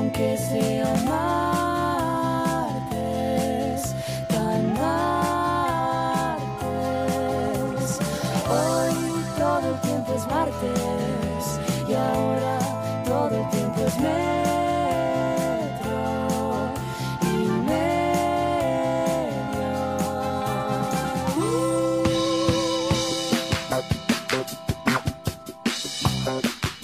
aunque sean martes,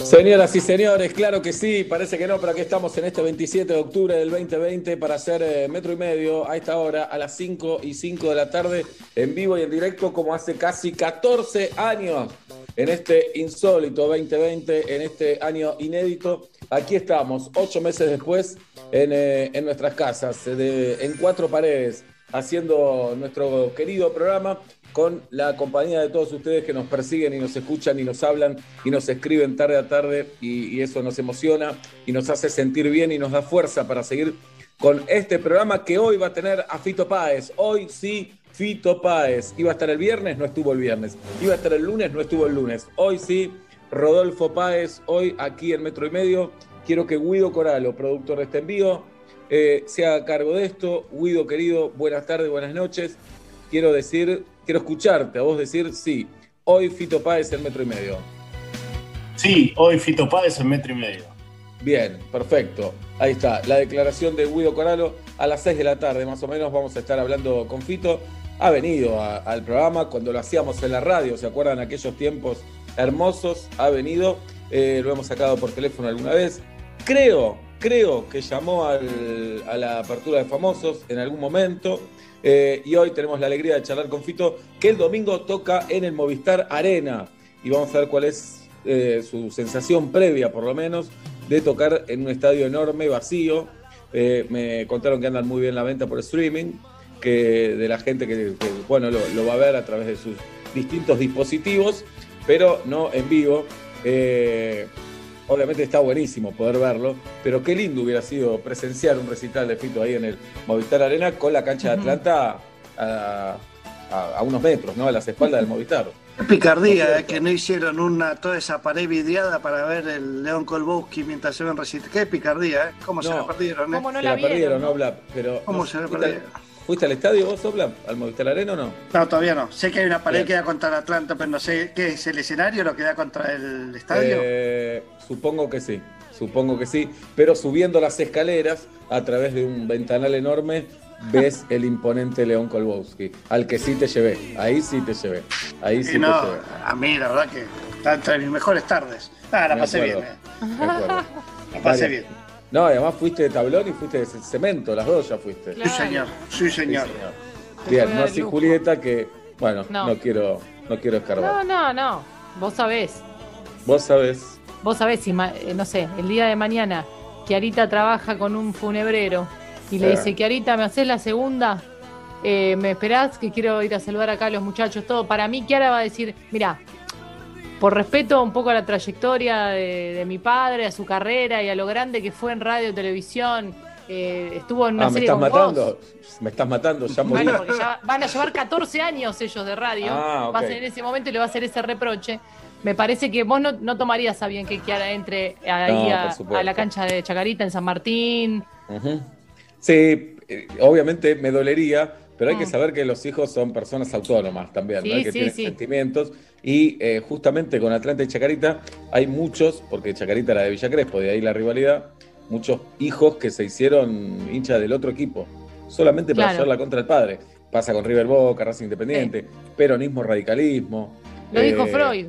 Señoras y señores, claro que sí, parece que no, pero aquí estamos en este 27 de octubre del 2020 para hacer eh, metro y medio a esta hora, a las 5 y 5 de la tarde, en vivo y en directo, como hace casi 14 años, en este insólito 2020, en este año inédito. Aquí estamos, ocho meses después, en, eh, nuestras casas, en cuatro paredes, haciendo nuestro querido programa con la compañía de todos ustedes que nos persiguen y nos escuchan y nos hablan y nos escriben tarde a tarde y, eso nos emociona y nos hace sentir bien y nos da fuerza para seguir con este programa que hoy va a tener a Fito Páez. Hoy sí, Fito Páez. Iba a estar el viernes, no estuvo el viernes. Iba a estar el lunes, no estuvo el lunes. Hoy sí, Rodolfo Páez, hoy aquí en Metro y Medio. Quiero que Guido Coralo, productor de este envío, eh, se haga cargo de esto. Guido, querido, buenas tardes, buenas noches. Quiero decir, quiero escucharte a vos decir sí. Hoy Fito Páez en Metro y Medio. Sí, hoy Fito Páez en metro y medio. Bien, perfecto. Ahí está, la declaración de Guido Coralo a las 6 de la tarde, más o menos, vamos a estar hablando con Fito. Ha venido a- al programa cuando lo hacíamos en la radio, ¿se acuerdan aquellos tiempos hermosos? Ha venido, eh, lo hemos sacado por teléfono alguna vez. Creo, creo que llamó al- a la apertura de famosos en algún momento. Eh, y hoy tenemos la alegría de charlar con Fito, que el domingo toca en el Movistar Arena. Y vamos a ver cuál es eh, su sensación previa, por lo menos, de tocar en un estadio enorme, vacío. Eh, me contaron que andan muy bien la venta por streaming, que de la gente que, bueno, lo, lo va a ver a través de sus distintos dispositivos, pero no en vivo. Obviamente está buenísimo poder verlo, pero qué lindo hubiera sido presenciar un recital de Fito ahí en el Movistar Arena con la cancha de Atlanta a, a- a unos metros, ¿no? A las espaldas del Movistar. Qué picardía, eh, que no hicieron una toda esa pared vidriada para ver el León Kolbowski mientras se ven recital. Qué picardía, ¿eh? ¿Cómo se la perdieron, eh? ¿Cómo no Se la, perdieron, no? ¿no, Bla? Pero, ¿Cómo no, se la ¿fuiste, al- perdieron? ¿Fuiste al estadio vos, Obla? ¿Al Movistar Arena o no? No, todavía no. Sé que hay una pared Bien. que da contra el Atlanta, pero no sé qué es el escenario, lo que da contra el estadio. Eh, supongo que sí, supongo que sí. Pero subiendo las escaleras a través de un ventanal enorme, ves el imponente León Kolbowski, al que sí te llevé. Ahí sí te llevé. Ahí sí no, te llevé. a mí la verdad que está entre mis mejores tardes. Ah, la Me pasé bien, eh. Me acuerdo. La pasé bien. No, además fuiste de tablón y fuiste de cemento, las dos ya fuiste. Claro. Sí, señor. Sí, señor. Sí, señor. Bien, no así. Julieta que, bueno, no, No. quiero, no quiero escarbar. No, no, no. Vos sabés. Vos sabés. Vos sabés si, eh, no sé, el día de mañana, Kiarita trabaja con un funebrero y le dice, Kiarita, ¿me haces la segunda? Eh, ¿Me esperás? Que quiero ir a saludar acá a los muchachos, todo. Para mí, Kiara va a decir, mira, por respeto un poco a la trayectoria de, de mi padre, a su carrera y a lo grande que fue en radio, televisión, eh, estuvo en una Ah, me serie estás con matando. vos. Me estás matando, ya morí. Bueno, porque ya van a llevar 14 años ellos de radio. Ah, ok. Va a ser en ese momento y le va a hacer ese reproche. Me parece que vos no, no tomarías a bien que Kiara entre ahí No, a, la cancha de Chacarita en San Martín. Sí, eh, obviamente me dolería, pero hay que Mm. saber que los hijos son personas autónomas también, Sí, ¿no? que sí, tienen sí. sentimientos. Y eh, justamente con Atlanta y Chacarita hay muchos, porque Chacarita era de Villa Crespo, de ahí la rivalidad, muchos hijos que se hicieron hinchas del otro equipo, solamente para Claro. hacerla contra el padre. Pasa con River Boca, Racing Independiente, peronismo, radicalismo. Lo dijo Eh, Freud.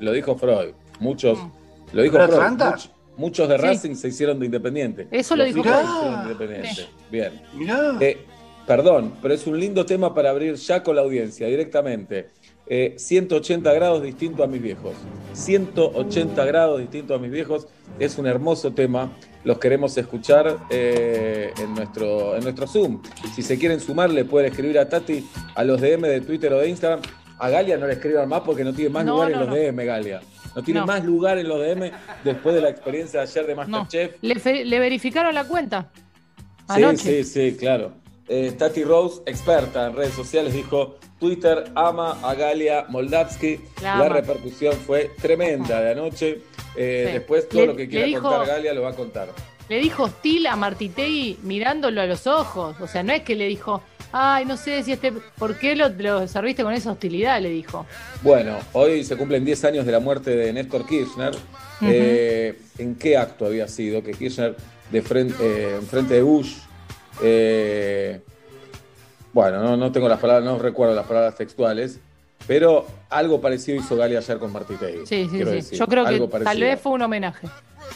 Lo dijo Freud. Muchos, Mm. lo dijo ¿Pero Freud. Atlanta? muchos de Sí. Racing se hicieron de Independiente. Eso lo Los dijo Freud. se hicieron de Independiente. sí. Bien. Mirá. Eh, perdón, pero es un lindo tema para abrir ya con la audiencia, directamente. Eh, 180 grados distinto a mis viejos. 180 grados distinto a mis viejos. Es un hermoso tema. Los queremos escuchar eh, en, nuestro, en nuestro Zoom. Si se quieren sumar, le pueden escribir a Tati a los DM de Twitter o de Instagram. A Galia no le escriban más porque no tiene más No, lugar no, en los no. DM, Galia. No tiene más lugar en los DM después de la experiencia de ayer de. Masterchef. Le, le verificaron la cuenta. Sí, sí, sí, claro. Eh, Tati Rose, experta en redes sociales, dijo, Twitter ama a Galia Moldavsky. La repercusión fue tremenda de anoche. Eh, Sí. Después todo Le- lo que quiera dijo- contar Galia lo va a contar. le dijo hostil a Martitegui mirándolo a los ojos. O sea, no es que le dijo, ay, no sé si este. ¿Por qué lo, lo serviste con esa hostilidad? Le dijo. Bueno, hoy se cumplen 10 años de la muerte de Néstor Kirchner. Eh, ¿En qué acto había sido? Que Kirchner de frente, eh, en frente de Bush. Eh, bueno, no, no tengo las palabras, no recuerdo las palabras textuales, pero algo parecido hizo Gali ayer con Martitegui. Sí, sí, sí. decir, Yo creo que algo tal parecido. vez fue un homenaje.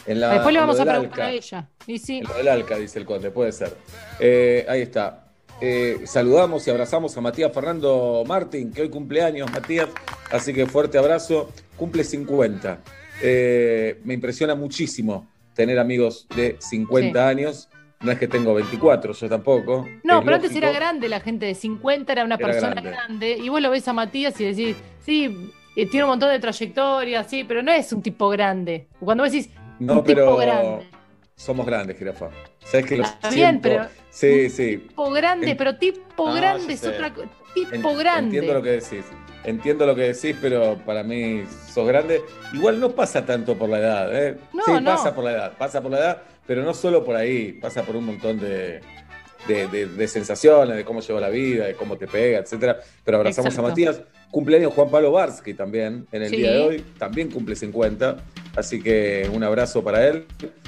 En la- Después le vamos a preguntar Alca. a ella. Y sí. En lo del Alca, dice el conde, puede ser. Eh, ahí está. Eh, saludamos y abrazamos a Matías Fernando Martín, que hoy cumpleaños, Matías. Así que fuerte abrazo. Cumple 50. Eh, me impresiona muchísimo tener amigos de 50 Sí. años. No es que tengo 24, yo tampoco. No, pero antes era grande la gente de 50, era una Era persona grande. grande. Y vos lo ves a Matías y decís, sí, eh, tiene un montón de trayectoria, sí, pero no es un tipo grande. Cuando vos decís, No, un tipo pero grande. somos grandes, jirafa. ¿Sabes que lo Está bien, siento? pero- Sí, sí. Tipo grande, En- pero tipo grande es otra cosa. Tipo En- grande. Entiendo lo que decís. Entiendo lo que decís, pero para mí sos grande. Igual no pasa tanto por la edad, ¿eh? No, sí, no. pasa por la edad, pasa por la edad, pero no solo por ahí, pasa por un montón de, de- de- de sensaciones, de cómo lleva la vida, de cómo te pega, etcétera. Pero abrazamos Exacto. a Matías. Cumpleaños Juan Pablo Barsky también, en el Sí. día de hoy, también cumple 50. Así que un abrazo para él,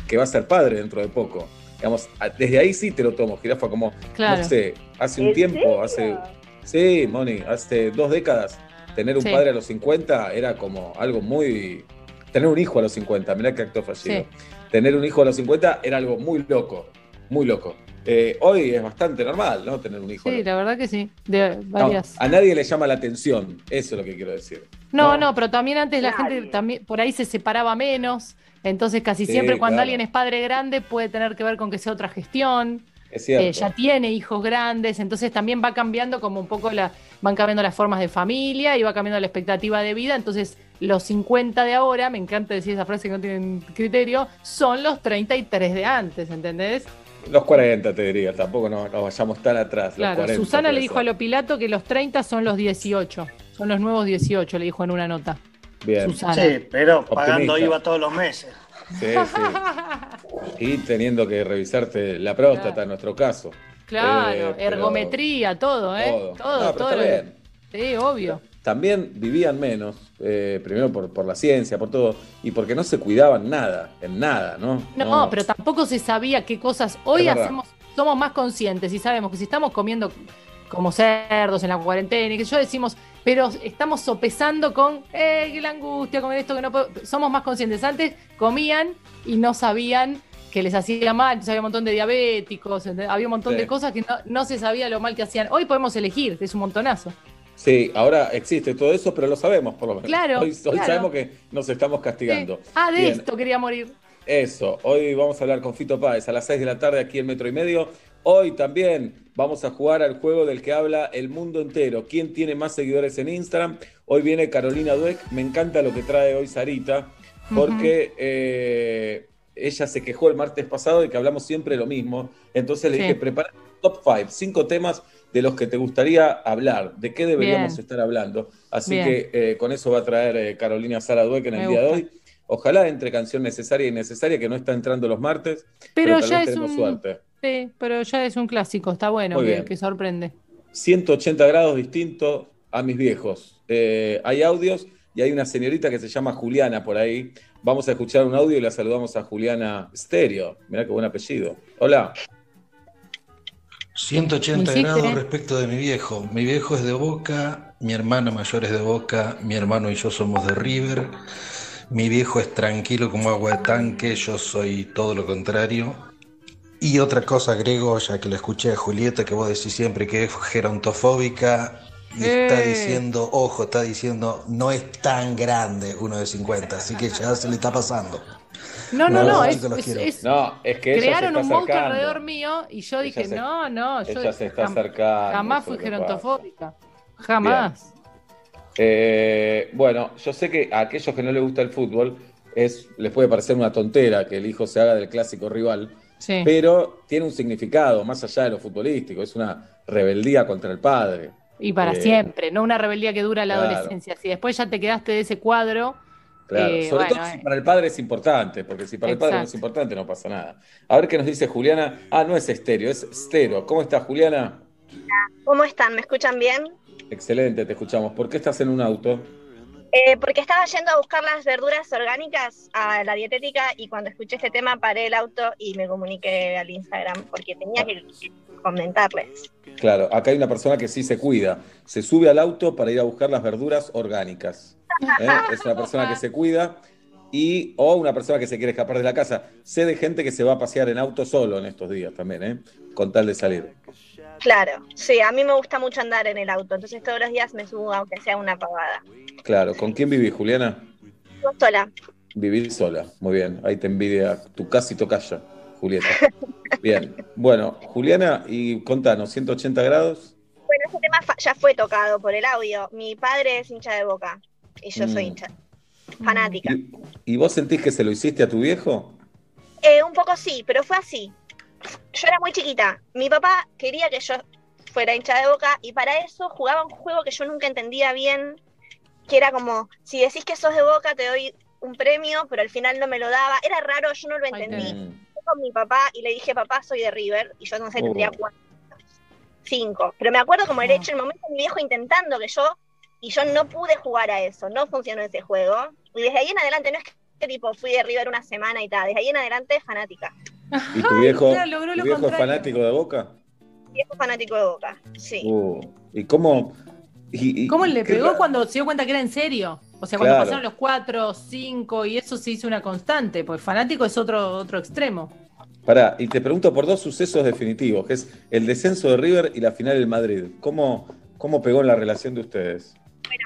que va a ser padre dentro de poco. Digamos, desde ahí sí te lo tomo, jirafa, como, Claro. no sé, hace un tiempo, hace Sí, Moni, hace dos décadas tener un Sí. padre a los 50 era como algo muy... Tener un hijo a los 50, mirá qué acto fallido. Sí. Tener un hijo a los 50 era algo muy loco, muy loco. Eh, hoy es bastante normal, ¿no? Tener un hijo. Sí, la verdad que sí. De No, varias. a nadie le llama la atención, eso es lo que quiero decir. No, No. no, pero también antes la gente también por ahí se separaba menos. Entonces casi Sí, siempre cuando claro. alguien es padre grande puede tener que ver con que sea otra gestión. Es cierto. eh, ya tiene hijos grandes, entonces también va cambiando como un poco la, van cambiando las formas de familia y va cambiando la expectativa de vida. Entonces, los 50 de ahora, me encanta decir esa frase que no tienen criterio, son los 33 de antes, ¿entendés? Los 40 te diría, tampoco no- nos vayamos tan atrás. los Claro, 40 Susana le dijo a lo Pilato que los 30 son los 18, son los nuevos 18, le dijo en una nota. Bien. Susana. Sí, pero pagando Optimista. IVA todos los meses. Sí, sí. Y teniendo que revisarte la próstata Claro. en nuestro caso. Claro, Eh, pero- ergometría, todo, ¿eh? Todo. Todo, No, todo. está lo- bien. Sí, obvio. También vivían menos, eh, primero por, por la ciencia, por todo, y porque no se cuidaban nada, en nada, ¿no? No, pero tampoco se sabía qué cosas. Hoy hacemos, somos más conscientes y sabemos que si estamos comiendo como cerdos en la cuarentena y que yo decimos, pero estamos sopesando con, eh, la angustia, comer esto que no puedo. Somos más conscientes. Antes comían y no sabían que les hacía mal, entonces había un montón de diabéticos, había un montón Sí. de cosas que no, no se sabía lo mal que hacían. Hoy podemos elegir, es un montonazo. Sí, ahora existe todo eso, pero lo sabemos por lo menos. Claro, Hoy, hoy claro. sabemos que nos estamos castigando. Sí. Ah, de Bien, esto quería morir. Eso, hoy vamos a hablar con Fito Páez a las 6 de la tarde aquí en Metro y Medio. Hoy también vamos a jugar al juego del que habla el mundo entero. ¿Quién tiene más seguidores en Instagram? Hoy viene Carolina Dueck. Me encanta lo que trae hoy Sarita, porque eh, ella se quejó el martes pasado de que hablamos siempre lo mismo. Entonces le Sí. dije, prepara top 5, cinco temas de los que te gustaría hablar, de qué deberíamos Bien. estar hablando. Así Bien. que eh, con eso va a traer eh, Carolina Sara Dueck en el día de hoy. Ojalá entre canción necesaria y innecesaria, que no está entrando los martes. Pero, tal ya vez es tenemos un. suerte. Sí, pero ya es un clásico, está bueno, Muy que, bien. que sorprende. 180 grados distinto a mis viejos. Eh, hay audios y hay una señorita que se llama Juliana por ahí. Vamos a escuchar un audio y la saludamos a Juliana Stereo. Mirá qué buen apellido. Hola. 180 ¿Me hiciste? grados respecto de mi viejo. Mi viejo es de Boca, mi hermana mayor es de Boca, mi hermano y yo somos de River. Mi viejo es tranquilo como agua de tanque, yo soy todo lo contrario. Y otra cosa agrego, ya que lo escuché a Julieta, que vos decís siempre que es gerontofóbica, y está diciendo, ojo, está diciendo, no es tan grande uno de 50, así que ya se le está pasando. No, no, No, no, no, es, chicos, los es- quiero. es- No, es que crearon un monstruo alrededor mío y yo Ella dije, se- no, no, yo Ella se está jam- acercando. jamás fui gerontofóbica. Jamás. Eh, bueno, yo sé que a aquellos que no les gusta el fútbol es, les puede parecer una tontera que el hijo se haga del clásico rival, Sí. pero tiene un significado más allá de lo futbolístico, es una rebeldía contra el padre. Y para Eh, siempre, no una rebeldía que dura la claro. adolescencia. Si después ya te quedaste de ese cuadro, Claro, Eh, sobre bueno, todo si eh. para el padre es importante, porque si para el padre no es importante no pasa nada. A ver qué nos dice Juliana. Ah, no es estéreo, es estero. ¿Cómo estás, Juliana? ¿Cómo están? ¿Me escuchan bien? Excelente, te escuchamos. ¿Por qué estás en un auto? Eh, porque estaba yendo a buscar las verduras orgánicas a la dietética y cuando escuché este tema paré el auto y me comuniqué al Instagram porque tenía que comentarles. Claro, acá hay una persona que sí se cuida. Se sube al auto para ir a buscar las verduras orgánicas. ¿eh? Es una persona que se cuida y o una persona que se quiere escapar de la casa. Sé de gente que se va a pasear en auto solo en estos días también, ¿eh? con tal de salir. Claro, sí, a mí me gusta mucho andar en el auto, entonces todos los días me subo aunque sea una pavada. Claro, ¿con quién vivís, Juliana? Yo sola. Vivir sola, muy bien. Ahí te envidia tu casi tocaya, Julieta. Bien, bueno, Juliana, y contanos, 180 grados. Bueno, ese tema ya fue tocado por el audio. Mi padre es hincha de boca y yo soy Mm. hincha, fanática. ¿Y, y vos sentís que se lo hiciste a tu viejo? Eh, un poco sí, pero fue así. Yo era muy chiquita. Mi papá quería que yo fuera hincha de boca y para eso jugaba un juego que yo nunca entendía bien, que era como, si decís que sos de boca te doy un premio, pero al final no me lo daba. Era raro, yo no lo entendí. Fui con mi papá y le dije, papá, soy de River, y yo no sé, Oh. tendría cuatro años. Cinco. Pero me acuerdo como el Ah. hecho, el momento de mi viejo intentando que yo, y yo no pude jugar a eso, no funcionó ese juego. Y desde ahí en adelante, no es que tipo fui de River una semana y tal, desde ahí en adelante fanática. ¿Y tu viejo, tu viejo es fanático de Boca? Viejo fanático de Boca, sí. Uh, ¿Y cómo? y- y- ¿Cómo le pegó cuando se dio cuenta que era en serio? O sea, cuando Claro. pasaron los cuatro, cinco y eso se hizo una constante, pues fanático es otro, otro extremo. Pará, y te pregunto por dos sucesos definitivos, que es el descenso de River y la final del Madrid. ¿Cómo, cómo pegó en la relación de ustedes?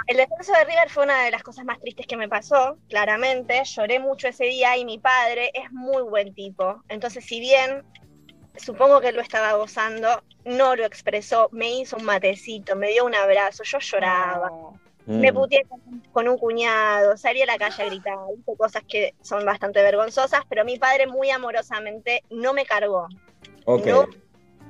El descenso de River fue una de las cosas más tristes que me pasó, claramente. Lloré mucho ese día y mi padre es muy buen tipo. Entonces, si bien supongo que lo estaba gozando, no lo expresó, me hizo un matecito, me dio un abrazo, yo lloraba. Mm. Me puteé con, un cuñado, salí a la calle a gritar, hice cosas que son bastante vergonzosas, pero mi padre muy amorosamente no me cargó. Ok. no.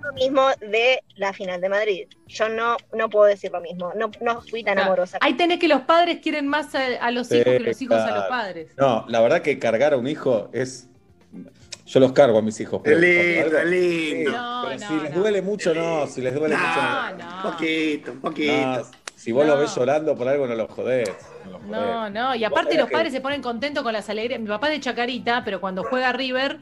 Lo mismo de la final de Madrid. Yo no, no puedo decir lo mismo, no, no fui tan Claro. amorosa. Ahí tenés que los padres quieren más a, a los Sí, hijos que los hijos a los padres. No, la verdad que cargar a un hijo es. Yo los cargo a mis hijos. Es pero lindo, lindo. Sí, No, pero no, si les no. duele mucho, no. Si les duele mucho, no. No, Un poquito, un poquito. No, si vos lo No. ves llorando por algo, no lo jodés. No, lo No, jodés. no, y aparte los que- padres se ponen contentos con las alegrías. Mi papá es de Chacarita, pero cuando juega River,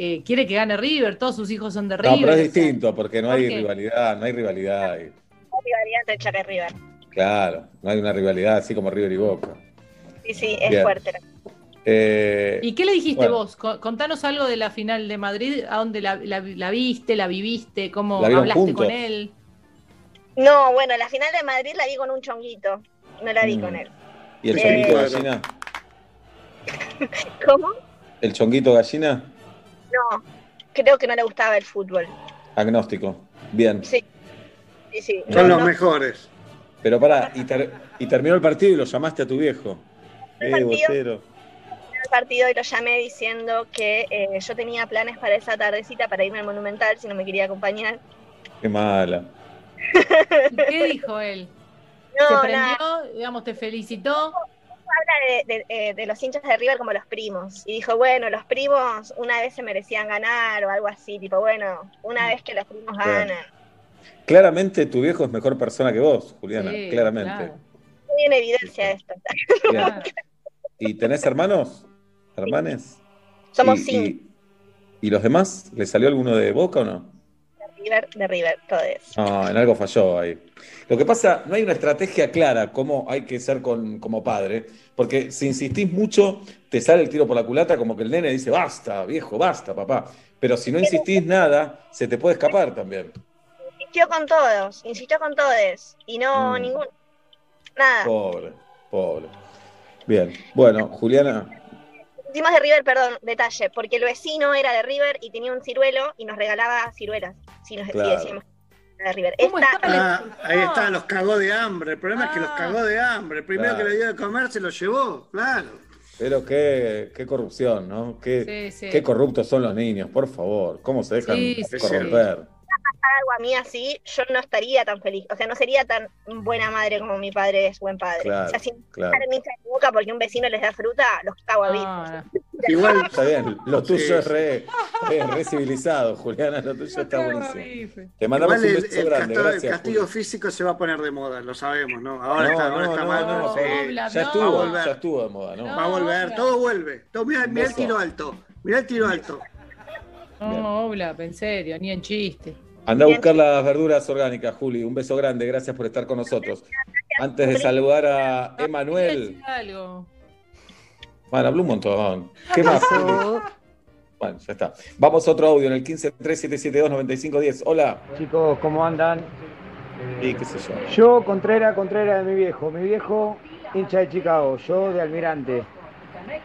eh, quiere que gane River, todos sus hijos son de No, River. pero es o sea, distinto, porque no ¿por hay qué? rivalidad, no hay rivalidad. ahí. La rivalidad entre Chaca y River. Claro, no hay una rivalidad así como River y Boca. Sí, sí, es Bien. fuerte. Eh, ¿Y qué le dijiste Bueno. vos? Co- Contanos algo de la final de Madrid, a dónde la, la- la viste, la viviste, cómo ¿La vieron hablaste juntos? con él. No, bueno, la final de Madrid la vi con un chonguito, no la vi Mm. con él. ¿Y el Eh, chonguito bueno. gallina? ¿Cómo? ¿El chonguito gallina? No, creo que no le gustaba el fútbol. Agnóstico. Bien. Sí, sí, sí. Son No, los no, mejores. Pero pará, y, ter- y terminó el partido y lo llamaste a tu viejo. El Eh, partido. el partido y lo llamé diciendo que eh, yo tenía planes para esa tardecita para irme al Monumental si no me quería acompañar. Qué mala. ¿Y ¿Qué dijo él? ¿Se No, prendió? nada, Digamos, te felicitó. Habla de, de- eh, de los hinchas de River como los primos. Y dijo, bueno, los primos una vez se merecían ganar o algo así, tipo, bueno, una vez que los primos Claro. ganan. Claramente tu viejo es mejor persona que vos, Juliana. Sí, claramente. claro, Muy en evidencia esto. Claro. ¿Y tenés hermanos? ¿Hermanes? Somos ¿Y, cinco y, y los demás? ¿Le salió alguno de boca o no? De River, de River, todo eso. No, en algo falló ahí. Lo que pasa, no hay una estrategia clara cómo hay que ser con, como padre, porque si insistís mucho, te sale el tiro por la culata como que el nene dice, basta, viejo, basta, papá. Pero si no insistís nada, se te puede escapar también. Insistió con todos, insistió con todos. Y no, Mm. ninguno. Nada. Pobre, pobre. Bien, bueno, Juliana, Hicimos de River, perdón, detalle, porque el vecino era de River y tenía un ciruelo y nos regalaba ciruelas. Si nos si Claro. decíamos de River. ¿Cómo Esta- está? Ah, ahí está, los cagó de hambre. El problema es que los Ah. cagó de hambre. El primero Claro. que le dio de comer se lo llevó, claro. pero qué, qué corrupción, ¿no? Qué, Sí, sí. qué corruptos son los niños, por favor. ¿Cómo se dejan Sí, sí, corromper? Algo a mí así, yo no estaría tan feliz. O sea, no sería tan buena madre como mi padre es buen padre. Claro, o sea, si claro. me hincha de boca porque un vecino les da fruta, los cago a no. Igual, Está bien, lo tuyo Sí. es re, es re civilizado, Juliana, lo tuyo está buenísimo. Te mandamos igual un el, beso el grande, casto- el gracias. castigo Juli. físico se va a poner de moda, lo sabemos, ¿no? Ahora No, está, ahora no, está no, mal. no, sí. Ya estuvo, Va a volver. ya estuvo de moda, ¿no? No. Va a volver, todo vuelve. Todo, mirá, Un mirá el tiro alto. Mirá el tiro alto. No, Obla, en serio, ni en chiste. Anda a buscar las verduras orgánicas, Juli. Un beso grande, gracias por estar con nosotros. Antes de saludar a Emanuel. Bueno, habló un montón. ¿Qué más, Juli? Bueno, ya está. Vamos a otro audio en el 1537729510. Hola. Chicos, ¿cómo andan? Y qué sé yo. Yo, Contreras, Contreras de mi viejo. Mi viejo, hincha de Chicago. Yo, de Almirante.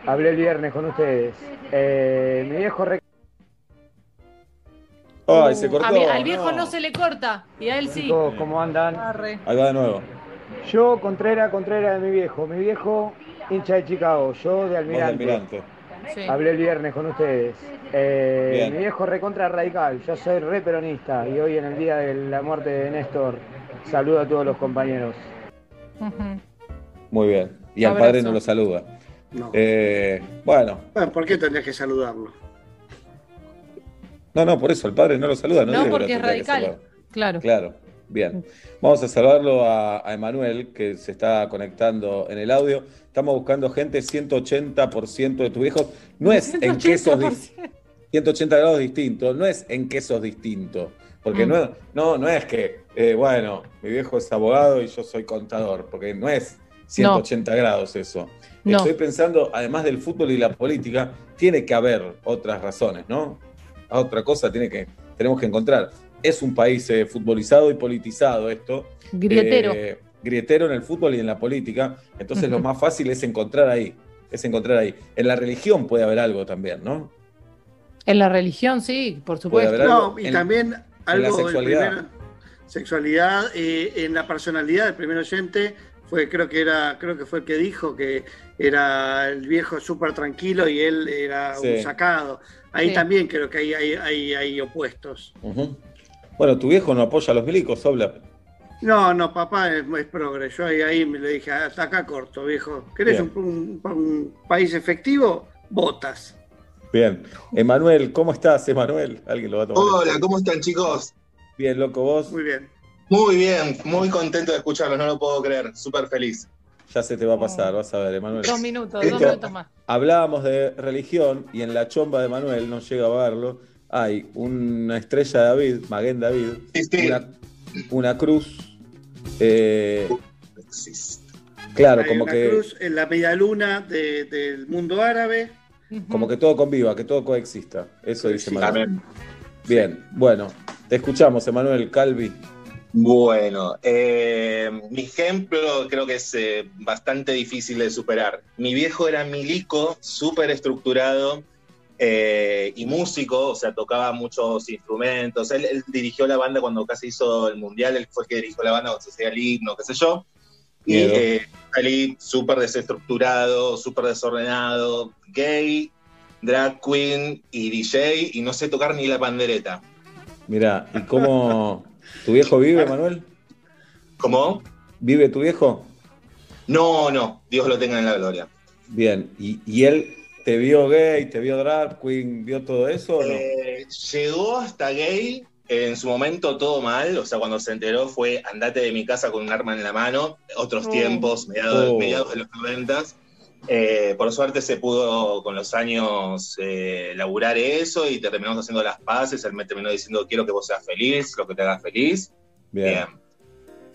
Hablé el viernes con ustedes. Eh, mi viejo... re- Ay, se cortó. A mi- al viejo no. se le corta, y a él sí. Chicos, ¿cómo andan? Arre. Ahí va de nuevo. Yo, Contreras, Contreras de mi viejo. Mi viejo, hincha de Chicago. Yo, de Voz de Almirante. Almirante. Sí. Hablé el viernes con ustedes. Eh, Bien. mi viejo recontra radical. Yo soy re peronista. Y hoy, en el día de la muerte de Néstor, saludo a todos los compañeros. Ujú. Muy bien. Y al Abrazo. padre no lo saluda. No. Eh, bueno, Bueno, ¿Por qué tendrías que saludarlo? No, no, por eso el padre no lo saluda. No, No, porque es radical. Claro. Claro, bien. Vamos a saludarlo a, a Emanuel, que se está conectando en el audio. Estamos buscando gente 180% de tus hijos. No es en quesos dis- 180 grados distintos, no es en quesos distintos. Porque Mm. no, no, no es que, eh, bueno, mi viejo es abogado y yo soy contador, porque no es 180 grados eso. No. Estoy pensando, además del fútbol y la política, tiene que haber otras razones, ¿no? Otra cosa tiene que, tenemos que encontrar. Es un país eh, futbolizado y politizado esto. Grietero. Eh, grietero en el fútbol y en la política. Entonces lo más fácil es encontrar ahí. Es encontrar ahí. En la religión puede haber algo también, ¿no? En la religión, sí, por Puede supuesto. No, y en- también algo del sexualidad. primer- sexualidad, eh, en la personalidad del primer oyente, fue, creo que era, creo que fue el que dijo que era el viejo súper tranquilo y él era Sí. un sacado. Ahí Sí. también creo que hay, hay, hay, hay opuestos. Bueno, tu viejo no apoya a los milicos, Obla. No, no, papá es, es progre. Yo ahí, ahí me le dije, hasta acá corto, viejo. ¿Querés un- un país efectivo? Votas. Bien. Emanuel, ¿cómo estás, Emanuel? Alguien lo va a tomar. Hola, ¿cómo están chicos? Bien, loco, vos. Muy bien. Muy bien, muy contento de escucharlos, no lo puedo creer, súper feliz. Ya se te va a pasar, vas a ver, Emanuel. Dos minutos, Esto- dos minutos más. Hablábamos de religión y en la chomba de Manuel, no llega a verlo, hay una estrella de David, Maguen David, una, una cruz. eh, claro, Hay como una que, cruz en la media luna de- del mundo árabe. como que todo conviva, que todo coexista. Eso dice Sí, Manuel. Amén. Bien, bueno, te escuchamos, Emanuel Calvi. Bueno, eh, mi ejemplo creo que es eh, bastante difícil de superar. Mi viejo era milico, súper estructurado eh, y músico, o sea, tocaba muchos instrumentos. Él, él dirigió la banda cuando casi hizo el mundial, él fue el que dirigió la banda cuando se hacía el himno, qué sé yo. Y Miedo. salí súper desestructurado, súper desordenado, gay, drag queen y DJ, y no sé tocar ni la pandereta. Mira, ¿y cómo tu viejo vive, Manuel? ¿Cómo? ¿Vive tu viejo? No, no, Dios lo tenga en la gloria. Bien, ¿y, y él te vio gay, te vio drag queen, vio todo eso o no? Eh, llegó hasta gay, en su momento todo mal, o sea, cuando se enteró fue andate de mi casa con un arma en la mano, otros Oh. tiempos, mediados, Oh. mediados de los noventas. Eh, por suerte se pudo con los años eh, laburar eso y terminamos haciendo las paces, él me terminó diciendo quiero que vos seas feliz, lo que te haga feliz. Bien. Bien.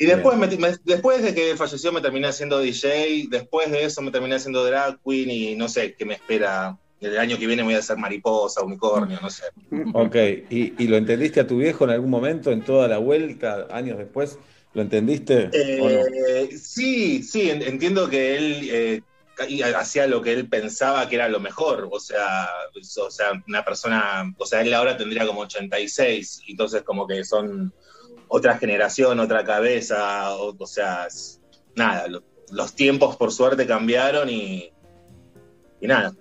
Y después, me- me- después de que falleció me terminé haciendo DJ, después de eso me terminé haciendo drag queen y no sé qué me espera. El año que viene voy a hacer mariposa, unicornio, no sé. Ok, ¿Y, y lo entendiste a tu viejo en algún momento, en toda la vuelta, años después? ¿Lo entendiste? ¿O no? Eh, sí, sí, en- entiendo que él eh, y hacía lo que él pensaba que era lo mejor. O sea, o sea, una persona, o sea, él ahora tendría como 86, entonces como que son otra generación, otra cabeza, o, o sea, nada, lo- los tiempos por suerte cambiaron y, y nada.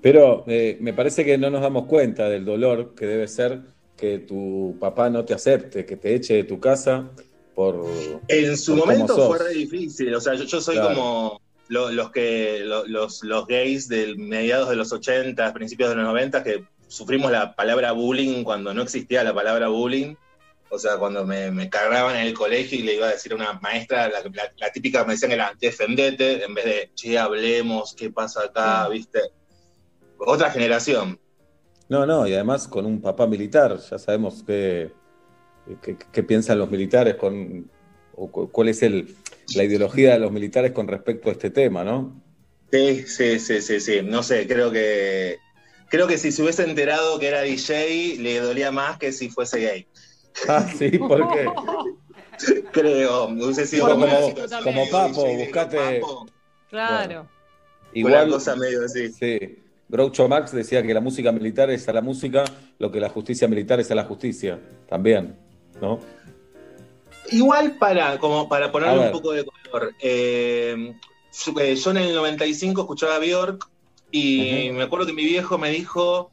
Pero eh, me parece que no nos damos cuenta del dolor que debe ser que tu papá no te acepte, que te eche de tu casa por. En su por momento fue re difícil. O sea, yo, yo soy Claro. como lo- los que lo- los, los gays de mediados de los 80, principios de los 90, que sufrimos la palabra bullying cuando no existía la palabra bullying. O sea, cuando me, me cargaban en el colegio y le iba a decir a una maestra, la, la- la típica me decían era defendete, en vez de che, hablemos, qué pasa acá, ¿viste? Otra generación. No, no, y además con un papá militar, ya sabemos qué, qué- qué piensan los militares con. o cuál es el, la ideología de los militares con respecto a este tema, ¿no? Sí, sí, sí, sí, sí. No sé, creo que creo que si se hubiese enterado que era DJ, le dolía más que si fuese gay. Ah, sí, ¿por qué? Creo, hubiese sido Como- una como- como Papo, DJ, buscate- Papo, Claro. Igual, una cosa medio así. sí. Groucho Marx decía que la música militar es a la música lo que la justicia militar es a la justicia, también, ¿no? Igual para, como para A ponerle un poco de color, eh, yo eh, yo en el 95 escuchaba a Bjork y me acuerdo que mi viejo me dijo,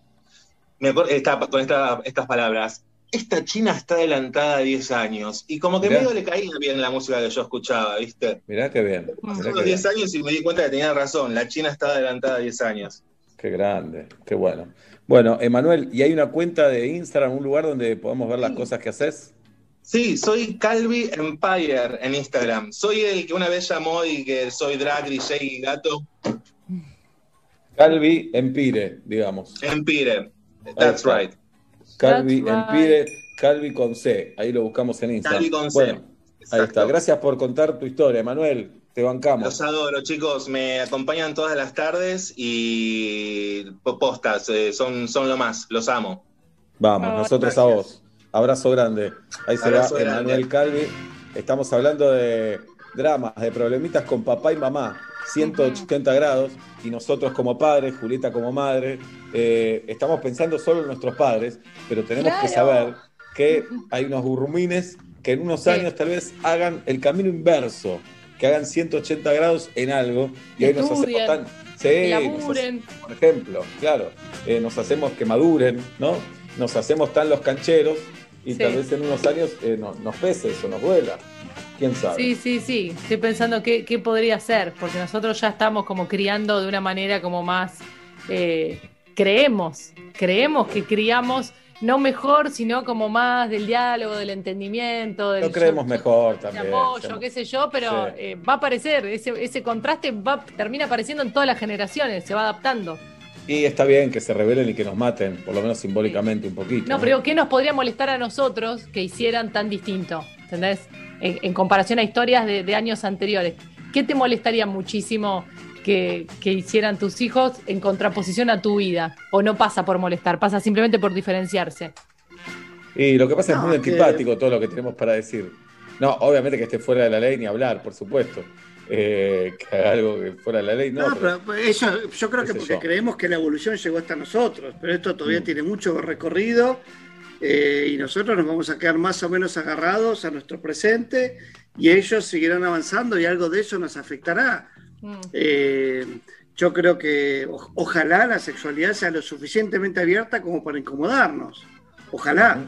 me acuerdo, esta- con esta- estas palabras, esta china está adelantada a 10 años. Y como que Mirá. medio le caía bien la música que yo escuchaba, ¿viste? Mirá qué bien, mirá los bien. 10 años y me di cuenta que tenía razón, la china está adelantada a 10 años. Qué grande, qué bueno. Bueno, Emanuel, ¿y hay una cuenta de Instagram, un lugar donde podamos ver las cosas que haces? Sí, soy Calvi Empire en Instagram. Soy el que una vez llamó y que soy drag, DJ y gato. Calvi Empire, digamos. Empire. That's right. Calvi That's right. Empire, Calvi con C. Ahí lo buscamos en Instagram. Calvi con C. Bueno, ahí está. Gracias por contar tu historia, Emanuel. Te bancamos. Los adoro, chicos. Me acompañan todas las tardes y po- postas. eh, son, son lo más. Los amo. Vamos, Oh, nosotros a vos. Abrazo grande. Ahí se Abrazo va. Emanuel Calvi. Estamos hablando de dramas, de problemitas con papá y mamá. 180 grados. Y nosotros como padres, Julieta como madre, eh, estamos pensando solo en nuestros padres, pero tenemos que saber que hay unos burrumines que en unos Sí. años tal vez hagan el camino inverso, que hagan 180 grados en algo. Y hoy nos hacemos tan. Sí, por ejemplo, claro, eh, nos hacemos que maduren, ¿no? Nos hacemos tan los cancheros y Sí. tal vez en unos años eh, no- nos pese eso, nos duela. ¿Quién sabe? Sí, sí, sí. Estoy pensando qué, qué podría ser, porque nosotros ya estamos como criando de una manera como más... eh, creemos, creemos que criamos no mejor, sino como más del diálogo, del entendimiento, del Lo creemos yo- mejor de también. apoyo, qué sé yo, pero Sí. eh, va a aparecer, ese, ese contraste va, termina apareciendo en todas las generaciones, se va adaptando. Y está bien que se rebelen y que nos maten, por lo menos simbólicamente un poquito. No, pero ¿qué nos podría molestar a nosotros que hicieran tan distinto? ¿Entendés? En, en comparación a historias de, de años anteriores. ¿Qué te molestaría muchísimo que, que hicieran tus hijos en contraposición a tu vida? ¿O no pasa por molestar, pasa simplemente por diferenciarse? Y lo que pasa es No, muy que- antipático todo lo que tenemos para decir. No, obviamente que esté fuera de la ley ni hablar, por supuesto. Eh, que haga algo que fuera de la ley, no. No, pero- pero eso, yo creo que porque yo. creemos que la evolución llegó hasta nosotros, pero esto todavía Mm. tiene mucho recorrido eh, y nosotros nos vamos a quedar más o menos agarrados a nuestro presente y ellos seguirán avanzando y algo de eso nos afectará. Mm. Eh, yo creo que o- ojalá la sexualidad sea lo suficientemente abierta como para incomodarnos. Ojalá,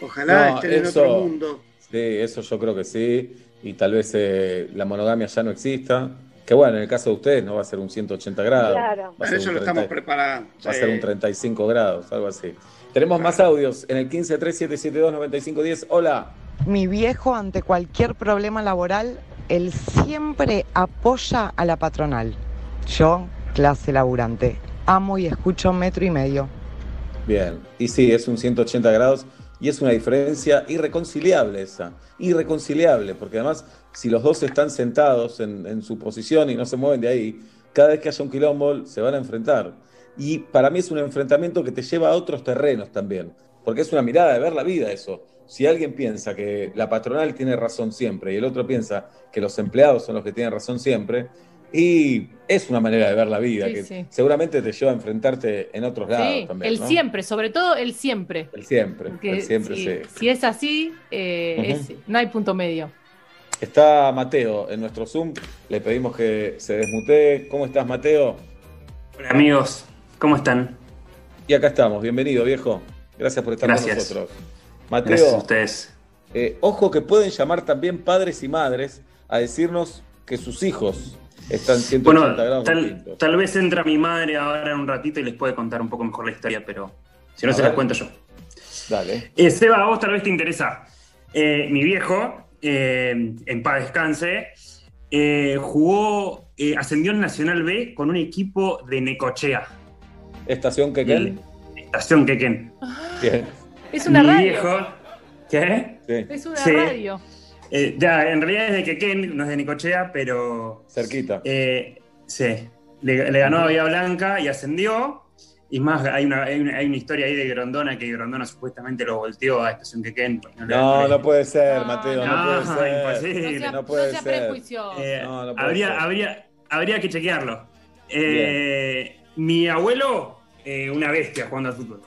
ojalá No, estén en eso- otro mundo. Sí, eso yo creo que sí. Y tal vez eh, la monogamia ya no exista. Que bueno, en el caso de ustedes no va a ser un 180 grados. Claro. Para eso lo 30 estamos preparando. Va a ser un 35 grados, algo así. Tenemos más audios en el 1537729510. Hola. Mi viejo, ante cualquier problema laboral, él siempre apoya a la patronal. Yo, clase laburante, amo y escucho metro y medio. Bien. Y sí, es un 180 grados y es una diferencia irreconciliable esa. Irreconciliable, porque además, si los dos están sentados en, su posición y no se mueven de ahí, cada vez que haya un quilombo se van a enfrentar. Y para mí es un enfrentamiento que te lleva a otros terrenos también, porque es una mirada de ver la vida eso. Si alguien piensa que la patronal tiene razón siempre y el otro piensa que los empleados son los que tienen razón siempre, y es una manera de ver la vida Sí, que sí. seguramente te lleva a enfrentarte en otros lados Sí, también. el ¿no? siempre, sobre todo el siempre. El siempre, Porque el siempre, si, sí. si es así, eh, es- no hay punto medio. Está Mateo en nuestro Zoom, le pedimos que se desmutee. ¿Cómo estás, Mateo? Hola amigos, ¿cómo están? Y acá estamos, bienvenido, viejo. Gracias por estar Gracias. con nosotros. Gracias Mateo, a ustedes. eh, ojo que pueden llamar también padres y madres a decirnos que sus hijos están 180 Bueno, grados tal, vez entra mi madre ahora en un ratito y les puede contar un poco mejor la historia, pero si no A se ver. las cuento yo. Dale. Eh, Seba, a vos tal vez te interesa. Eh, mi viejo, eh, en paz descanse, eh, jugó, eh, ascendió en Nacional B con un equipo de Necochea, Estación Quequén. estación Quequén. Bien. Es una mi radio. viejo, ¿qué? Sí. Es una Sí. radio. Eh, ya, en realidad es de Quequén, no es de Necochea, pero Cerquita. eh, sí, le, le ganó a Bahía Blanca y ascendió. Y más, hay una, hay, una, hay una historia ahí de Grondona que Grondona supuestamente lo volteó a Estación Quequén. le- No, no puede ser, No, Mateo, no, no, puede ser. imposible. No sea, no puede sea ser. Eh, No, no puede habría, ser. habría, habría que chequearlo. Eh, mi abuelo, eh, una bestia jugando al fútbol.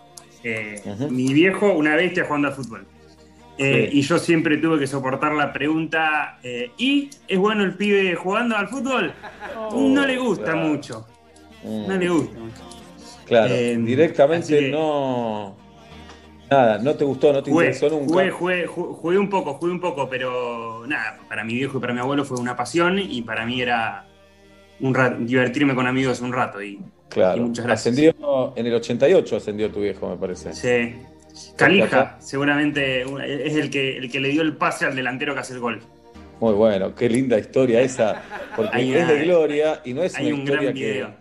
Eh. Mi viejo, una bestia jugando al fútbol. Eh, Sí. Y yo siempre tuve que soportar la pregunta, eh, ¿y es bueno el pibe jugando al fútbol? Oh, no le gusta claro. mucho. Mm, No le gusta mucho. Claro, Eh, directamente no. Nada, no te gustó, no te Jugué, interesó nunca. jugué, jugué, ju- jugué un poco, jugué un poco, pero nada, para mi viejo y para mi abuelo fue una pasión y para mí era un divertirme con amigos un rato. Y, claro. y muchas gracias. Ascendió en el 88, ascendió tu viejo, me parece. Sí. Calija, seguramente es el que, el que le dio el pase al delantero que hace el gol. Muy bueno, qué linda historia esa, porque Hay es de gloria y no es Hay una un historia gran que. video.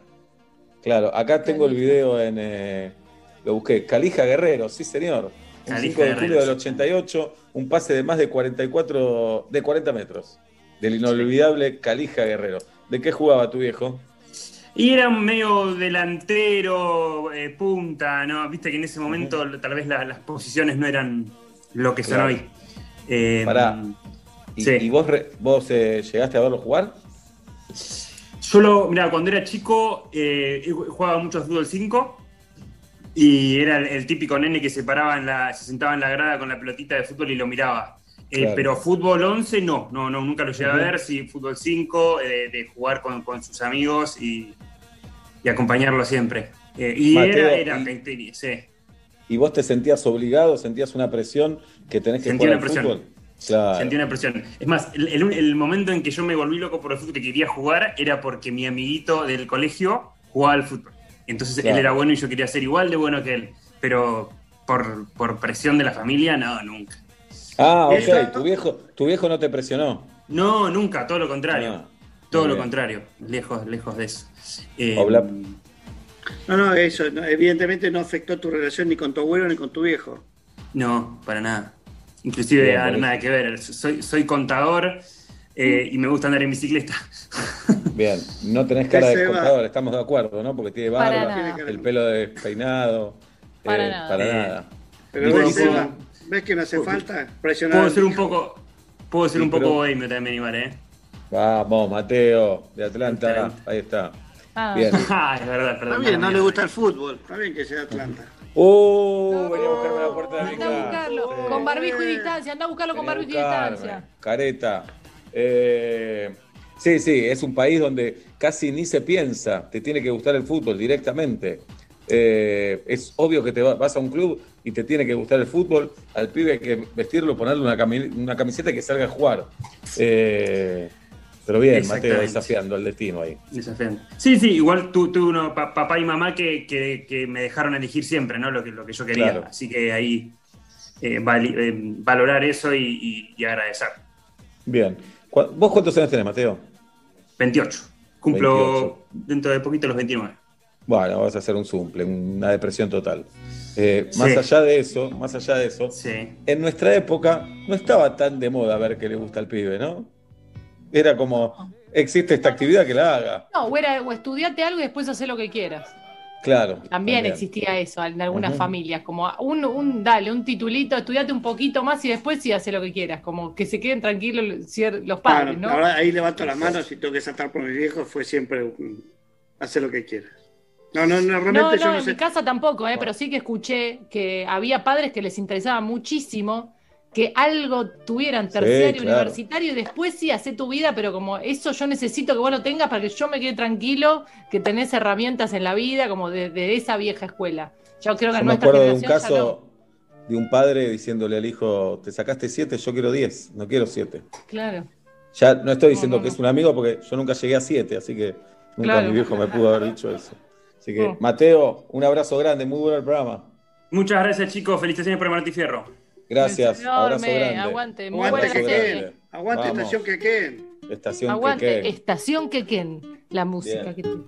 Claro, acá tengo el video en. eh, lo busqué. Calija Guerrero, sí, señor. Un Calija 5 de julio del sí. 88, un pase de más de 44, de 40 metros. Del inolvidable Calija Guerrero. ¿De qué jugaba tu viejo? Y era un medio delantero, eh, punta, ¿no? Viste que en ese momento tal vez la- las posiciones no eran lo que son Claro. hoy. Eh, Pará. ¿Y, Sí. y vos, re- vos eh, llegaste a verlo jugar? Yo lo, mira, cuando era chico eh, jugaba mucho a fútbol 5 y era el, el típico nene que se paraba en la, se sentaba en la grada con la pelotita de fútbol y lo miraba. Eh, Claro. Pero fútbol 11 no, no, no, nunca lo llegué Ujú. a ver, sí, fútbol 5, eh, de jugar con, con sus amigos y, y acompañarlo siempre. Eh, y Mateo, era, era, y- sí. ¿Y vos te sentías obligado, sentías una presión que tenés que Sentí jugar una presión. fútbol? Claro. Sentí una presión. Es más, el, el- el momento en que yo me volví loco por el fútbol que quería jugar era porque mi amiguito del colegio jugaba al fútbol. Entonces Claro. él era bueno y yo quería ser igual de bueno que él. Pero por, por presión de la familia, no, nunca. Ah, ok. Eso- Tu viejo, tu viejo no te presionó. No, nunca, todo lo contrario. Ah, todo lo contrario, lejos, lejos de eso. Eh. No, no, eso, no, evidentemente no afectó tu relación ni con tu abuelo ni con tu viejo. no, para nada. Inclusive Bien, ah, nada que ver. Soy, soy contador eh, y me gusta andar en bicicleta. Bien, no tenés cara de va. contador, estamos de acuerdo, ¿no? Porque tiene barba, el pelo despeinado. Para eh, nada. Para Eh, nada. Pero ves, que no hace falta presionar. Puedo ser un poco, puedo ser Sí, un poco pero- bohemio también, igual, ¿eh? Vamos, Mateo, de Atlanta. Atlanta. Ahí está. Ah. Bien. Ah, es verdad, perdón. Está bien, no le gusta el fútbol. Está bien que sea Atlanta. ¡Uh! Venía a buscarme a la puerta de mi Anda a casa. buscarlo. Con barbijo y distancia. Anda a buscarlo con Venía barbijo y distancia. Careta. Eh, sí, sí, es un país donde casi ni se piensa, te tiene que gustar el fútbol directamente. Eh, es obvio que te va- vas a un club y te tiene que gustar el fútbol, al pibe hay que vestirlo, ponerle una, cami- una camiseta que salga a jugar. Eh, pero bien, Mateo, desafiando el destino ahí. Sí, sí, igual uno, pa- papá y mamá que, que- que me dejaron elegir siempre, ¿no? Lo que, lo que yo quería. Claro. Así que ahí eh, valorar eso y, y- y agradecer. Bien. ¿Cu- ¿Vos cuántos años tenés, Mateo? 28. Cumplo 28. dentro de poquito los 29. Bueno, vas a hacer un suple, una depresión total. Eh, Sí. Más allá de eso, más allá de eso, Sí. en nuestra época no estaba tan de moda ver que le gusta al pibe, ¿no? Era como, existe esta actividad que la haga. No, o, era, o estudiate algo y después haz lo que quieras. Claro. También, existía eso en algunas familias, como un, un, dale, un titulito, estudiate un poquito más y después sí hace lo que quieras, como que se queden tranquilos los padres, Ah, ¿no? la verdad, ahí levanto las manos y tengo que saltar por mis viejos. Fue siempre hacer lo que quieras. No, no, no, realmente No, yo no, no en sé. mi casa tampoco, eh, pero sí que escuché que había padres que les interesaba muchísimo que algo tuvieran terciario claro. universitario y después sí hace tu vida, pero como eso yo necesito que vos lo tengas para que yo me quede tranquilo, que tenés herramientas en la vida, como de, de esa vieja escuela. Yo creo que Yo en me nuestra acuerdo de un caso, de un padre diciéndole al hijo, te sacaste siete, yo quiero diez, no quiero siete. Claro. Ya no estoy diciendo No, no, que es un amigo porque yo nunca llegué a siete, así que nunca Claro. mi viejo me pudo haber dicho eso. Así que, No. Mateo, un abrazo grande, muy bueno el programa. Muchas gracias, chicos. Felicitaciones por el Martí Fierro. Gracias, Enorme, abrazo grande. aguante, muy Aguante buena que serie. Aguante Vamos. estación que queden. Estación Aguante, Quequén. Estación Quequén, la música Bien. que tiene.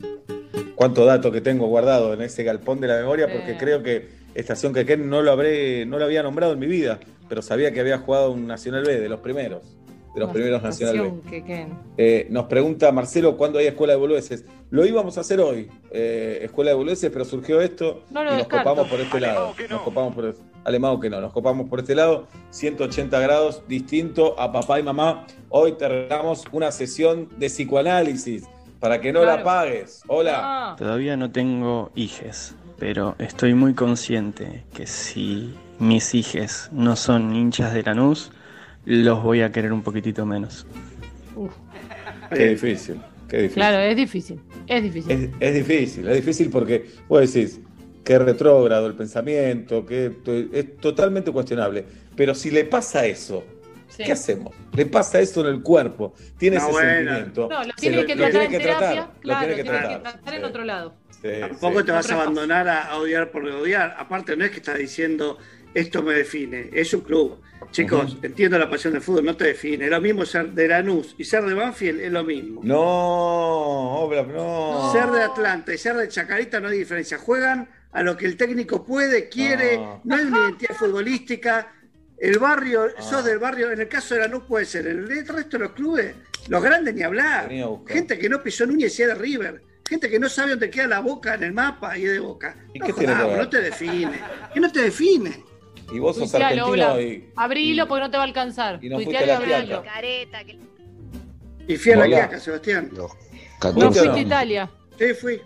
Cuánto dato que tengo guardado en ese galpón de la memoria, porque creo que Estación Quequén no lo habré, no lo había nombrado en mi vida, pero sabía que había jugado un Nacional B, de los primeros, de los primeros Nacional B. Quequén. Eh, nos pregunta Marcelo cuándo hay escuela de boludeces. Lo íbamos a hacer hoy, eh, escuela de boludeces, pero surgió esto No lo y nos descarto. copamos por este lado. Nos copamos por Alemado que no, nos copamos por este lado. 180 grados, distinto a papá y mamá. Hoy te regalamos una sesión de psicoanálisis para que no la pagues. Hola. Ah, Todavía no tengo hijes, pero estoy muy consciente que si mis hijes no son hinchas de Lanús, los voy a querer un poquitito menos. uf. Qué difícil, qué difícil. Claro, es difícil. Es difícil. Es, es difícil, es difícil porque vos decís que es retrógrado el pensamiento, que es totalmente cuestionable. Pero si le pasa eso, Sí. ¿qué hacemos? Le pasa eso en el cuerpo, tiene No, ese bueno. sentimiento. No, lo tiene que lo tratar tiene en que terapia. tratar, lo claro, tiene que tiene que tratar. en Sí, otro lado. sí, Tampoco sí. te vas a abandonar a, a odiar por odiar. Aparte, no es que estás diciendo esto me define, es un club. Chicos, entiendo la pasión del fútbol, no te define. Es lo mismo ser de Lanús y ser de Banfield, es lo mismo. No, Obla, no. Ser de Atlanta y ser de Chacarita no hay diferencia. Juegan a lo que el técnico puede, quiere, No. no hay una identidad futbolística. El barrio, Ah. sos del barrio, en el caso de Lanús puede ser. En el resto de los clubes, los grandes ni hablar. Gente que no pisó Núñez y de River. Gente que no sabe dónde queda la boca en el mapa y es de boca. ¿Y no qué que jodamos, no te define. ¿Qué no te define? Y vos sos Tuitealo, argentino Ola. y, Abrilo porque no te va a alcanzar. Y no fuiste a la y abrilo. Quiaca. Careta, que- Y fui a la Hola. quiaca, Sebastián. No 14 fuiste a años. Italia. Sí, fui.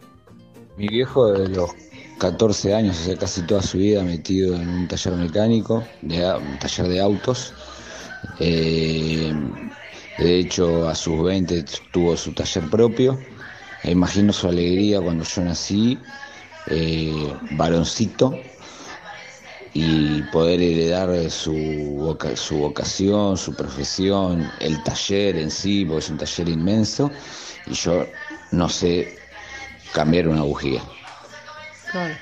Mi viejo de los 14 años, o sea, casi toda su vida metido en un taller mecánico, de, a- un taller de autos. Eh, de hecho, a sus 20 tuvo su taller propio. E imagino su alegría cuando yo nací, eh, varoncito, y poder heredar su, voca- su vocación, su profesión, el taller en sí, porque es un taller inmenso, y yo no sé cambiar una bujía. Claro.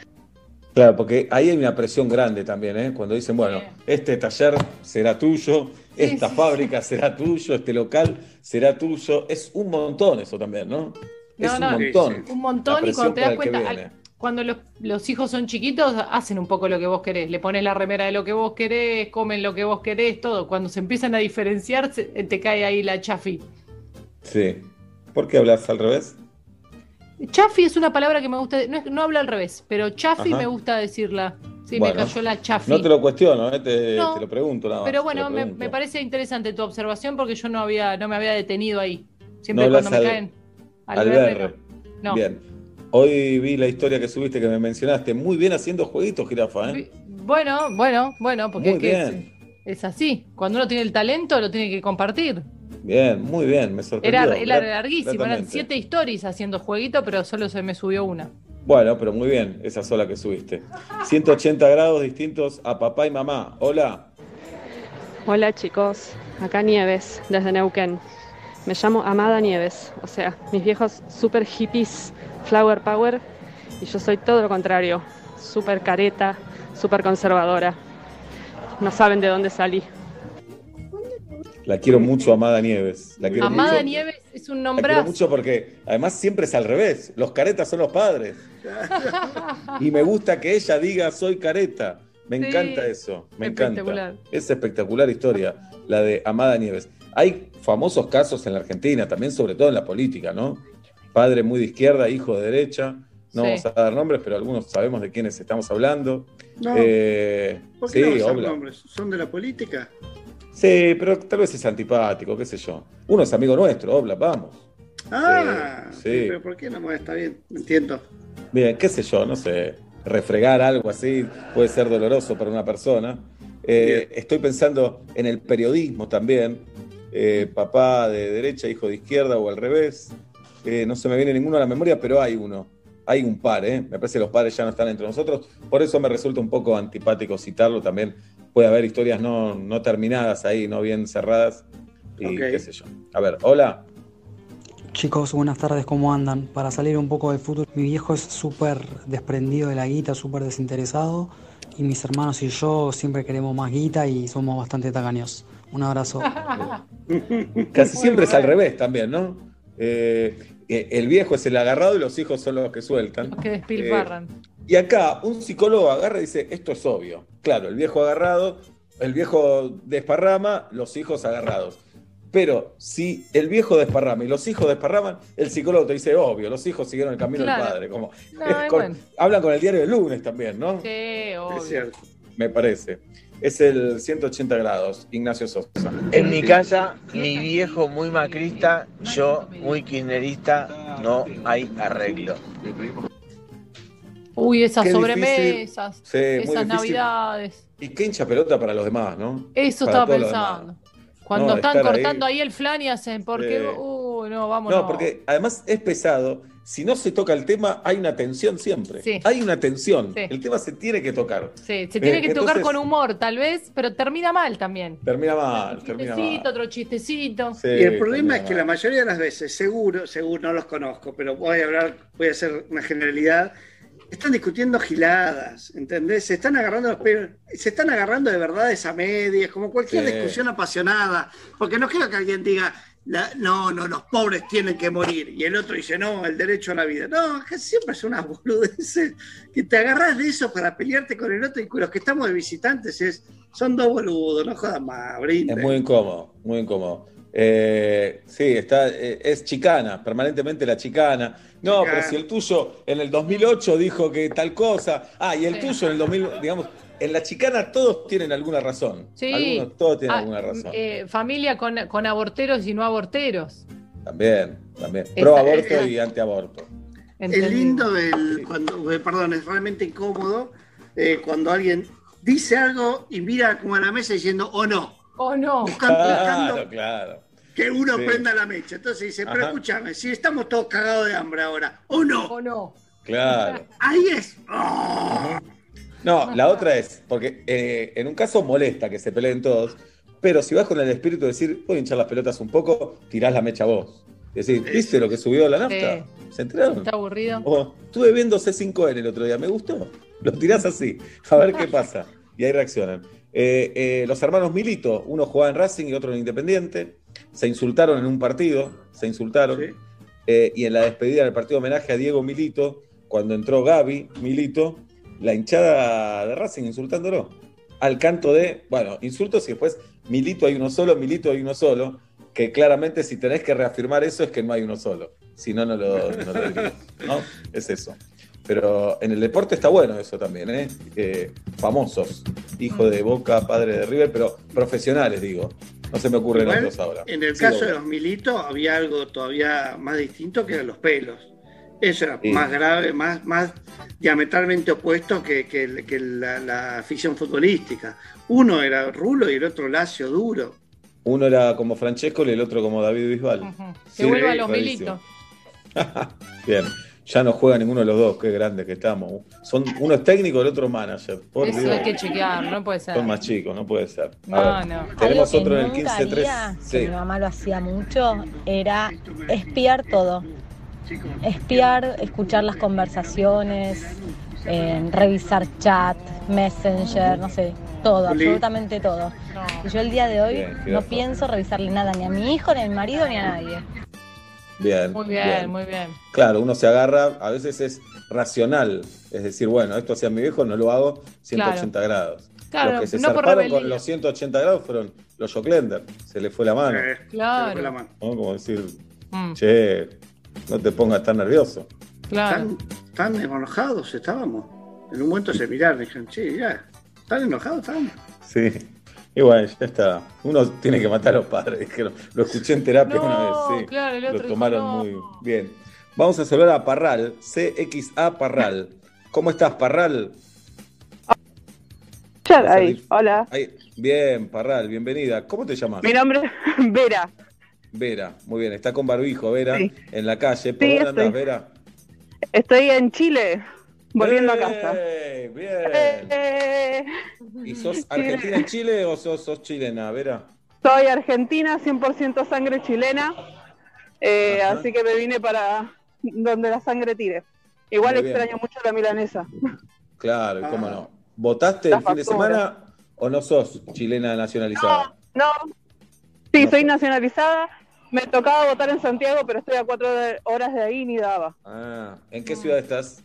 Claro, porque ahí hay una presión grande también, ¿eh? Cuando dicen, bueno, este taller será tuyo, esta sí, fábrica será tuyo, este local será tuyo. Es un montón eso también, ¿no? es No, un no. montón. Sí, Un La montón y cuando te das cuenta, al- cuando los, los hijos son chiquitos, hacen un poco lo que vos querés. Le pones la remera de lo que vos querés, comen lo que vos querés, todo. Cuando se empiezan a diferenciar, se- te cae ahí la chafi. Sí. ¿Por qué hablas al revés? Chafi es una palabra que me gusta, no, no hablo al revés, pero chafi Ajá. me gusta decirla. Sí, Bueno. me cayó la chafi. No te lo cuestiono, ¿eh? te, No, te lo pregunto nada más. Pero bueno, me, parece interesante tu observación porque yo no había, no me había detenido ahí. Siempre No cuando me al- caen al berre. no. No. Bien. Hoy vi la historia que subiste que me mencionaste. Muy bien haciendo jueguitos, jirafa, ¿eh? Bueno, bueno, bueno, porque Muy es, que bien. es, es así. Cuando uno tiene el talento, lo tiene que compartir. Bien, muy bien, me sorprendió. Era, larguísimo, eran siete stories haciendo jueguito, pero solo se me subió una. Bueno, pero muy bien, esa sola que subiste. 180 grados distintos a papá y mamá. Hola. Hola chicos, acá Nieves, desde Neuquén. Me llamo Amada Nieves, o sea, mis viejos super hippies, flower power, y yo soy todo lo contrario, super careta, super conservadora. No saben de dónde salí. La quiero mucho, Amada Nieves. La quiero Amada mucho. Nieves es un La quiero nombrazo. mucho porque además siempre es al revés. Los caretas son los padres. Y me gusta que ella diga soy careta. Me Sí, encanta eso. Me encanta. espectacular. Es espectacular historia, la de Amada Nieves. Hay famosos casos en la Argentina, también sobre todo en la política, ¿no? Padre muy de izquierda, hijo de derecha. No Sí. vamos a dar nombres, pero algunos sabemos de quiénes estamos hablando. No, Eh, ¿Por qué sí, no usar obla. nombres? ¿Son de la política? Sí, pero tal vez es antipático, qué sé yo. Uno es amigo nuestro, Obla, vamos. Ah, sí. pero ¿por qué no? Está bien, entiendo. Bien, qué sé yo, no sé, refregar algo así puede ser doloroso para una persona. Eh, estoy pensando en el periodismo también, eh, papá de derecha, hijo de izquierda o al revés. Eh, no se me viene ninguno a la memoria, pero hay uno. hay un par, ¿eh? Me parece que los padres ya no están entre nosotros. Por eso me resulta un poco antipático citarlo. También puede haber historias no, no terminadas ahí, no bien cerradas. Y qué sé yo. A ver, hola. Chicos, buenas tardes, ¿cómo andan? Para salir un poco del fútbol, mi viejo es súper desprendido de la guita, súper desinteresado. Y mis hermanos y yo siempre queremos más guita y somos bastante tacaños. Un abrazo. Casi siempre es al revés también, ¿no? Eh, eh, el viejo es el agarrado y los hijos son los que sueltan. Que despilfarran. Eh, y acá un psicólogo agarra y dice, esto es obvio. Claro, el viejo agarrado, el viejo desparrama, los hijos agarrados. Pero si el viejo desparrama y los hijos desparraman, el psicólogo te dice, obvio, los hijos siguieron el camino Claro. del padre. Como, No, es es con- bueno. Hablan con el diario del lunes también, ¿no? Sí, obvio. cierto. Me parece. Es el 180 grados, Ignacio Sosa. En mi casa, mi viejo muy macrista, yo muy kirchnerista, no hay arreglo. Uy, esas Qué sobremesas, Sí, esas navidades. Y qué hincha pelota para los demás, ¿no? Eso Para estaba pensando. Cuando No, están cortando ahí- ahí. el flan y hacen, porque, Sí. uy, no, vamos, No, porque además es pesado. Si no se toca el tema, hay una tensión siempre. Sí. Hay una tensión. Sí. El tema se tiene que tocar. Sí, se tiene Eh, que tocar entonces- con humor, tal vez, pero termina mal también. Termina mal, termina Chistecito, mal. otro chistecito. Sí, y el problema es que mal. la mayoría de las veces, seguro, seguro, no los conozco, pero voy a hablar, voy a hacer una generalidad. Están discutiendo giladas, ¿entendés? Se están agarrando los pelos, se están agarrando de verdades a medias, como cualquier Sí. discusión apasionada. Porque no quiero que alguien diga, la- no, no, los pobres tienen que morir. Y el otro dice, no, el derecho a la vida. No, que siempre es una boludeces que te agarras de eso para pelearte con el otro y con los que estamos de visitantes es, son dos boludos, no jodas más, brinden. Es muy incómodo, muy incómodo. Eh, sí, está, eh, es chicana, permanentemente la chicana. No, Chicana. pero si el tuyo en el 2008 dijo que tal cosa, ah, y el Sí. tuyo en el 2000, digamos, en la chicana todos tienen alguna razón. Sí. Algunos, todos tienen Ah, alguna razón. eh, familia con, con aborteros y no aborteros. También, también. Pro aborto y antiaborto. Es Entendido. lindo el, cuando, eh, perdón, es realmente incómodo eh, cuando alguien dice algo y mira como a la mesa diciendo o no, Oh, no. buscando, Claro, buscando claro. que uno Sí. prenda la mecha. Entonces dice, pero Ajá. escúchame, si estamos todos cagados de hambre ahora, o no, Oh, no. Claro. ahí es. No, la otra es, porque eh, en un caso molesta que se peleen todos, pero si vas con el espíritu de decir, voy a hinchar las pelotas un poco, tirás la mecha vos. Es decir, ¿viste lo que subió la nafta? ¿Se enteraron? Está aburrido. O, estuve viendo C5N el otro día, me gustó. Lo tirás así, a ver qué pasa. Y ahí reaccionan. Eh, eh, los hermanos Milito, uno jugaba en Racing y otro en Independiente, se insultaron en un partido, se insultaron. Eh, y en la despedida del partido homenaje a Diego Milito, cuando entró Gaby Milito, la hinchada de Racing insultándolo. Al canto de, bueno, insultos y después Milito hay uno solo, Milito hay uno solo, que claramente si tenés que reafirmar eso es que no hay uno solo. Si no, no lo, no lo ¿no? Es eso. Pero en el deporte está bueno eso también, ¿eh? Eh, famosos, hijo de Boca, padre de River, pero profesionales, digo. No se me ocurren Igual, otros ahora. En el Sí, caso de los militos había algo todavía más distinto que eran los pelos. Eso era Sí. más grave, más, más diametralmente opuesto que, que- que la, la afición futbolística. Uno era rulo y el otro lacio duro. Uno era como Francesco y el otro como David Bisbal. Que Sí, vuelvan los rarísimo. militos. Bien, ya no juega ninguno de los dos, qué grande que estamos. Son, uno es técnico, el otro manager. Por Eso Dios. hay que chequear, no puede ser. Son más chicos, no puede ser. A No, ver, no. Tenemos otro en el nunca 15-3. haría, que Sí. mi mamá lo hacía mucho, era espiar todo. Espiar, escuchar las conversaciones, eh, revisar chat, messenger, no sé, todo, absolutamente todo. Y yo el día de hoy no pienso revisarle nada ni a mi hijo, ni a mi marido, ni a nadie. Bien, Muy bien, muy bien. Claro, uno se agarra, a veces es racional. Es decir, bueno, esto hacía mi viejo, no lo hago 180 grados. Claro, los que se no zarparon con los 180 grados fueron los Joclender. Se le fue la mano. Eh, Claro. se le fue la mano. ¿no? Como decir, Mm, che, no te pongas tan nervioso. claro. Tan, tan enojados estábamos. En un momento se miraron y dijeron, che, ya, tan enojados estamos. Sí. Y bueno, ya está. Uno tiene que matar a los padres. dijeron. Lo escuché en terapia No, una vez, sí. claro, el otro Lo dijo, tomaron no. muy bien. Vamos a saludar a Parral, CXA Parral. ¿Cómo estás, Parral? Ahí, hola. Ahí. Bien, Parral, bienvenida. ¿Cómo te llamas? Mi nombre es Vera. Vera, muy bien. Está con barbijo, Vera, Sí. en la calle. ¿Por Sí, dónde andás, estoy. Vera? Estoy en Chile, volviendo a casa. ¡Ey! Bien. Eh, ¿Y sos argentina en Chile o sos, sos chilena, Vera? soy argentina, 100% sangre chilena, eh, así que me vine para donde la sangre tire. Igual Muy bien. extraño mucho la milanesa. Claro, y cómo no. ¿Votaste el fin de semana o no sos chilena nacionalizada? No, sí, soy nacionalizada. Me tocaba votar en Santiago, pero estoy a cuatro horas de ahí, ni daba. Ah, ¿en qué ciudad estás?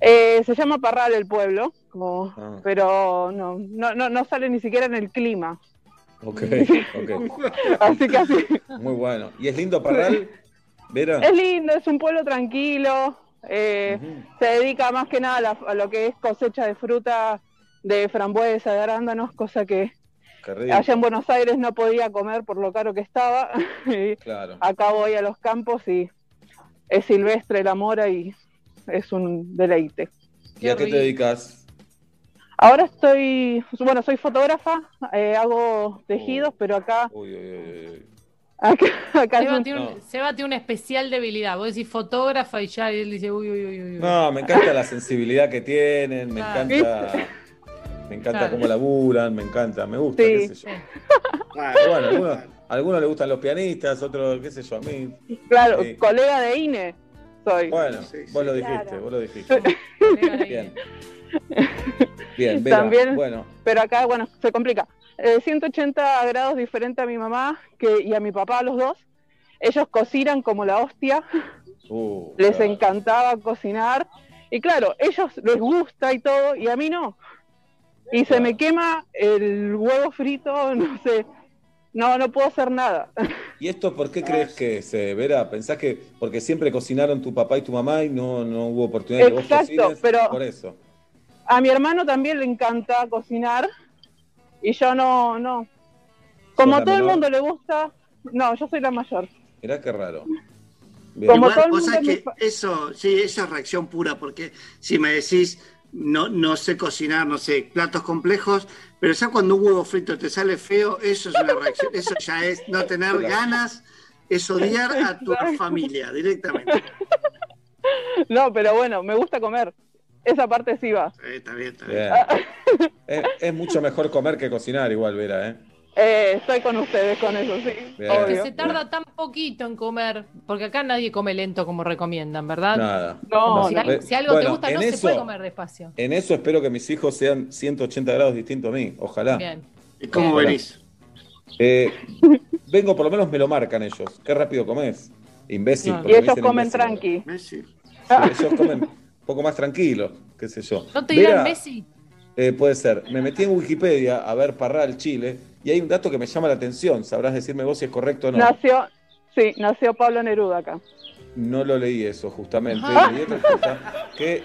Eh, se llama Parral el pueblo, como- Ah. pero no, no, no, no sale ni siquiera en el clima. Ok, ok. Así que así. Muy bueno. ¿Y es lindo Parral? Vera. Es lindo, es un pueblo tranquilo. eh, Se dedica más que nada a, la- a lo que es cosecha de fruta, de frambuesa, de arándanos, cosa que Allá en Buenos Aires no podía comer por lo caro que estaba. Y Claro. acá voy a los campos y es silvestre la mora y es un deleite. ¿Y a qué te dedicas? Ahora estoy, bueno, soy fotógrafa, eh, hago tejidos, pero acá, Uy, uy, uy, uy. acá, acá Seba un- tiene, un, Seba tiene una especial debilidad. Vos decís fotógrafa y ya él dice, uy, uy, uy, uy. uy. No, me encanta la sensibilidad que tienen, me Claro. encanta, me encanta Claro. cómo laburan, me encanta, me gusta, Sí. qué sé yo. Bueno, a algunos, algunos les gustan los pianistas, otros, qué sé yo, a mí. claro, Sí. colega de INE soy. Bueno, vos lo dijiste, Claro. vos lo dijiste. Bien. Bien, Vera, También, bueno, pero acá, bueno, se complica. Eh, 180 grados diferente a mi mamá que, y a mi papá, los dos. Ellos cocinan como la hostia, uh, les claro. encantaba cocinar. Y claro, ellos les gusta y todo, y a mí no. Y se me quema el huevo frito, no sé. No, no puedo hacer nada. ¿y esto por qué crees que se, Vera? ¿Pensás que porque siempre cocinaron tu papá y tu mamá y no, no hubo oportunidad de que vos Exacto, cocines? pero- Por eso. A mi hermano también le encanta cocinar y yo no, no. Como ¿Sos a todo el mundo le gusta, no, yo soy la mayor. Mirá qué raro. Bien. Como Igual, todo el mundo que eso, sí, eso es reacción pura, porque si me decís no, no sé cocinar, no sé, platos complejos, pero ya cuando un huevo frito te sale feo, eso es una reacción, eso ya es no tener ganas, es odiar a tu familia directamente. No, pero bueno, me gusta comer. Esa parte sí va. Eh, está bien, está bien. Bien. es, es mucho mejor comer que cocinar, igual, Vera, ¿eh? Eh, estoy con ustedes con eso, sí. Obvio. se tarda tan poquito en comer, porque acá nadie come lento como recomiendan, ¿verdad? Nada. No, si, no. al- si algo te gusta, no se puede comer despacio. En eso espero que mis hijos sean 180 grados distintos a mí, ojalá. Bien. ¿Y cómo venís? Eh, vengo, por lo menos me lo marcan ellos. Qué rápido comes. Imbécil. No. porque Y ellos comen imbécil. tranqui. Messi. Sí, ellos comen un poco más tranquilos, qué sé yo. ¿No te dirán Messi? eh, puede ser. Me metí en Wikipedia a ver Parral, Chile, y hay un dato que me llama la atención. Sabrás decirme vos si es correcto o no. Nació, sí, nació Pablo Neruda acá. No lo leí eso, justamente. Ajá. Leí otra cosa, que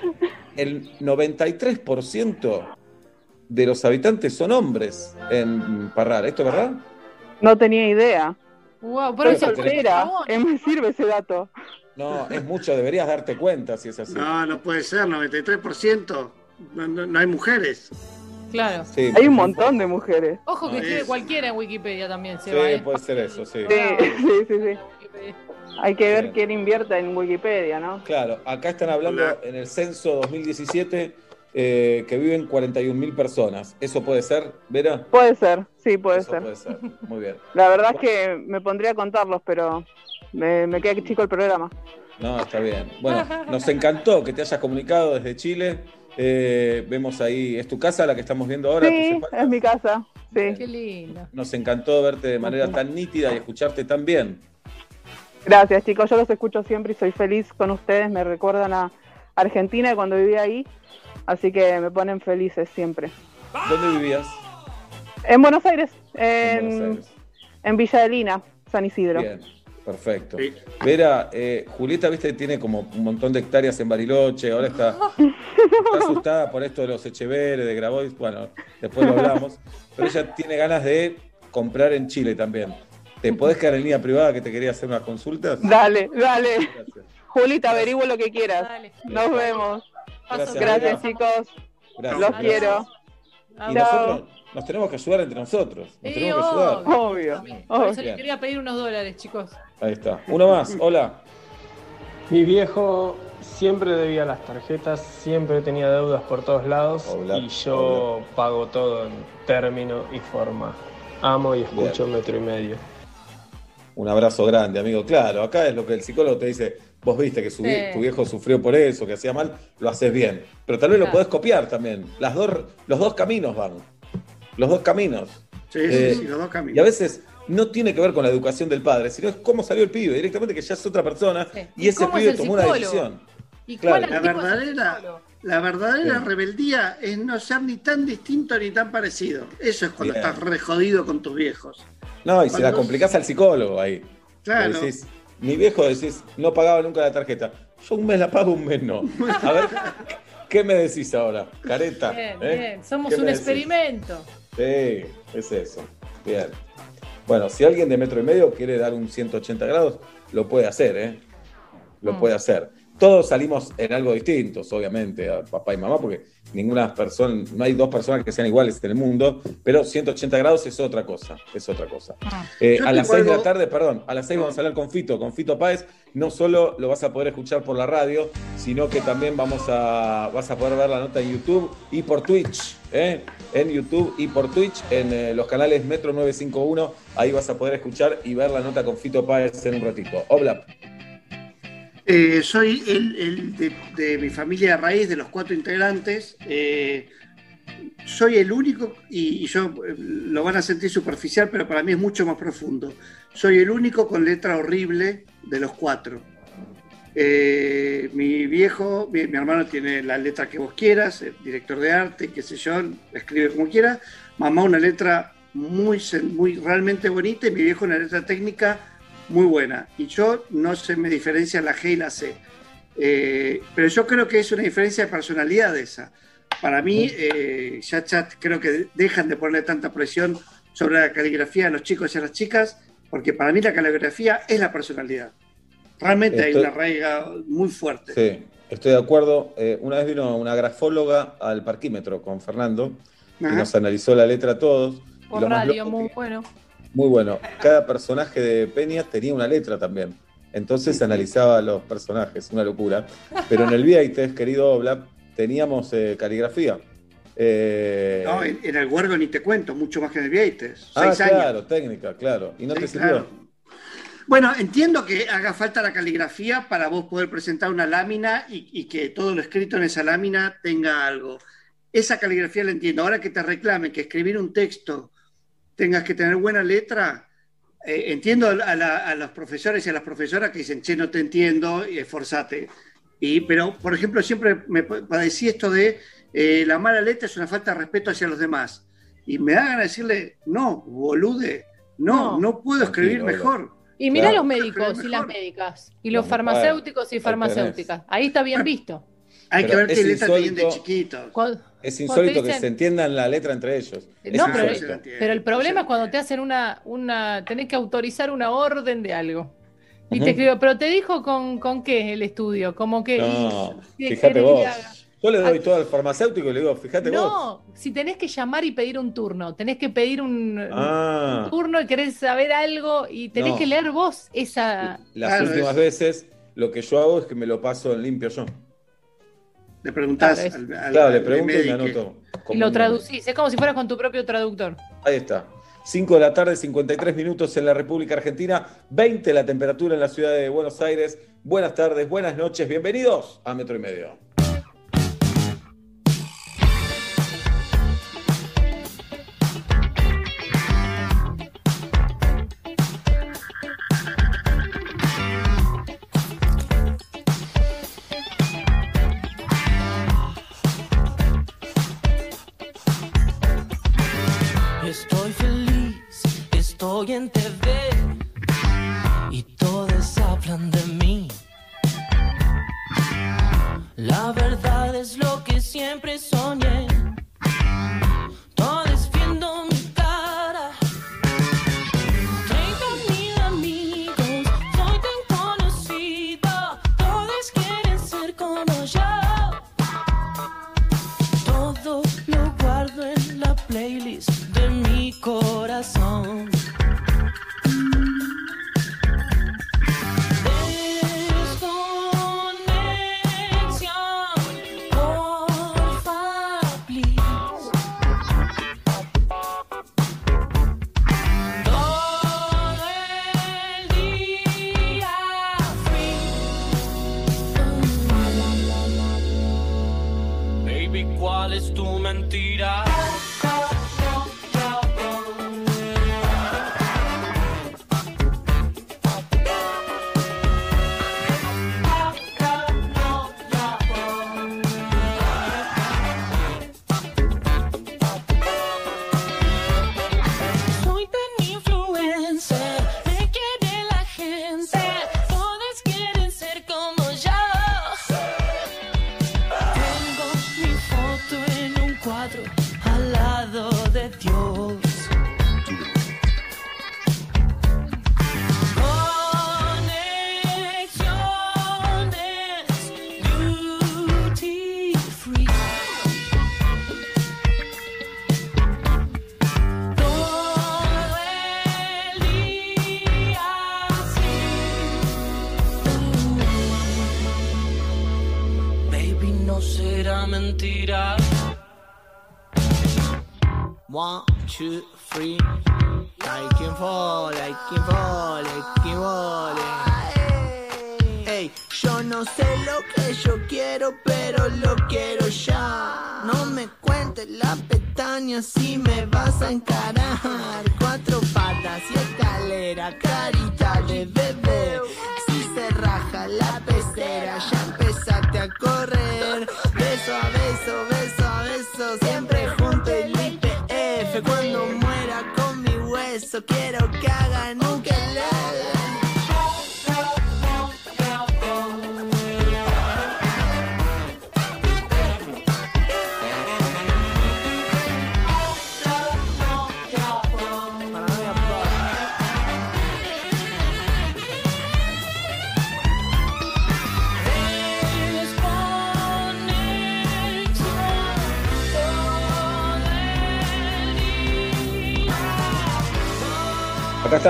el 93% de los habitantes son hombres en Parral. ¿Esto es verdad? No tenía idea. Wow, pero eso soltera. Me sirve ese dato. No, es mucho, deberías darte cuenta si es así. No, no puede ser, 93%. No, no, no hay mujeres. Claro. Sí, Hay un montón de mujeres. Ojo que escribe es- cualquiera en Wikipedia también, Sí, Seba. ¿eh? puede ser eso, sí. Sí, sí, sí, sí. Hay que ver Bien. quién invierte en Wikipedia, ¿no? Claro, acá están hablando en el censo 2017 eh, que viven 41.000 personas. ¿Eso puede ser, Vera? Puede ser, sí, puede Eso ser. puede ser. Muy bien. La verdad es que me pondría a contarlos, pero me, me queda chico el programa. No, está bien. Bueno, nos encantó que te hayas comunicado desde Chile. Eh, vemos ahí, ¿es tu casa la que estamos viendo ahora? Sí, es mi casa. Sí. Qué lindo. Nos encantó verte de manera tan nítida y escucharte tan bien. Gracias, chicos. Yo los escucho siempre y soy feliz con ustedes. Me recuerdan a Argentina cuando vivía ahí. Así que me ponen felices siempre. ¿Dónde vivías? En Buenos Aires, En en, Buenos Aires. en Villa de Lina, San Isidro. Bien, perfecto. Sí. Vera, eh, Julieta, viste, tiene como un montón de hectáreas en Bariloche, ahora está, está asustada por esto de los Echeveres, de Grabois, bueno, después lo hablamos, pero ella tiene ganas de comprar en Chile también. ¿Te podés quedar en línea privada que te quería hacer unas consultas? Dale, dale. Gracias. Julita, averiguo lo que quieras. Dale. Nos vemos. Gracias, chicos. Gracias, Los gracias. quiero. Y Chao. nosotros nos tenemos que ayudar entre nosotros. Nos Sí, tenemos que ayudar. obvio. Obvio. Por eso les quería pedir unos dólares, chicos. Ahí está. Uno más, hola. Mi viejo siempre debía las tarjetas, siempre tenía deudas por todos lados Hola, y yo pago todo en término y forma. Amo y escucho metro y medio. Un abrazo grande, amigo. Claro, acá es lo que el psicólogo te dice. Vos viste que su Sí. vie- tu viejo sufrió por eso, que hacía mal, lo haces bien. Pero tal vez lo podés copiar también. Las dos, los dos caminos van. Los dos caminos. Sí, sí, Eh, sí, los dos caminos. Y a veces no tiene que ver con la educación del padre, sino es cómo salió el pibe, directamente que ya es otra persona y, ¿Y ese es pibe tomó una decisión. ¿Y Claro. cuál La verdadera, la verdadera Sí. rebeldía es no ser ni tan distinto ni tan parecido. Eso es cuando Bien. estás re jodido con tus viejos. No, y se la complicás al psicólogo ahí. Claro. Le decís, mi viejo decís, no pagaba nunca la tarjeta. Yo un mes la pago, un mes no. A ver, ¿qué me decís ahora? Careta. Bien, ¿eh? bien. Somos ¿Qué un decís? experimento. Sí, es eso. Bien. Bueno, si alguien de metro y medio quiere dar un 180 grados, lo puede hacer, ¿eh? Lo Mm. puede hacer. Todos salimos en algo distintos, obviamente, a papá y mamá, porque ninguna persona, no hay dos personas que sean iguales en el mundo, pero 180 grados es otra cosa, es otra cosa. Eh, Yo a las tengo 6 de la tarde, perdón, a las 6 vamos a hablar con Fito, con Fito Páez. No solo lo vas a poder escuchar por la radio, sino que también vamos a, vas a poder ver la nota en YouTube y por Twitch. ¿eh? En YouTube y por Twitch, en eh, los canales Metro 951. Ahí vas a poder escuchar y ver la nota con Fito Páez en un ratito. Hola. Eh, soy el, de mi familia de raíz, de los cuatro integrantes. eh, soy el único, y, y yo eh, lo van a sentir superficial, pero para mí es mucho más profundo. Soy el único con letra horrible de los cuatro. Eh, mi viejo, mi, mi hermano tiene la letra que vos quieras, el director de arte, qué sé yo, escribe como quiera. Mamá una letra muy, muy realmente bonita y mi viejo una letra técnica muy buena. Y yo no se me diferencia la G y la C. Eh, pero yo creo que es una diferencia de personalidad esa. Para mí, eh, ya chat creo que dejan de ponerle tanta presión sobre la caligrafía a los chicos y a las chicas, porque para mí la caligrafía es la personalidad. Realmente hay una arraiga muy fuerte. Sí, estoy de acuerdo. Eh, una vez vino una grafóloga al parquímetro con Fernando y Ajá. nos analizó la letra a todos. Y Por radio, muy bueno. Muy bueno. Cada personaje de Peña tenía una letra también. Entonces analizaba los personajes, una locura. Pero en el VITES, querido Oblap, teníamos eh, caligrafía. Eh, No, en, en el huergo ni te cuento, mucho más que en el Vieites. ah, años. claro, técnica, claro. ¿Y no Sí, te sirvió? claro. Bueno, entiendo que haga falta la caligrafía para vos poder presentar una lámina y, y que todo lo escrito en esa lámina tenga algo. Esa caligrafía la entiendo. Ahora que te reclamen que escribir un texto tengas que tener buena letra, eh, entiendo a, la- a los profesores y a las profesoras que dicen, che, no te entiendo, y esforzate. Y, pero, por ejemplo, siempre me pa- padecí esto de eh, la mala letra es una falta de respeto hacia los demás. Y me da ganas de decirle, no, bolude, no, no, No. puedo escribir mejor. Y mira Claro. los médicos y las médicas, y los farmacéuticos y farmacéuticas. Ahí está bien visto. Hay Pero que ver es qué letra tienen de. Cuando- Es insólito que se entiendan la letra entre ellos. Es No, pero, el problema es cuando te hacen una, una, tenés que autorizar una orden de algo. Y te escribo, pero te dijo con, con qué el estudio, como que. No, y- fíjate vos. haga. Yo le doy todo al farmacéutico y le digo, fíjate vos. No, si tenés que llamar y pedir un turno, tenés que pedir un, Ah. un turno y querés saber algo y tenés No. que leer vos esa. Las Claro, últimas es- veces lo que yo hago es que me lo paso en limpio yo. Le preguntás Claro, al, al- Claro, le pregunto y me anoto. Y lo traducís, es como si fueras con tu propio traductor. Ahí está. 5 de la tarde, 53 minutos en la República Argentina, 20 la temperatura en la ciudad de Buenos Aires. Buenas tardes, buenas noches, bienvenidos a Metro y Medio.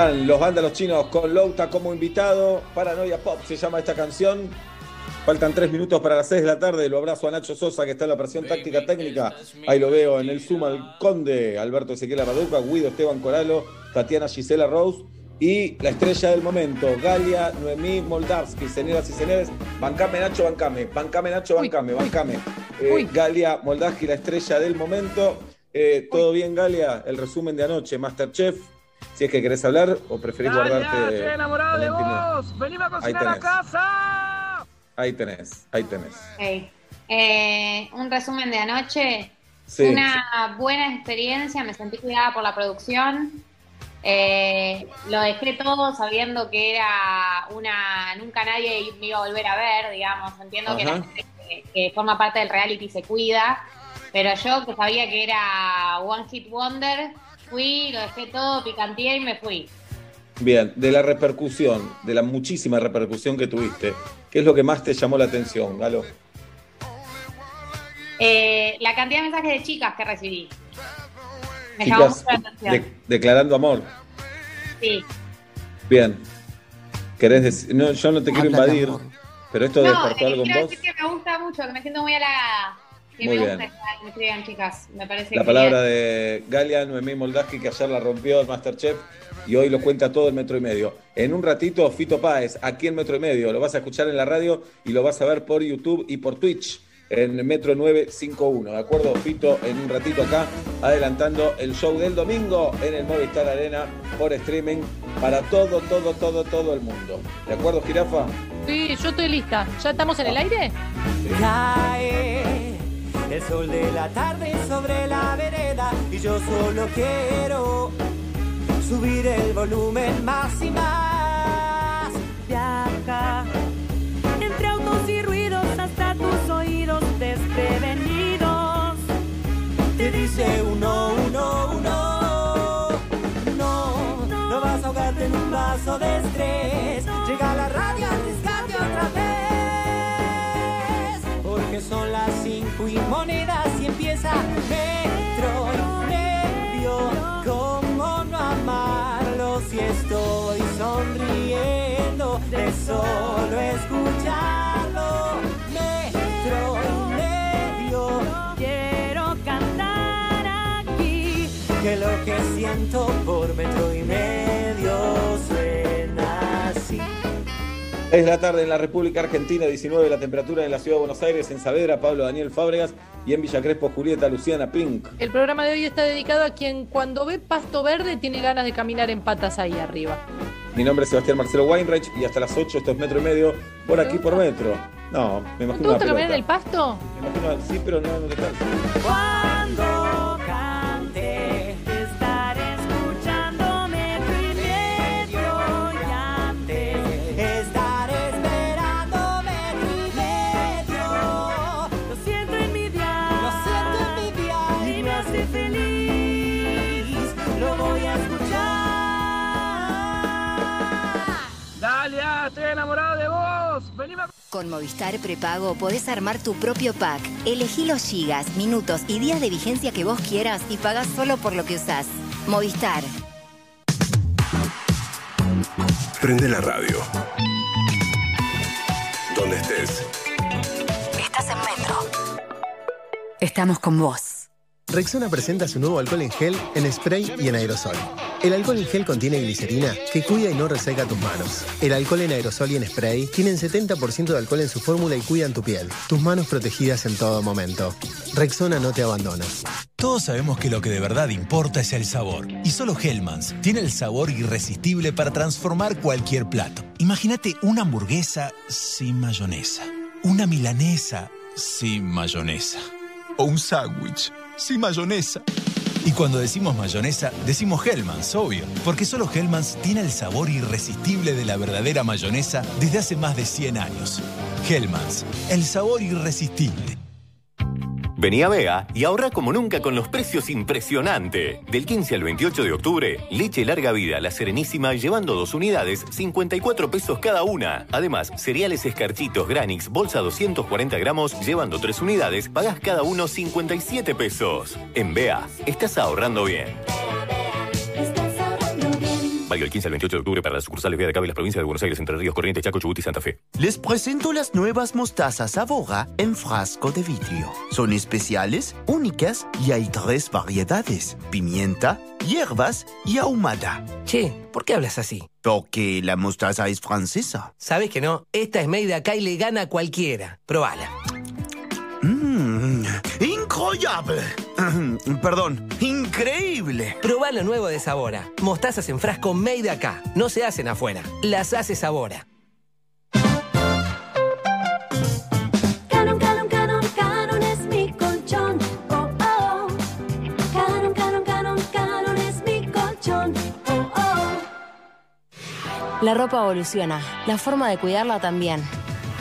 Están los vándalos chinos con Louta como invitado. Paranoia Pop se llama esta canción. Faltan tres minutos para las seis de la tarde. Lo abrazo a Nacho Sosa, que está en la operación táctica técnica. Ahí lo veo en el Zoom al Conde, Alberto Ezequiel Arraduca, Guido Esteban Coralo, Tatiana Gisela Rose y la estrella del momento, Galia Noemí Moldavsky. Señoras y señores, bancame Nacho, bancame. Bancame Nacho, bancame, bancame. Eh, Galia Moldavsky, la estrella del momento. Eh, ¿Todo bien, Galia? El resumen de anoche, Masterchef. Si es que querés hablar o preferís guardarte. estoy enamorado de vos. Venime a cocinar a casa. Ahí tenés, ahí tenés. Eh, un resumen de anoche. Sí. Una buena experiencia, me sentí cuidada por la producción. Eh, lo dejé todo sabiendo que era una. Nunca nadie me iba a volver a ver, digamos. Entiendo que la gente que, que forma parte del reality se cuida. Pero yo que sabía que era One Hit Wonder, fui, lo dejé todo, picanteé y me fui. Bien, de la repercusión, de la muchísima repercusión que tuviste, ¿qué es lo que más te llamó la atención, Galo? Eh, la cantidad de mensajes de chicas que recibí. Me llamó mucho la atención. de- declarando amor. Sí. Bien. ¿Querés decir? No, yo no te quiero invadir, amor. pero esto No, despertó eh, algo en vos. decir que me gusta mucho, que me siento muy halagada. Que Muy me bien. gusta que me escriban chicas. Me parece La genial. palabra de Galia Noemí Moldaski, que ayer la rompió el Masterchef y hoy lo cuenta todo el metro y medio. En un ratito, Fito Páez, aquí en Metro y Medio. Lo vas a escuchar en la radio y lo vas a ver por YouTube y por Twitch en Metro 951. ¿De acuerdo, Fito? En un ratito acá, adelantando el show del domingo en el Movistar Arena por streaming para todo, todo, todo, todo el mundo. ¿De acuerdo, Jirafa? Sí, yo estoy lista. ¿Ya estamos en el aire? Cae el sol de la tarde sobre la vereda y yo solo quiero subir el volumen más y más. Viaja entre autos y ruidos hasta tus oídos desprevenidos. Te dice uno, uno, uno. No, no vas a ahogarte en un vaso de estrés. Llega la radio monedas y empieza metro y medio. ¿Cómo no amarlo si estoy sonriendo de solo escucharlo? Metro y medio. Quiero cantar aquí. que lo que siento por metro y medio Es la tarde en la República Argentina, 19 la temperatura en la ciudad de Buenos Aires, en Saavedra, Pablo Daniel Fábregas y en Villa Crespo, Julieta Luciana Pink. El programa de hoy está dedicado a quien cuando ve pasto verde tiene ganas de caminar en patas ahí arriba. Mi nombre es Sebastián Marcelo Weinreich y hasta las 8 esto es metro y medio por aquí por metro. No, me ¿No imagino te gusta caminar en el pasto? Me imagino, sí, pero no, no te canses. Con Movistar Prepago podés armar tu propio pack. Elegí los gigas, minutos y días de vigencia que vos quieras y pagás solo por lo que usás. Movistar. Prende la radio. Donde estés. Estás en Metro. Estamos con vos. Rexona presenta su nuevo alcohol en gel, en spray y en aerosol. El alcohol en gel contiene glicerina que cuida y no reseca tus manos. El alcohol en aerosol y en spray tienen 70% de alcohol en su fórmula y cuidan tu piel. Tus manos protegidas en todo momento. Rexona no te abandona. Todos sabemos que lo que de verdad importa es el sabor. Y solo Hellmann's tiene el sabor irresistible para transformar cualquier plato. Imagínate una hamburguesa sin mayonesa. Una milanesa sin mayonesa. O un sándwich sin mayonesa. Y cuando decimos mayonesa, decimos Hellmann's, obvio. Porque solo Hellmann's tiene el sabor irresistible de la verdadera mayonesa desde hace más de 100 años. Hellmann's, el sabor irresistible. Vení a Bea y ahorra como nunca con los precios impresionante. Del 15 al 28 de octubre, leche larga vida, la Serenísima, llevando dos unidades, 54 pesos cada una. Además, cereales escarchitos Granix, bolsa 240 gramos, llevando tres unidades, pagás cada uno 57 pesos. En Bea, estás ahorrando bien. Válido del 15 al 28 de octubre para las sucursales Vía de Cabo y las provincias de Buenos Aires, Entre Ríos, Corrientes, Chaco, Chubut y Santa Fe. Les presento las nuevas mostazas Avora en frasco de vidrio. Son especiales, únicas y hay tres variedades: pimienta, hierbas y ahumada. Che, ¿por qué hablas así? Porque la mostaza es francesa. ¿Sabes que no? Esta es made acá y le gana a cualquiera. Probala. Mmm, incroyable. Perdón, increíble. Probá lo nuevo de Sabora. Mostazas en frasco made acá. No se hacen afuera. Las hace Sabora. La ropa evoluciona, la forma de cuidarla también.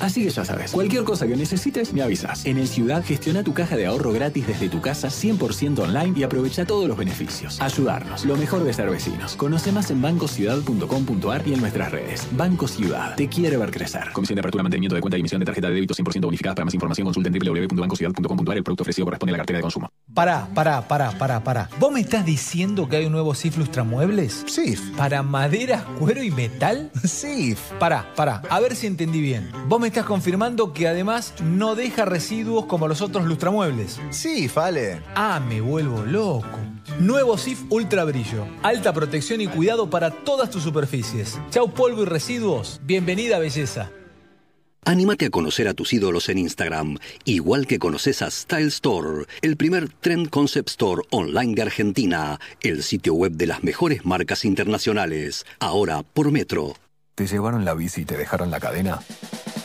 Así que ya sabes, cualquier cosa que necesites, me avisas. En el Ciudad, gestiona tu caja de ahorro gratis desde tu casa 100% online y aprovecha todos los beneficios. Ayudarnos, lo mejor de ser vecinos. Conoce más en bancociudad.com.ar y en nuestras redes. Banco Ciudad, te quiere ver crecer. Comisión de apertura, mantenimiento de cuenta y emisión de tarjeta de débito 100% bonificada. Para más información, consulta en www.bancociudad.com.ar. El producto ofrecido corresponde a la cartera de consumo. Pará, pará, pará, pará, pará. ¿Vos me estás diciendo que hay un nuevo SIF Lustramuebles? SIF. ¿Para madera, cuero y metal? SIF. Pará, pará, a ver si entendí bien. Vos me estás confirmando que además no deja residuos como los otros lustramuebles. Sí, Fale. Ah, me vuelvo loco. Nuevo SIF Ultra Brillo. Alta protección y cuidado para todas tus superficies. Chau polvo y residuos. Bienvenida belleza. Anímate a conocer a tus ídolos en Instagram, igual que conoces a Style Store, el primer trend concept store online de Argentina, el sitio web de las mejores marcas internacionales, ahora por Metro. ¿Te llevaron la bici y te dejaron la cadena?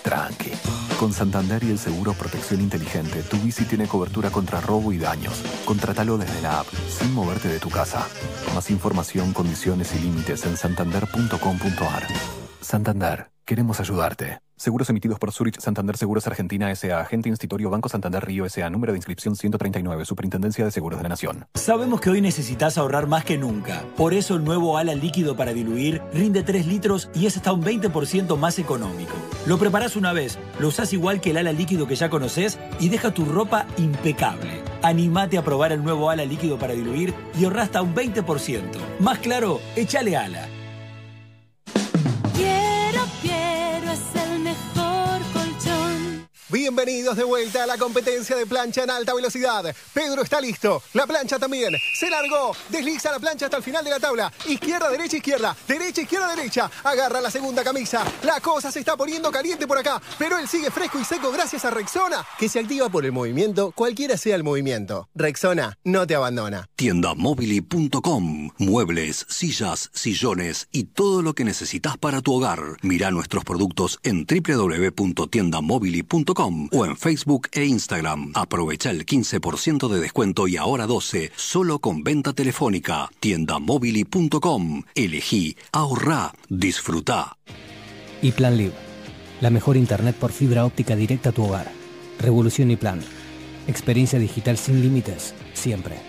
Tranqui. Con Santander y el seguro Protección Inteligente, tu bici tiene cobertura contra robo y daños. Contratalo desde la app, sin moverte de tu casa. Más información, condiciones y límites en santander.com.ar. Santander, queremos ayudarte. Seguros emitidos por Zurich Santander Seguros Argentina S.A. Agente Institutorio Banco Santander Río S.A. Número de inscripción 139. Superintendencia de Seguros de la Nación. Sabemos que hoy necesitas ahorrar más que nunca. Por eso el nuevo ala líquido para diluir rinde 3 litros y es hasta un 20% más económico. Lo preparás una vez, lo usás igual que el ala líquido que ya conoces y deja tu ropa impecable. Animate a probar el nuevo ala líquido para diluir y ahorra hasta un 20%. Más claro, échale ala. Bienvenidos de vuelta a la competencia de plancha en alta velocidad. Pedro está listo. La plancha también. Se largó. Desliza la plancha hasta el final de la tabla. Izquierda, derecha, izquierda. Derecha, izquierda, derecha. Agarra la segunda camisa. La cosa se está poniendo caliente por acá. Pero él sigue fresco y seco gracias a Rexona, que se activa por el movimiento, cualquiera sea el movimiento. Rexona no te abandona. Tiendamobili.com. Muebles, sillas, sillones y todo lo que necesitas para tu hogar. Mira nuestros productos en www.tiendamobili.com o en Facebook e Instagram. Aprovecha el 15% de descuento y ahora 12 solo con venta telefónica. tiendamóvil.com. Elegí, ahorrá, disfrutá. Y Plan Live, la mejor internet por fibra óptica directa a tu hogar. Revolución y Plan. Experiencia digital sin límites, siempre.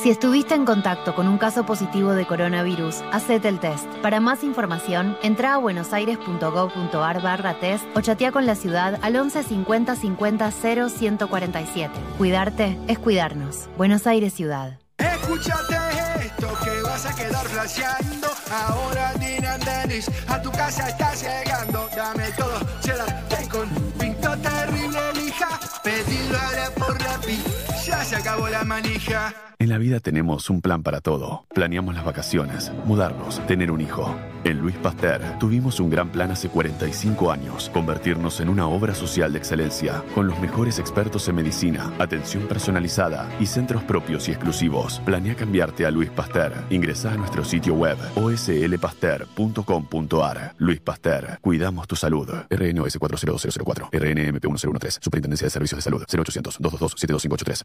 Si estuviste en contacto con un caso positivo de coronavirus, hacete el test. Para más información, entra a buenosaires.gov.ar barra test o chatea con la ciudad al 11 50 50 0 147. Cuidarte es cuidarnos. Buenos Aires Ciudad. Escúchate esto que vas a quedar flasheando. Ahora Dinan Dennis, a tu casa está llegando. Dame todo, cheddar, bacon, pinto terrible lija. Pedilo por la pi, se acabó la manija. En la vida tenemos un plan para todo. Planeamos las vacaciones, mudarnos, tener un hijo. En Luis Pasteur tuvimos un gran plan hace 45 años, convertirnos en una obra social de excelencia, con los mejores expertos en medicina, atención personalizada y centros propios y exclusivos. Planea cambiarte a Luis Pasteur. Ingresa a nuestro sitio web oslpasteur.com.ar. Luis Pasteur, cuidamos tu salud. RNOS 40204, RNMP 1013, Superintendencia de Servicios de Salud, 0800 222 72583.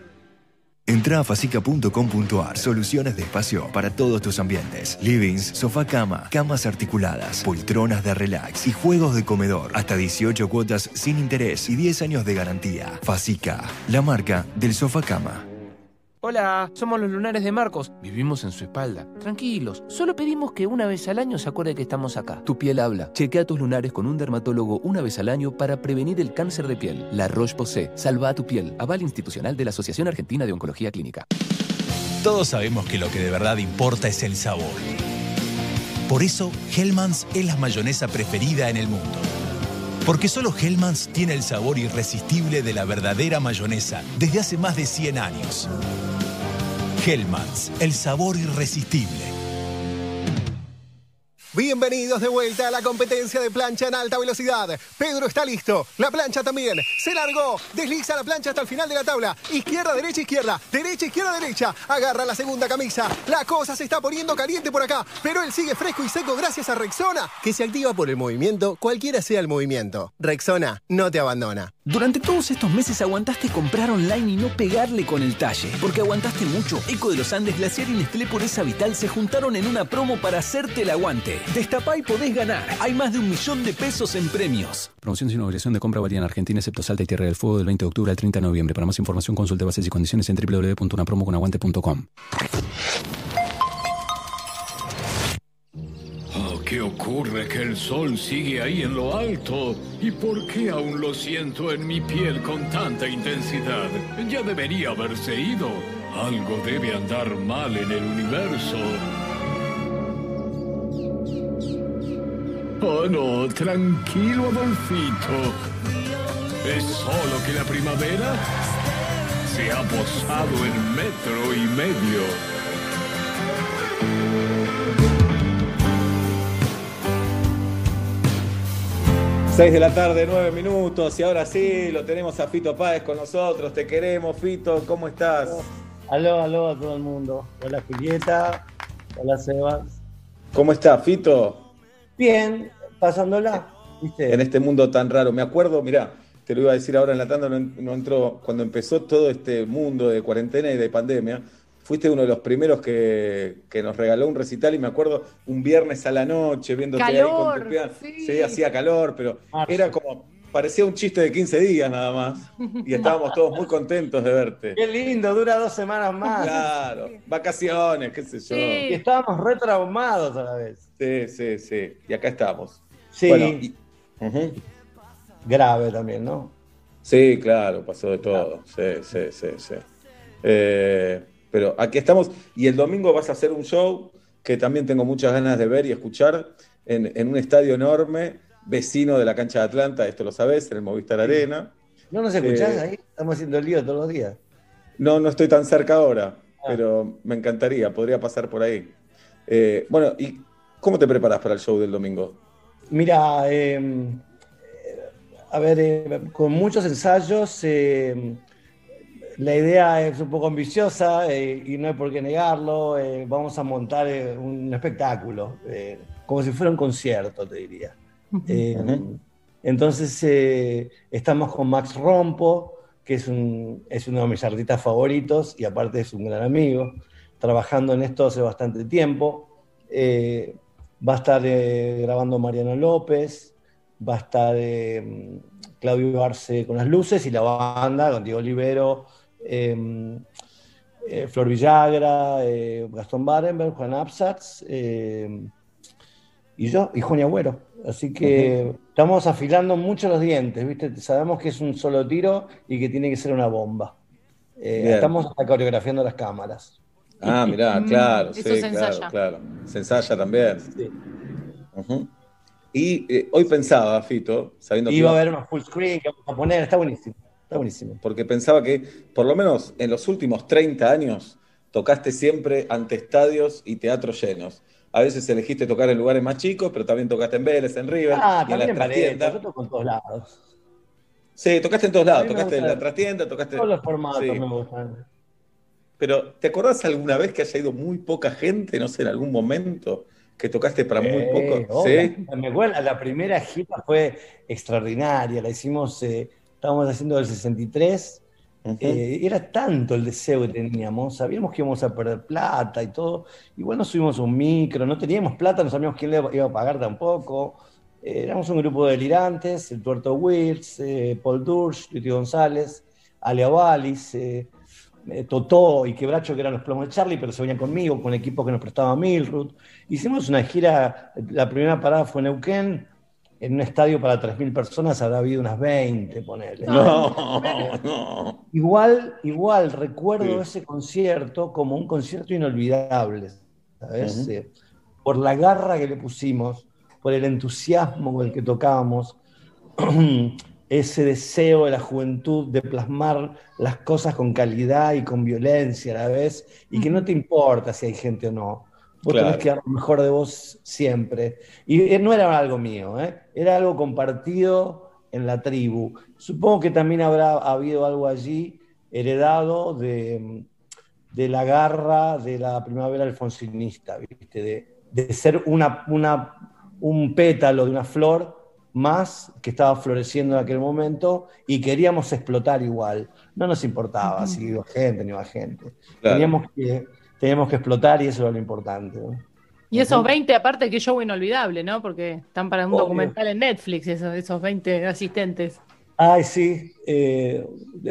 Entra a facica.com.ar. Soluciones de espacio para todos tus ambientes. Livings, sofá cama, camas articuladas, poltronas de relax y juegos de comedor. Hasta 18 cuotas sin interés y 10 años de garantía. Facica, la marca del sofá cama. Hola, somos los lunares de Marcos. Vivimos en su espalda. Tranquilos, solo pedimos que una vez al año se acuerde que estamos acá. Tu piel habla. Chequea tus lunares con un dermatólogo una vez al año para prevenir el cáncer de piel. La Roche-Posay. Salva a tu piel. Aval institucional de la Asociación Argentina de Oncología Clínica. Todos sabemos que lo que de verdad importa es el sabor. Por eso, Hellmann's es la mayonesa preferida en el mundo. Porque solo Hellmann's tiene el sabor irresistible de la verdadera mayonesa desde hace más de 100 años. Hellmann's, el sabor irresistible. Bienvenidos de vuelta a la competencia de plancha en alta velocidad. Pedro está listo. La plancha también. Se largó. Desliza la plancha hasta el final de la tabla. Izquierda, derecha, izquierda. Derecha, izquierda, derecha. Agarra la segunda camisa. La cosa se está poniendo caliente por acá. Pero él sigue fresco y seco gracias a Rexona, que se activa por el movimiento, cualquiera sea el movimiento. Rexona no te abandona. Durante todos estos meses aguantaste comprar online y no pegarle con el talle. Porque aguantaste mucho. Eco de los Andes, Glaciar y Nestlé Pureza Vital se juntaron en una promo para hacerte el aguante. Destapá y podés ganar. Hay más de un millón de pesos en premios. Promoción sin obligación de compra valía en Argentina, excepto Salta y Tierra del Fuego del 20 de octubre al 30 de noviembre. Para más información consulte bases y condiciones en www.unapromoconaguante.com. Oh, ¿Qué ocurre que el sol sigue ahí en lo alto? ¿Y por qué aún lo siento en mi piel con tanta intensidad? Ya debería haberse ido. Algo debe andar mal en el universo. Oh no, tranquilo Adolfito. Es solo que la primavera se ha posado en metro y medio. 6 de la tarde, 9 minutos, y ahora sí, lo tenemos a Fito Páez con nosotros. Te queremos, Fito, ¿cómo estás? Aló, aló a todo el mundo. Hola Julieta, hola Sebas. ¿Cómo estás, Fito? Bien, pasándola, ¿viste? En este mundo tan raro. Me acuerdo, mirá, te lo iba a decir ahora en la tanda, no, no entró, cuando empezó todo este mundo de cuarentena y de pandemia, fuiste uno de los primeros que, que nos regaló un recital y me acuerdo un viernes a la noche viéndote ahí con Calor, tu piano. sí. Sí, hacía calor, pero era como, parecía un chiste de 15 días nada más. Y estábamos todos muy contentos de verte. Qué lindo, dura dos semanas más. Claro, vacaciones, qué sé yo. Y estábamos re traumados a la vez. Sí, sí, sí. Y acá estamos. Sí. Bueno, y-. Grave también, ¿no? Sí, claro, pasó de todo. Sí, sí, sí, sí. Eh, pero aquí estamos. Y el domingo vas a hacer un show que también tengo muchas ganas de ver y escuchar en, en un estadio enorme, vecino de la cancha de Atlanta, esto lo sabés, en el Movistar Arena. ¿No nos escuchás Eh, ahí? Estamos haciendo lío todos los días. No, no estoy tan cerca ahora. pero me encantaría, podría pasar por ahí. Eh, bueno, ¿y cómo te preparas para el show del domingo? Mira, eh, a ver, eh, con muchos ensayos, eh, la idea es un poco ambiciosa y no hay por qué negarlo. vamos a montar un espectáculo, como si fuera un concierto, te diría. Eh, Entonces, eh, estamos con Max Rompo, que es, un, es uno de mis artistas favoritos y aparte es un gran amigo, trabajando en esto hace bastante tiempo. Eh, va a estar eh, grabando Mariano López, va a estar eh, Claudio Arce con las luces y la banda con Diego Olivero, eh, eh, Flor Villagra, eh, Gastón Barenberg, Juan Absatz eh, y yo, y Juan Agüero. Así que estamos afilando mucho los dientes, ¿viste? Sabemos que es un solo tiro y que tiene que ser una bomba. Eh, estamos hasta coreografiando las cámaras. Ah, mirá, claro, Eso sí, se claro, ensaya. claro. Se ensaya también. Ujú. Y eh, hoy pensaba, Fito, sabiendo que Y va a iba- haber una full screen que vamos a poner, está buenísimo. Está buenísimo. porque pensaba que por lo menos en los últimos 30 años tocaste siempre ante estadios y teatros llenos. A veces elegiste tocar en lugares más chicos, pero también tocaste en Vélez, en River, Ah, y en la en trastienda. yo toco en todos lados. Sí, tocaste en todos lados, tocaste en la trastienda, tocaste... Todos los formatos Sí. me gustan. Pero, ¿te acordás alguna vez que haya ido muy poca gente, no sé, en algún momento, que tocaste para muy Eh, poco? Sí. Me acuerdo, la primera gira fue extraordinaria, la hicimos, eh, estábamos haciendo del 63, eh, era tanto el deseo que teníamos, sabíamos que íbamos a perder plata y todo, igual nos subimos un micro, no teníamos plata, no sabíamos quién le iba a pagar tampoco, Eh, éramos un grupo de delirantes, el Tuerto Wirtz, eh, Paul Dursch, Luis González, Ale Avalis, Totó y Quebracho, que eran los plomos de Charlie, pero se venían conmigo, con el equipo que nos prestaba Milrut. Hicimos una gira, la primera parada fue en Neuquén, en un estadio para 3.000 personas habrá habido unas 20, ponele. No, no. Igual, igual recuerdo Sí. ese concierto como un concierto inolvidable, ¿sabes? Eh, por la garra que le pusimos, por el entusiasmo con el que tocábamos, ese deseo de la juventud de plasmar las cosas con calidad y con violencia a la vez, y que no te importa si hay gente o no. Vos Claro. tenés que dar lo mejor de vos siempre. Y eh, no era algo mío, ¿eh? era algo compartido en la tribu. Supongo que también habrá habido algo allí heredado de, de la garra de la primavera alfonsinista, ¿viste? De, de ser una, una, un pétalo de una flor más que estaba floreciendo en aquel momento y queríamos explotar igual. No nos importaba si iba gente, ni iba gente. Claro. Teníamos, que, teníamos que explotar y eso era lo importante. ¿no? Y esos 20, aparte, que show inolvidable, ¿no? Porque están para un Obvio. documental en Netflix, esos, esos 20 asistentes. Ay, sí. eh,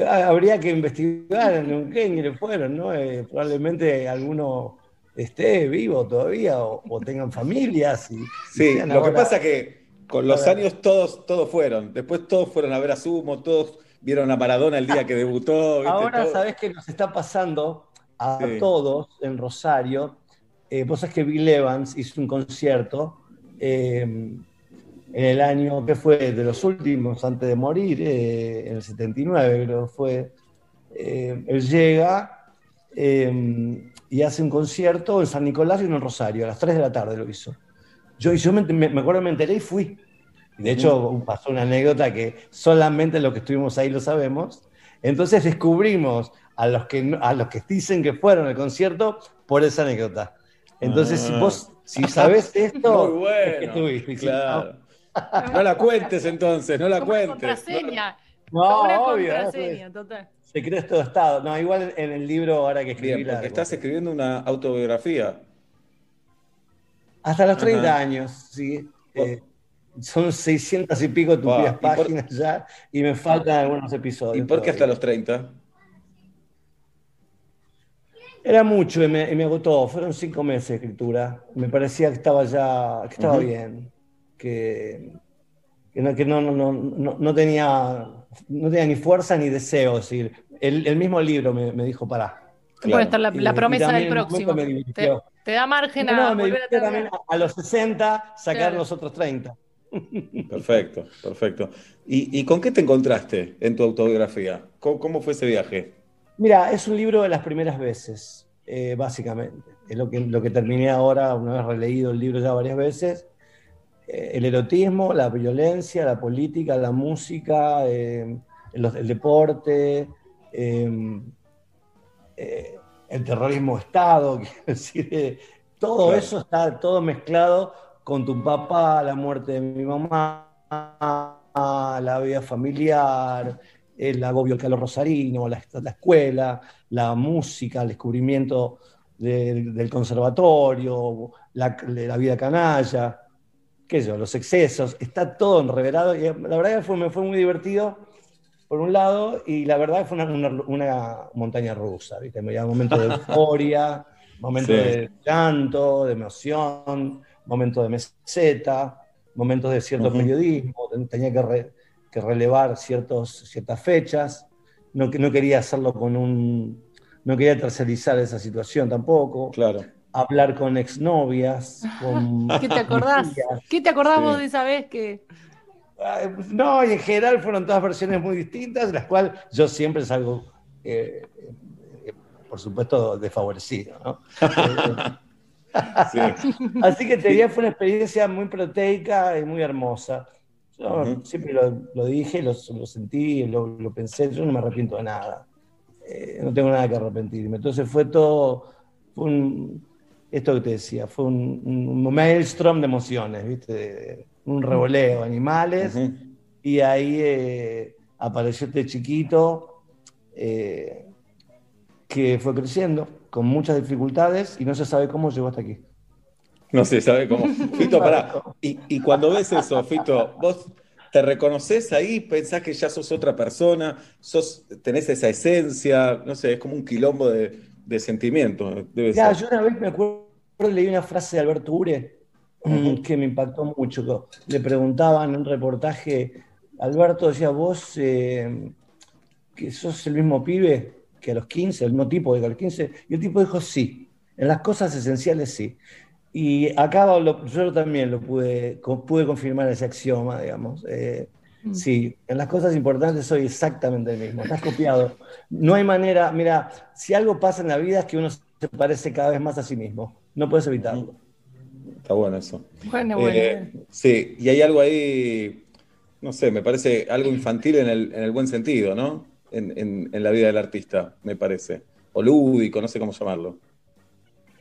ha- habría que investigar en Neuquén quiénes fueron, ¿no? Eh, probablemente alguno esté vivo todavía o, o tengan familias. Y, Sí, lo que pasa que con los años todos, todos fueron. Después todos fueron a ver a Sumo, todos vieron a Maradona el día que debutó. ¿viste? Ahora. ¿sabés qué nos está pasando a Sí. todos en Rosario? Eh, vos sabés que Bill Evans hizo un concierto eh, en el año, que fue? De los últimos, antes de morir, eh, en el 79, creo que fue. Eh, él llega y hace un concierto en San Nicolás y en Rosario, a las 3 de la tarde lo hizo. Yo, y yo me, me- acuerdo, me enteré y fui. De hecho, pasó una anécdota que solamente los que estuvimos ahí lo sabemos. Entonces descubrimos a los que, no- a los que dicen que fueron al concierto por esa anécdota. Entonces, si Ah. vos, si sabés esto, Muy bueno. es que estuviste. si Claro. No la cuentes entonces, no la cuentes. contraseña. No, Como una obvio, contraseña, total. Secreto de Estado. No, igual en el libro ahora que escribí Bien, porque largo. estás escribiendo una autobiografía. Hasta los 30 Ajá. años, sí. Eh, son 600 y pico Wow, tupidas ¿y por- páginas ya y me faltan algunos episodios. ¿Y por qué hasta todavía. los 30? Era mucho y me, y me agotó. Fueron cinco meses de escritura. Me parecía que estaba ya, que estaba Ujú. bien, que, que, no, que no, no, no, no, tenía, no tenía ni fuerza ni deseo. Es decir, el, el mismo libro me, me dijo, pará. Puede estar la, la promesa del próximo. Te, te da margen No, a no, volver a también a, a los 60 sacar Claro. los otros 30. Perfecto, perfecto. ¿Y, y con qué te encontraste en tu autobiografía? ¿Cómo, cómo fue ese viaje? Mira, es un libro de las primeras veces. eh, básicamente. Es lo que, lo que terminé ahora, una vez releído el libro ya varias veces. Eh, el erotismo, la violencia, la política, la música, eh, el, el deporte, eh, el terrorismo de Estado, quiero decir, todo Claro. eso está todo mezclado con tu papá, la muerte de mi mamá, la vida familiar, el agobio del calor rosarino, la, la escuela, la música, el descubrimiento del, del conservatorio, la, la vida canalla, qué sé yo, los excesos, está todo enreverado y la verdad que fue, me fue muy divertido por un lado y la verdad que fue una, una- una montaña rusa, ¿viste? Me momentos de euforia, momentos Sí. de llanto, de emoción, momentos de meseta, momentos de cierto Ujú. periodismo, ten- tenía que, re- que relevar ciertos, ciertas fechas, no, que- no quería hacerlo con un, no quería tercerizar esa situación tampoco. Claro. Hablar con exnovias, con ¿Qué te acordás? ¿Qué te acordás Sí. vos de esa vez que.? Ah, No, y en general fueron todas versiones muy distintas, las cuales yo siempre salgo, eh, eh, por supuesto, desfavorecido. ¿no? Así que te diría fue una experiencia muy proteica y muy hermosa. Yo siempre lo, lo dije, lo, lo sentí, lo, lo pensé, yo no me arrepiento de nada. Eh, no tengo nada que arrepentirme. Entonces fue todo, fue un, esto que te decía, fue un, un maelstrom de emociones, ¿viste? De- un revoleo, animales, y ahí eh, apareció este chiquito eh, que fue creciendo con muchas dificultades y no se sabe cómo llegó hasta aquí. No se sabe cómo. Fito, pará. Y, y cuando ves eso, Fito, vos te reconoces ahí, pensás que ya sos otra persona, sos, tenés esa esencia, no sé, es como un quilombo de, de sentimientos. Debe Ya, ser. yo una vez me acuerdo, leí una frase de Alberto Ure mm, que me impactó mucho. Le preguntaban en un reportaje, Alberto decía, vos eh, que sos el mismo pibe que a los 15, el mismo tipo que a los 15, y el tipo dijo sí, en las cosas esenciales sí. Y acá lo- yo también lo pude, co- pude confirmar ese axioma, digamos. Eh, Mm. Sí, en las cosas importantes soy exactamente el mismo. Estás copiado. No hay manera, mira, si algo pasa en la vida es que uno se parece cada vez más a sí mismo. No puedes evitarlo. Está bueno eso. Bueno, bueno. Eh, sí, y hay algo ahí, no sé, me parece algo infantil en el, en el buen sentido, ¿no? En, en- en la vida del artista, me parece. O lúdico, no sé cómo llamarlo.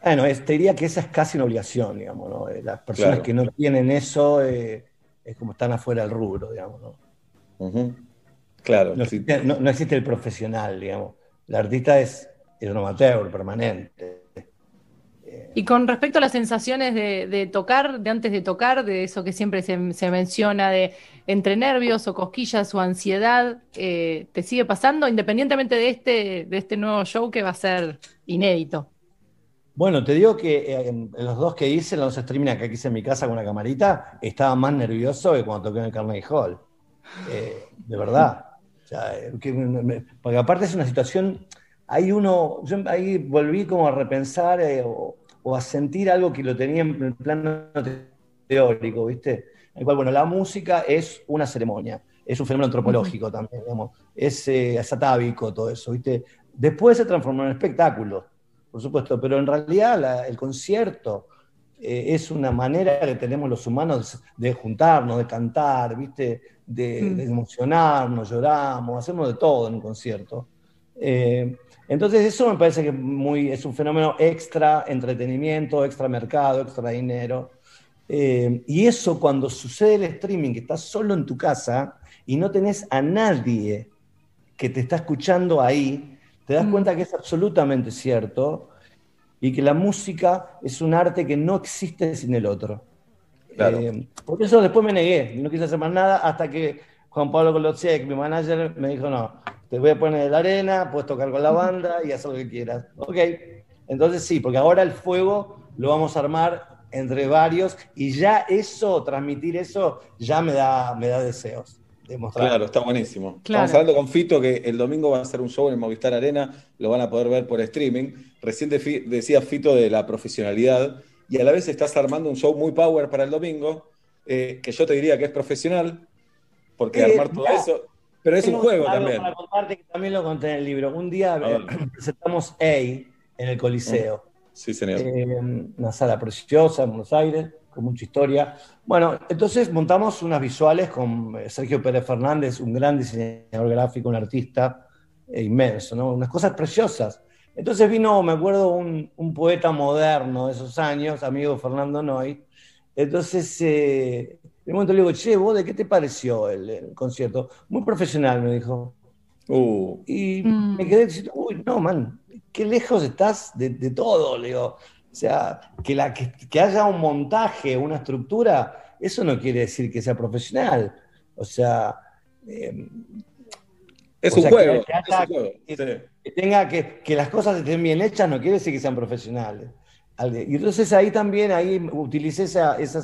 Bueno, es- te diría que esa es casi una obligación, digamos, ¿no? Eh, Las personas Claro. que no tienen eso eh, es como están afuera del rubro, digamos, ¿no? Claro. No sí. existe, no- no existe el profesional, digamos. El artista es, es un amateur permanente. Y con respecto a las sensaciones de, de tocar, de antes de tocar, de eso que siempre se, se menciona de entre nervios o cosquillas o ansiedad, eh, ¿te sigue pasando independientemente de este, de este nuevo show que va a ser inédito? Bueno, te digo que eh, en, los dos que hice, en los streaming que hice en mi casa con una camarita, estaba más nervioso que cuando toqué en el Carnegie Hall. Eh, de verdad. O sea, eh, que porque aparte es una situación, hay uno, yo ahí volví como a repensar eh, o, o a sentir algo que lo tenía en el plano te- teórico, ¿viste? En el cual, bueno, la música es una ceremonia, es un fenómeno antropológico también, digamos, es, eh, es atávico todo eso, ¿viste? Después se transformó en espectáculo, por supuesto, pero en realidad la- el concierto eh, es una manera que tenemos los humanos de juntarnos, de cantar, ¿viste? De, Mm. de emocionarnos, lloramos, hacemos de todo en un concierto. Eh, entonces eso me parece que muy, es un fenómeno extra entretenimiento, extra mercado, extra dinero. Eh, y eso cuando sucede el streaming, que estás solo en tu casa y no tenés a nadie que te está escuchando ahí, te das cuenta que es absolutamente cierto y que la música es un arte que no existe sin el otro. Claro. Eh, por eso después me negué, no quise hacer más nada hasta que Juan Pablo Colotzek, mi manager, me dijo, no, te voy a poner en la arena, puedes tocar con la banda y hacer lo que quieras. Ok, entonces sí, porque ahora el fuego lo vamos a armar entre varios y ya eso, transmitir eso, ya me da, me da deseos Claro, está buenísimo. Claro. Estamos hablando con Fito que el domingo va a hacer un show en el Movistar Arena, lo van a poder ver por streaming. Recién decía Fito de la profesionalidad y a la vez estás armando un show muy power para el domingo, eh, que yo te diría que es profesional, porque Eh, armar todo mirá, eso, pero es un juego algo también. para contarte que también lo conté en el libro. Un día eh, presentamos A, en el Coliseo. Sí, señor. Eh, una sala preciosa en Buenos Aires, con mucha historia. Bueno, entonces montamos unas visuales con eh, Sergio Pérez Fernández, un gran diseñador gráfico, un artista eh, inmenso, ¿no? Unas cosas preciosas. Entonces vino, me acuerdo, un, un poeta moderno de esos años, amigo Fernando Noy. Entonces, eh, en un momento le digo, che, ¿vos de qué te pareció el, el concierto? Muy profesional, me dijo. Uh, Y me quedé diciendo, uy, no, man, qué lejos estás de, de todo, le digo. O sea, que, la, que, que haya un montaje, una estructura, eso no quiere decir que sea profesional. O sea, eh, es o un sea, juego. que haya- es un juego, sí. que tenga que, que las cosas estén bien hechas no quiere decir que sean profesionales. Al- Y entonces ahí también ahí utilicé esa, esa,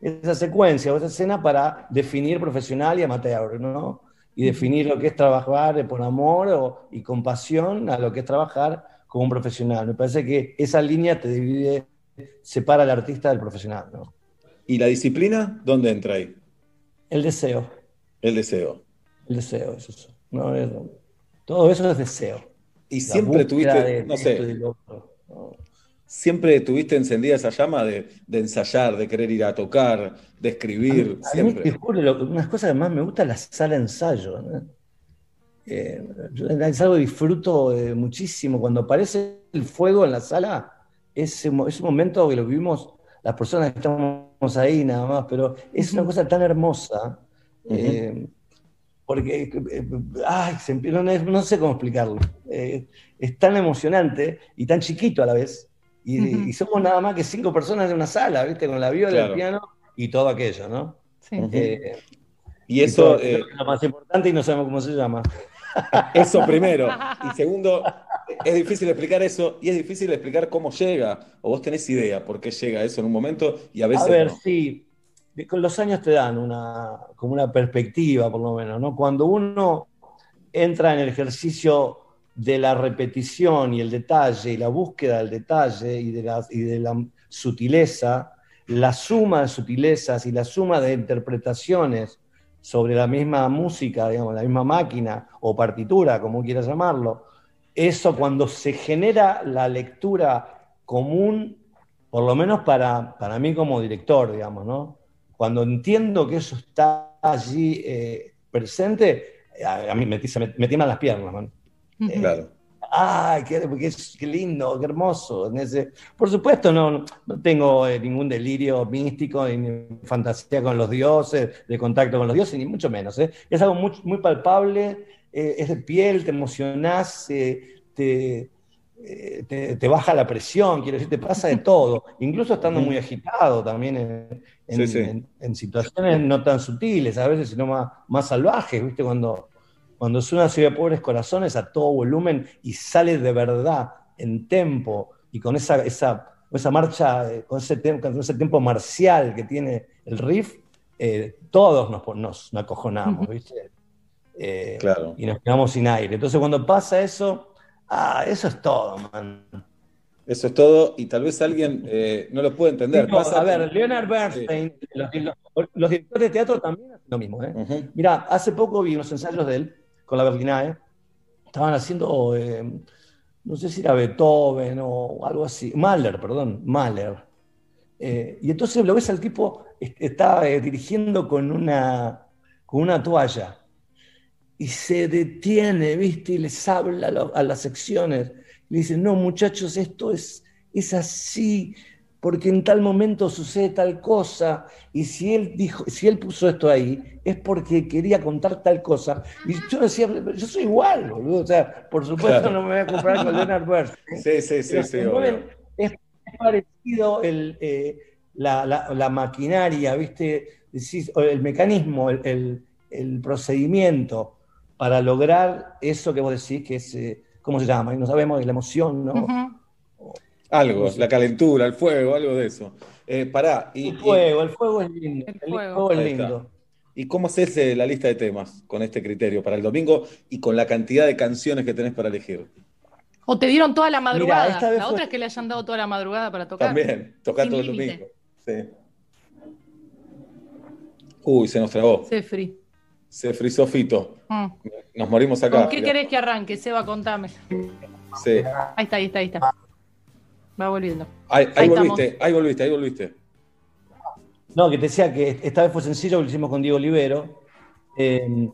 esa secuencia o esa escena para definir profesional y amateur, ¿no? Y definir lo que es trabajar por amor o- y con pasión a lo que es trabajar como un profesional. Me parece que esa línea te divide, separa al artista del profesional, ¿no? ¿Y la disciplina? ¿Dónde entra ahí? El deseo. El deseo. El deseo, es eso. No, es- todo eso es deseo. Y La siempre tuviste, de no sé, del otro, ¿no? siempre tuviste encendida esa llama de, de ensayar, de querer ir a tocar, de escribir, A mí, te siempre. juro, lo- unas cosas que más me gusta es la sala de ensayo. ¿no? Eh, es algo que disfruto eh, muchísimo. Cuando aparece el fuego en la sala, es, es un momento que lo vivimos las personas que estamos ahí nada más, pero es una cosa tan hermosa. eh, porque, eh, ay, se no, no sé cómo explicarlo. Eh, es tan emocionante y tan chiquito a la vez. Y, Ujú. y somos nada más que cinco personas en una sala, ¿viste? Con la viola, Claro. el piano y todo aquello, ¿no? Sí. Eh, Y eso, eh, es lo más importante y no sabemos cómo se llama. eso primero. Y segundo, es difícil explicar eso y es difícil explicar cómo llega. O vos tenés idea por qué llega eso en un momento y a veces A ver, no. sí, con los años te dan una, como una perspectiva, por lo menos, ¿no? Cuando uno entra en el ejercicio de la repetición y el detalle y la búsqueda del detalle y de la, y de la sutileza, la suma de sutilezas y la suma de interpretaciones sobre la misma música, digamos, la misma máquina o partitura, como quieras llamarlo, eso cuando se genera la lectura común, por lo menos para, para mí como director, digamos, ¿no? Cuando entiendo que eso está allí eh, presente, a, a mí me, se me, me tiemblan las piernas, man. Eh, Claro. ¡Ay, qué, qué- qué lindo, qué hermoso! En ese- por supuesto, no, no- tengo eh, ningún delirio místico ni, fantasía con los dioses, de contacto con los dioses, ni mucho menos. ¿eh? Es algo muy, muy palpable, eh, es de piel, te emocionás, eh, te, eh, te, te baja la presión, quiero decir, te pasa de todo, incluso estando muy agitado también en, en- Sí, sí. en- en situaciones no tan sutiles a veces, sino más, más salvajes, ¿viste? Cuando, cuando suena Ciudad de Pobres Corazones a todo volumen y sale de verdad, en tempo, y con esa, esa, esa marcha, eh, con ese, tem- con ese tempo marcial que tiene el riff, eh, todos nos, nos, nos acojonamos, ¿viste? Eh, Claro. Y nos quedamos sin aire. Entonces cuando pasa eso, ah, eso es todo, man. Eso es todo y tal vez alguien eh, no lo puede entender. No, Pasa a ver, con- Leonard Bernstein, los, los- los directores de teatro también hacen lo mismo. ¿eh? Ujú. Mira, hace poco vi unos ensayos de él con la Berlinae. Estaban haciendo, eh, no sé si era Beethoven o algo así, Mahler, perdón, Mahler. Eh, y entonces lo ves al tipo, est- está eh, dirigiendo con una, con una toalla y se detiene, ¿viste? Y les habla a las secciones. Y le dice, no, muchachos, esto es, es así, porque en tal momento sucede tal cosa. Y si él dijo, si él puso esto ahí, es porque quería contar tal cosa. Y yo decía, yo soy igual, boludo. O sea, por supuesto Claro. no me voy a comprar con Leonard Bernstein. Sí, sí, sí, sí, mueven- es, es parecido el, eh, la, la- la maquinaria, ¿viste? El mecanismo, el, el- el procedimiento para lograr eso que vos decís, que es, eh, ¿cómo se llama? Y no sabemos, la emoción, ¿no? Algo, la calentura, el fuego, algo de eso. Eh, pará, y, El fuego, el fuego es lindo. El, fuego es lindo. ¿Y cómo haces eh, la lista de temas con este criterio para el domingo y con la cantidad de canciones que tenés para elegir? O te dieron toda la madrugada. esta vez la fue- otra es que le hayan dado toda la madrugada para tocar. También, tocar todo el domingo. Sí. Uy, se nos trabó. Sefri. Se frizó Fito. Mm. Nos morimos acá. ¿Con qué mirá. querés que arranque, Seba? Contame. Sí. Ahí está, ahí está, ahí está. Va volviendo. Ahí, ahí Ahí volviste, estamos. ahí volviste, ahí volviste. No, que te decía que esta vez fue sencillo, lo hicimos con Diego Olivero. eh,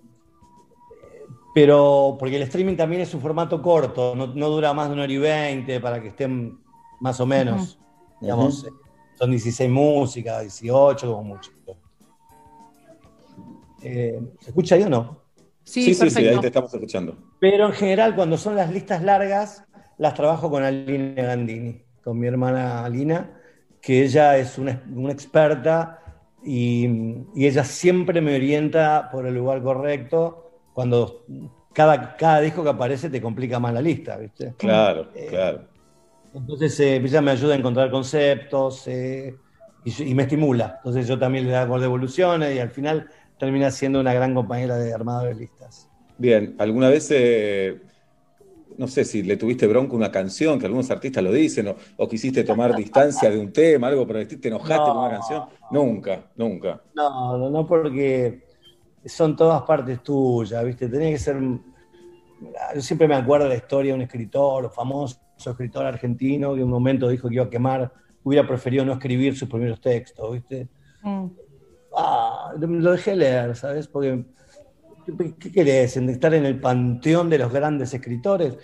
pero porque el streaming también es un formato corto, no, no dura más de una hora y veinte para que estén más o menos. Digamos, son 16 músicas, 18 como mucho. Eh, ¿Se escucha ahí o no? Sí, sí, sí, ahí te estamos escuchando. Pero en general, cuando son las listas largas, las trabajo con Alina Gandini, con mi hermana Alina, que ella es una, una experta y, y ella siempre me orienta por el lugar correcto. Cuando cada, cada disco que aparece te complica más la lista, ¿viste? Claro, Eh, claro. Entonces eh, ella me ayuda a encontrar conceptos eh, y, y me estimula. Entonces yo también le hago devoluciones y al final termina siendo una gran compañera de armado de listas. Bien, ¿alguna vez, no sé si le tuviste bronca a una canción, que algunos artistas lo dicen, o, o quisiste tomar distancia de un tema, algo, pero te enojaste No. con una canción? Nunca, nunca. No, no, no, porque son todas partes tuyas, ¿viste? Tenía que ser. Yo siempre me acuerdo de la historia de un escritor, famoso escritor argentino, que en un momento dijo que iba a quemar, hubiera preferido no escribir sus primeros textos, ¿viste? Mm. Ah, lo dejé leer, ¿sabes? Porque, ¿qué, querés? ¿Estar en el panteón de los grandes escritores?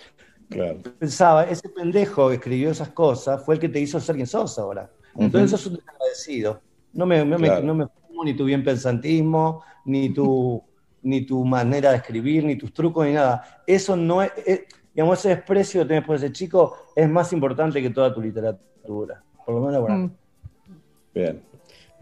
Claro. Pensaba, ese pendejo que escribió esas cosas fue el que te hizo ser quien sos ahora. Entonces sos un desagradecido. No me, no me- Claro. no me fumo ni tu bien pensantismo, ni tu, ni tu manera de escribir, ni tus trucos, ni nada. Eso no es, es- digamos, ese desprecio que tenés por ese chico es más importante que toda tu literatura. Por lo menos, bueno. Mm. Bien.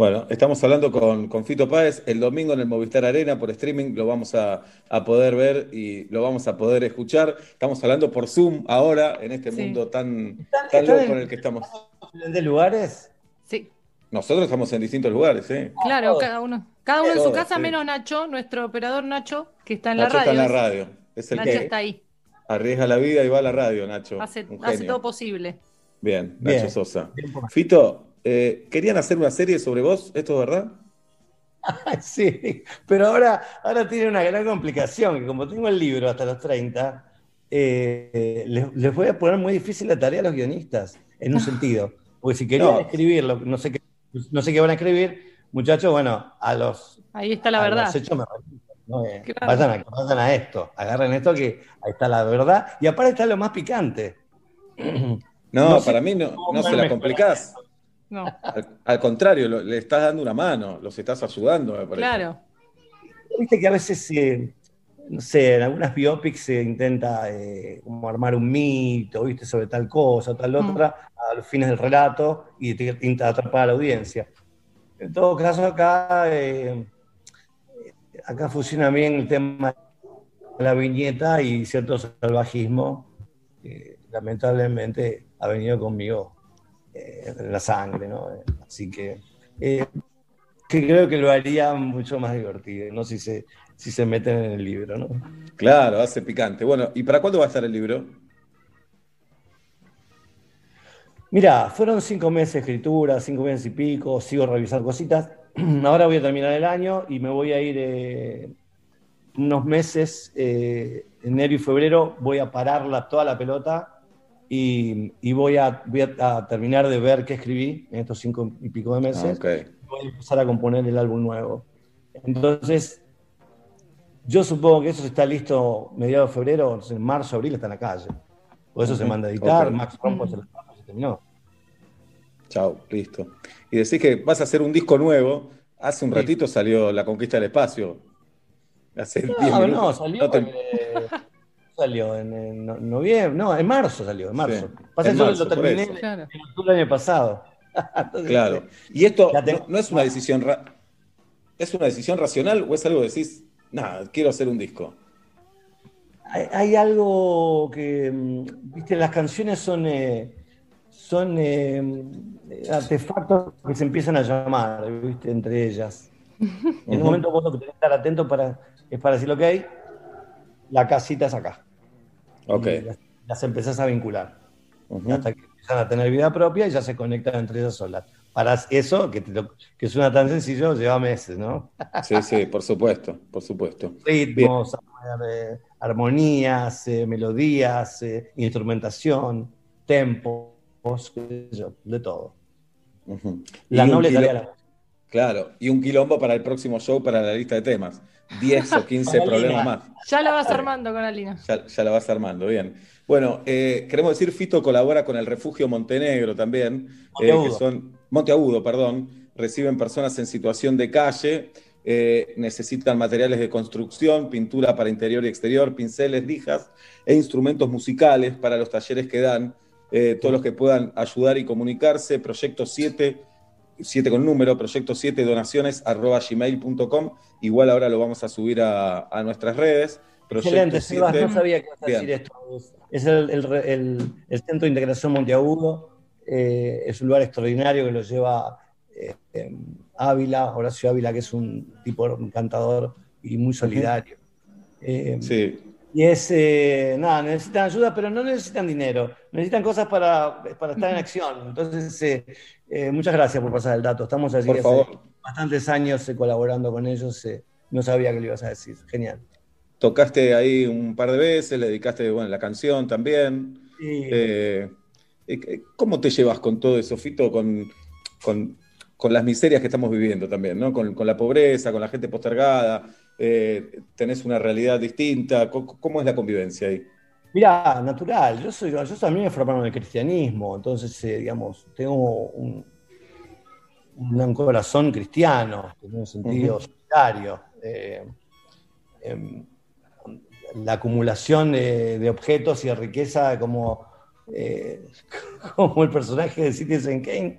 Bueno, estamos hablando con, con Fito Páez. El domingo en el Movistar Arena por streaming lo vamos a, a poder ver y lo vamos a poder escuchar. Estamos hablando por Zoom ahora, en este Sí. mundo tan, ¿Están- tan loco en- en el que estamos. ¿De lugares? Sí, Nosotros estamos en distintos lugares, ¿eh? claro, cada uno. Cada uno en su casa, sí. menos Nacho, nuestro operador Nacho, que está en Nacho la está radio. en la radio. Es el Nacho que está ahí, arriesga la vida y va a la radio, Nacho. hace, todo posible. Bien, Nacho Bien. Sosa. Fito, eh, ¿querían hacer una serie sobre vos? ¿Esto es verdad? Sí, pero ahora, ahora tiene una gran complicación, que como tengo el libro hasta los 30, eh, les, les voy a poner muy difícil la tarea a los guionistas, en un sentido. Porque si querían No. escribirlo, no sé qué, no sé qué van a escribir, muchachos, bueno, a los, Ahí está la a verdad. los hechos me remito, ¿no? Eh, Claro. vayan, a, vayan a esto, agarren esto que ahí está la verdad, y aparte está lo más picante. No, para mí no, no se la complicás. No, Al, al contrario, lo- le estás dando una mano, los estás ayudando, me parece. claro. Viste que a veces, eh, no sé, en algunas biopics se intenta eh, como armar un mito, ¿viste? Sobre tal cosa, tal Mm. otra, a los fines del relato y te te intenta atrapar a la audiencia. En todo caso, acá, eh, acá funciona bien el tema de la viñeta y cierto salvajismo, que lamentablemente ha venido conmigo eh, la sangre, ¿no? Así que, eh, que creo que lo haría mucho más divertido, no si se, si se meten en el libro, ¿no? Claro, hace picante. Bueno, ¿y para cuándo va a estar el libro? Mira, fueron cinco meses de escritura, cinco meses y pico, sigo revisando cositas. Ahora voy a terminar el año y me voy a ir eh, unos meses, enero y febrero, voy a parar la- toda la pelota y, y voy, a, voy a, a terminar de ver qué escribí en estos cinco y pico de meses. Ok. Voy a empezar a componer el álbum nuevo. Entonces, yo supongo que eso está listo mediados de febrero, en marzo, abril está en la calle. Por eso se manda a editar, ok. Max Rompo se lo se terminó. Chao, listo. Y decís que vas a hacer un disco nuevo. Hace un ratito salió La Conquista del Espacio. Hace 10 No, minutos. no, salió, No te- salió en, en no- noviembre, no, en marzo salió, en marzo. Sí, Pasa en marzo, lo terminé eso. en, Claro. en octubre del año pasado. Entonces, Claro. ¿Y esto no, no es una decisión ra- es una decisión racional o es algo que decís, nada, quiero hacer un disco? Hay, hay algo que, mm, viste, las canciones son, eh, son eh, artefactos que se empiezan a llamar, viste, entre ellas. En un momento vos lo que tenés que estar atento para, es para decir, ok, la casita es acá. Ok. Y las, las empezás a vincular. Hasta que empiezan a tener vida propia y ya se conectan entre ellas solas. Para eso, que, te lo- que suena tan sencillo, lleva meses, ¿no? Sí, sí, por supuesto, por supuesto. Ritmos, eh, armonías, eh, melodías, eh, instrumentación, tempo. qué sé yo, de todo. La noble tarea de la Claro, y un quilombo para el próximo show para la lista de temas. 10 o 15 Para problemas Lina. más. Ya la vas armando con Alina. Ya, ya la vas armando, bien. Bueno, eh, queremos decir, Fito colabora con el Refugio Montenegro también, eh, que son, Monteagudo, perdón, reciben personas en situación de calle, eh, necesitan materiales de construcción, pintura para interior y exterior, pinceles, lijas e instrumentos musicales para los talleres que dan. Eh, todos los que puedan ayudar y comunicarse, Proyecto 7, 7 con número, Proyecto 7 donaciones arroba gmail.com. Igual ahora lo vamos a subir a, a nuestras redes. Proyecto Excelente, Sebas, 7. no sabía que ibas a decir esto. Es, el, el el- el Centro de Integración Monteagudo, eh, es un lugar extraordinario que lo lleva eh, em, Ávila, Horacio Ávila, que es un tipo encantador y muy solidario. Eh, Sí. Y es, eh, nada, necesitan ayuda, pero no necesitan dinero, necesitan cosas para, para estar en acción. Entonces, eh, eh, muchas gracias por pasar el dato. Estamos allí Por hace favor. bastantes años colaborando con ellos. no sabía que lo ibas a decir. Genial. Tocaste ahí un par de veces, le dedicaste bueno, la canción también. Sí. ¿Cómo te llevas con todo eso, Fito? Con, con, con las miserias que estamos viviendo también, ¿no? Con, con la pobreza, con la gente postergada. Eh, tenés una realidad distinta. ¿Cómo, cómo es la convivencia ahí? Mira, natural. Yo soy, yo también me formaron en el cristianismo, entonces, eh, digamos, tengo un, un corazón cristiano, en un sentido Ujú. solidario. Eh, em, la acumulación de, de objetos y de riqueza, como, eh, como el personaje de Citizen Kane,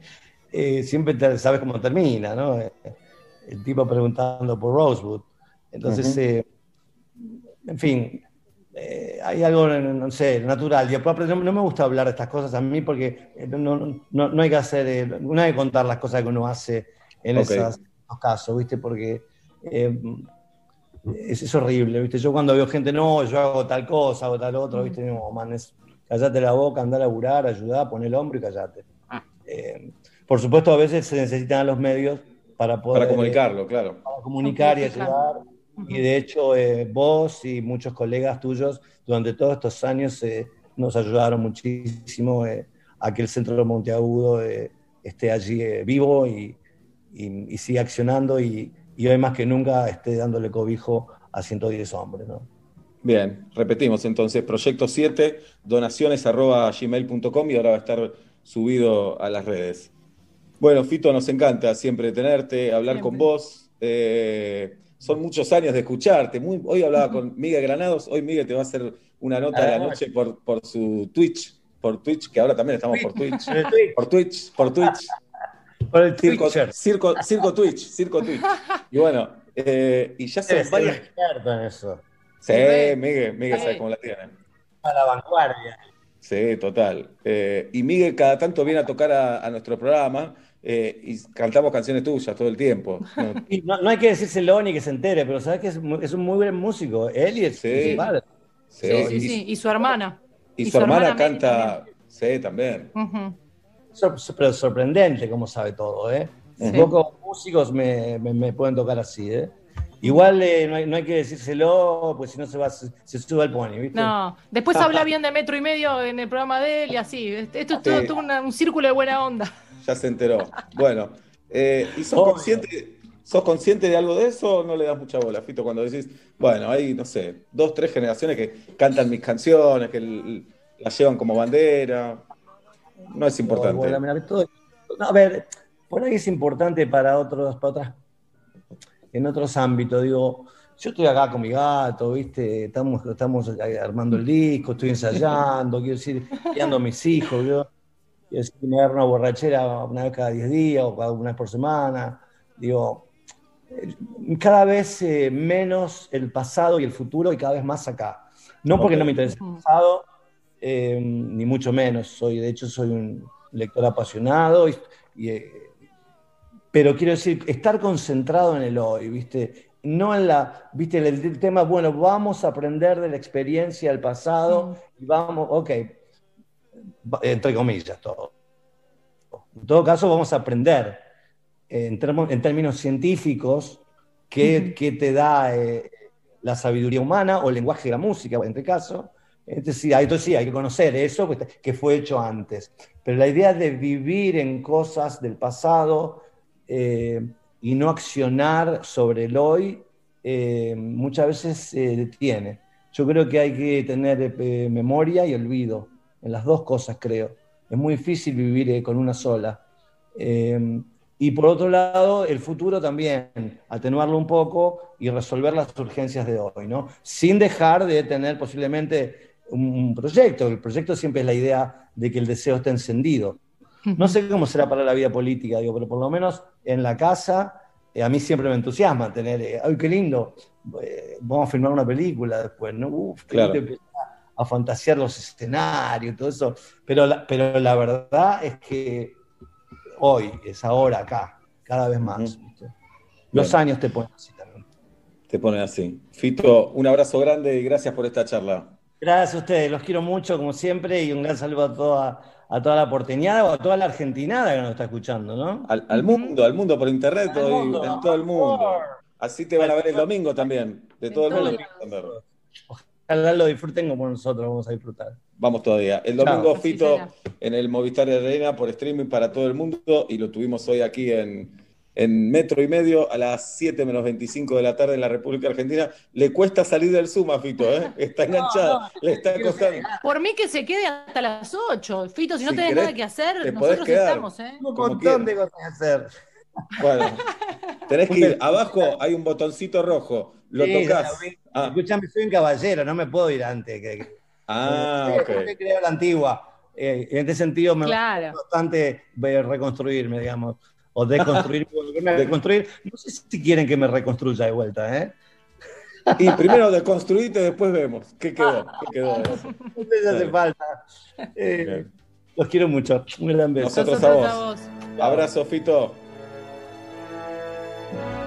eh, siempre te- sabes cómo termina, ¿no? El tipo preguntando por Rosewood. Entonces, eh, en fin, eh, hay algo, no sé, natural. Y después, no, no me gusta hablar de estas cosas a mí porque eh, no, no- no- hay que hacer, eh, no hay que contar las cosas que uno hace en esas- esos casos, ¿viste? Porque eh, es, es horrible, ¿viste? Yo cuando veo gente, no, yo hago tal cosa, hago tal otro, ¿viste? No, man, es, callate la boca, anda a laburar, ayudar, pon el hombro y callate. Eh, por supuesto, a veces se necesitan los medios para poder... Para comunicarlo, claro. para comunicar y ayudar. Y de hecho, eh, vos y muchos colegas tuyos durante todos estos años eh, nos ayudaron muchísimo eh, a que el Centro de Monteagudo eh, esté allí eh, vivo y, y- y siga accionando y, y hoy más que nunca esté dándole cobijo a 110 hombres. ¿no? Bien, repetimos entonces, Proyecto 7, donaciones arroba gmail.com y ahora va a estar subido a las redes. Bueno, Fito, nos encanta siempre tenerte, hablar con vos. Eh, son muchos años de escucharte. Muy- hoy hablaba con Miguel Granados, hoy Miguel te va a hacer una nota de la noche por, por su Twitch, por Twitch, que ahora también estamos por Twitch. Por Twitch. Por Twitch, por el Circo, circo, circo Twitch, circo Twitch. Y bueno, eh, y ya son un varias. experto en eso. Sí. Miguel, Miguel sabe cómo la tiene. A la vanguardia. Sí, total. Eh, y Miguel cada tanto viene a tocar a, a nuestro programa eh, y cantamos canciones tuyas todo el tiempo. ¿no? No, no hay que decírselo ni que se entere, pero sabes que es, un muy buen músico. Él y, es- Sí. y su padre. Sí, Sí, sí, y, sí. Y su hermana. y su hermana canta. Sí, también. Ujú. Sor- pero sorprendente cómo sabe todo, ¿eh? Sí. Pocos músicos me, me- me pueden tocar así, ¿eh? Igual eh, no, hay, no hay que decírselo, pues si no se va, se, se sube al pony, ¿viste? No, después habla bien de metro y medio en el programa de él y así. Esto es todo, Sí. todo una- un círculo de buena onda. Ya se enteró. Bueno, eh, ¿y sos Obvio. consciente, sos consciente de algo de eso o no le das mucha bola, Fito, cuando decís, bueno, hay, no sé, dos, tres generaciones que cantan mis canciones, que las llevan como bandera? No es importante. Bueno, mira, todo- no, a ver, por ahí es importante para otros, para otras, en otros ámbitos. Digo, yo estoy acá con mi gato, ¿viste? Estamos, estamos armando el disco, estoy ensayando, quiero decir, criando a mis hijos, yo quiero decir, me agarro una borrachera una vez cada 10 días o cada una vez por semana. Digo, eh, cada vez eh, menos el pasado y el futuro y cada vez más acá. No porque no me interese el pasado, eh, ni mucho menos. Soy, de hecho, soy un lector apasionado, y, y, eh, pero quiero decir, estar concentrado en el hoy, ¿viste? No en la, ¿viste? El, el tema, bueno, vamos a aprender de la experiencia del pasado y vamos, ok, entre comillas, todo. En todo caso, vamos a aprender eh, en, termo- en términos científicos qué, Ujú. qué te da eh, la sabiduría humana o el lenguaje de la música, en este caso, Entonces sí, hay, entonces sí, hay que conocer eso que, que fue hecho antes. Pero la idea de vivir en cosas del pasado eh, y no accionar sobre el hoy eh, muchas veces se detiene. Yo creo que hay que tener eh, memoria y olvido, en las dos cosas creo. Es muy difícil vivir eh, con una sola. Eh, y por otro lado, el futuro también, atenuarlo un poco y resolver las urgencias de hoy, ¿no? Sin dejar de tener posiblemente un, un proyecto. El proyecto siempre es la idea de que el deseo esté encendido. No sé cómo será para la vida política, digo, pero por lo menos en la casa, eh, a mí siempre me entusiasma tener, eh, ¡ay, qué lindo! eh, vamos a filmar una película después, ¿no? Uf, qué Claro. lindo a fantasear los escenarios y todo eso. Pero la, pero la verdad es que hoy, es ahora, acá, cada vez más. ¿viste? Los Bien. años te ponen así también. Te ponen así. Fito, un abrazo grande y gracias por esta charla. Gracias a ustedes, los quiero mucho como siempre y un gran saludo a toda, a toda la porteñada o a toda la argentinada que nos está escuchando, ¿no? Al, al mundo, al mundo por internet, hoy, mundo, en todo el mundo. Así te van a ver el domingo también. De todo el todos mundo. te van a ver. Ojalá lo disfruten como nosotros vamos a disfrutar. Vamos todavía. El domingo, Fito, en el Movistar Arena por streaming para todo el mundo y lo tuvimos hoy aquí en, en Metro y Medio a las 7 menos 25 de la tarde en la República Argentina. Le cuesta salir del Zoom a Fito, ¿eh? Está enganchado, no, le está costando. Por mí que se quede hasta las 8. Fito, si no Si tenés querés, nada que hacer, te podés nosotros quedar. estamos, ¿eh? Un montón de cosas que hacer. Bueno, tenés que ir. Abajo hay un botoncito rojo. Lo Sí, tocas. ya vi. Escuchame, soy un caballero, no me puedo ir antes. Que, que- Ah, ok. He creado la antigua. Eh, en este sentido me Claro. gusta bastante reconstruirme, digamos, o volverme a reconstruir. No sé si quieren que me reconstruya de vuelta, ¿eh? Y primero deconstruite, después vemos. ¿Qué quedó? ¿Qué quedó? les hace falta. Eh, los quiero mucho. Un gran beso. Nosotros a vos. Abrazo, Fito. Conquista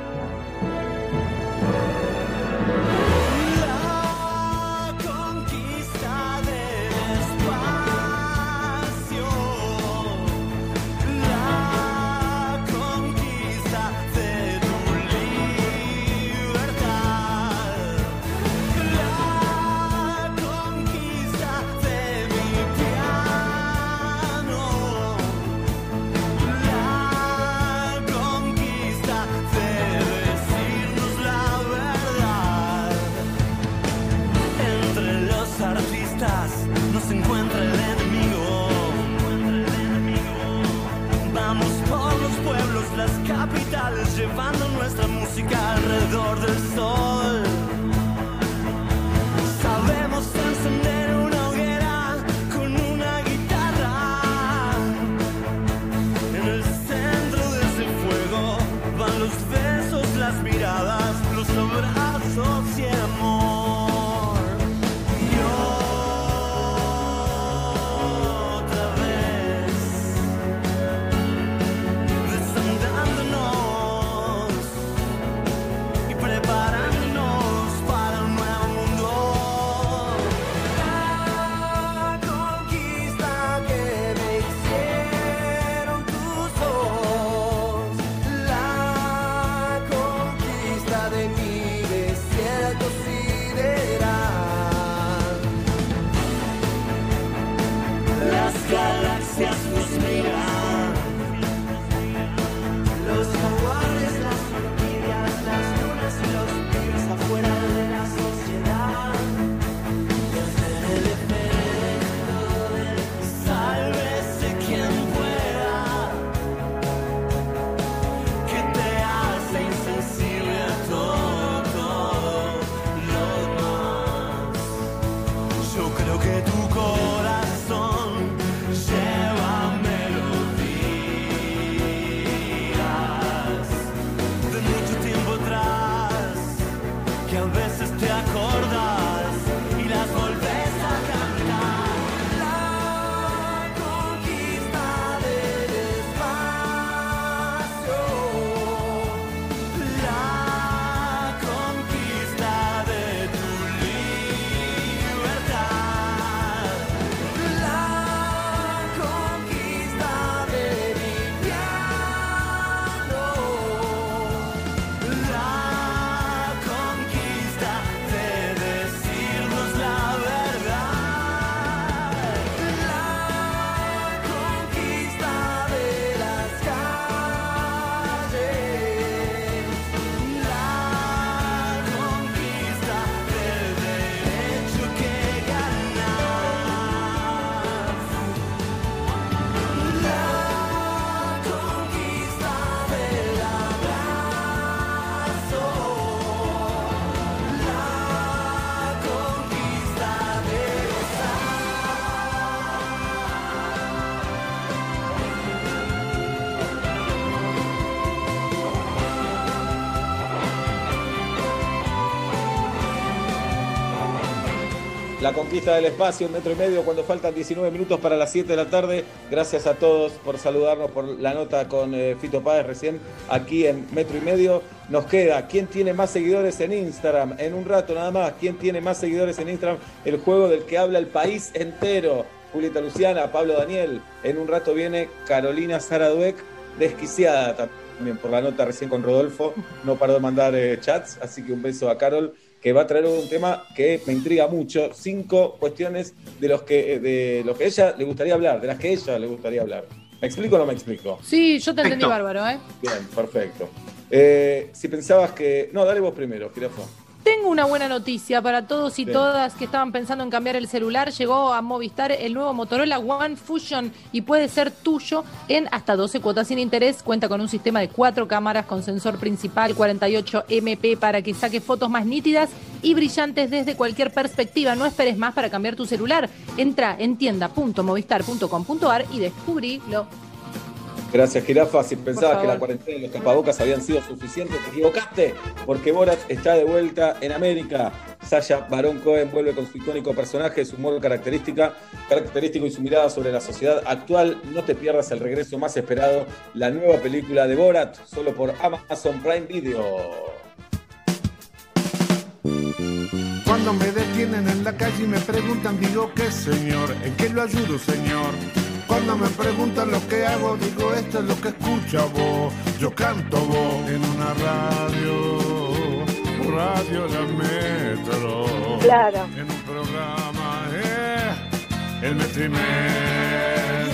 la conquista del espacio, un metro y medio, cuando faltan 19 minutos para las 7 de la tarde. Gracias a todos por saludarnos, por la nota con eh, Fito Páez recién aquí en metro y medio. Nos queda, ¿quién tiene más seguidores en Instagram? En un rato nada más, ¿quién tiene más seguidores en Instagram? El juego del que habla el país entero. Julieta Luciana, Pablo Daniel. En un rato viene Carolina Saraduec, desquiciada también por la nota recién con Rodolfo. No paró de mandar eh, chats, así que un beso a Carol, que va a traer un tema que me intriga mucho. Cinco cuestiones de los que, de los que ella le gustaría hablar, de las que ella le gustaría hablar. ¿Me explico o no me explico? Sí, yo te entendí bárbaro, ¿eh? Bien, perfecto. Eh, si pensabas que. No, dale vos primero, Girafo. Tengo una buena noticia para todos y Sí. todas que estaban pensando en cambiar el celular. Llegó a Movistar el nuevo Motorola One Fusion y puede ser tuyo en hasta 12 cuotas sin interés. Cuenta con un sistema de cuatro cámaras con sensor principal 48 MP para que saque fotos más nítidas y brillantes desde cualquier perspectiva. No esperes más para cambiar tu celular. Entra en tienda.movistar.com.ar y descubrilo. Gracias, Jirafa. Si pensabas que la cuarentena y los tapabocas habían sido suficientes, te equivocaste, porque Borat está de vuelta en América. Sasha Baron Cohen vuelve con su icónico personaje, su humor característica, característico y su mirada sobre la sociedad actual. No te pierdas el regreso más esperado, la nueva película de Borat, solo por Amazon Prime Video. Cuando me detienen en la calle y me preguntan, digo que señor, ¿en qué lo ayudo, señor? Cuando me preguntan lo que hago, digo esto es lo que escucha vos. Yo canto vos en una radio, radio la metro. Claro. En un programa, eh, el metro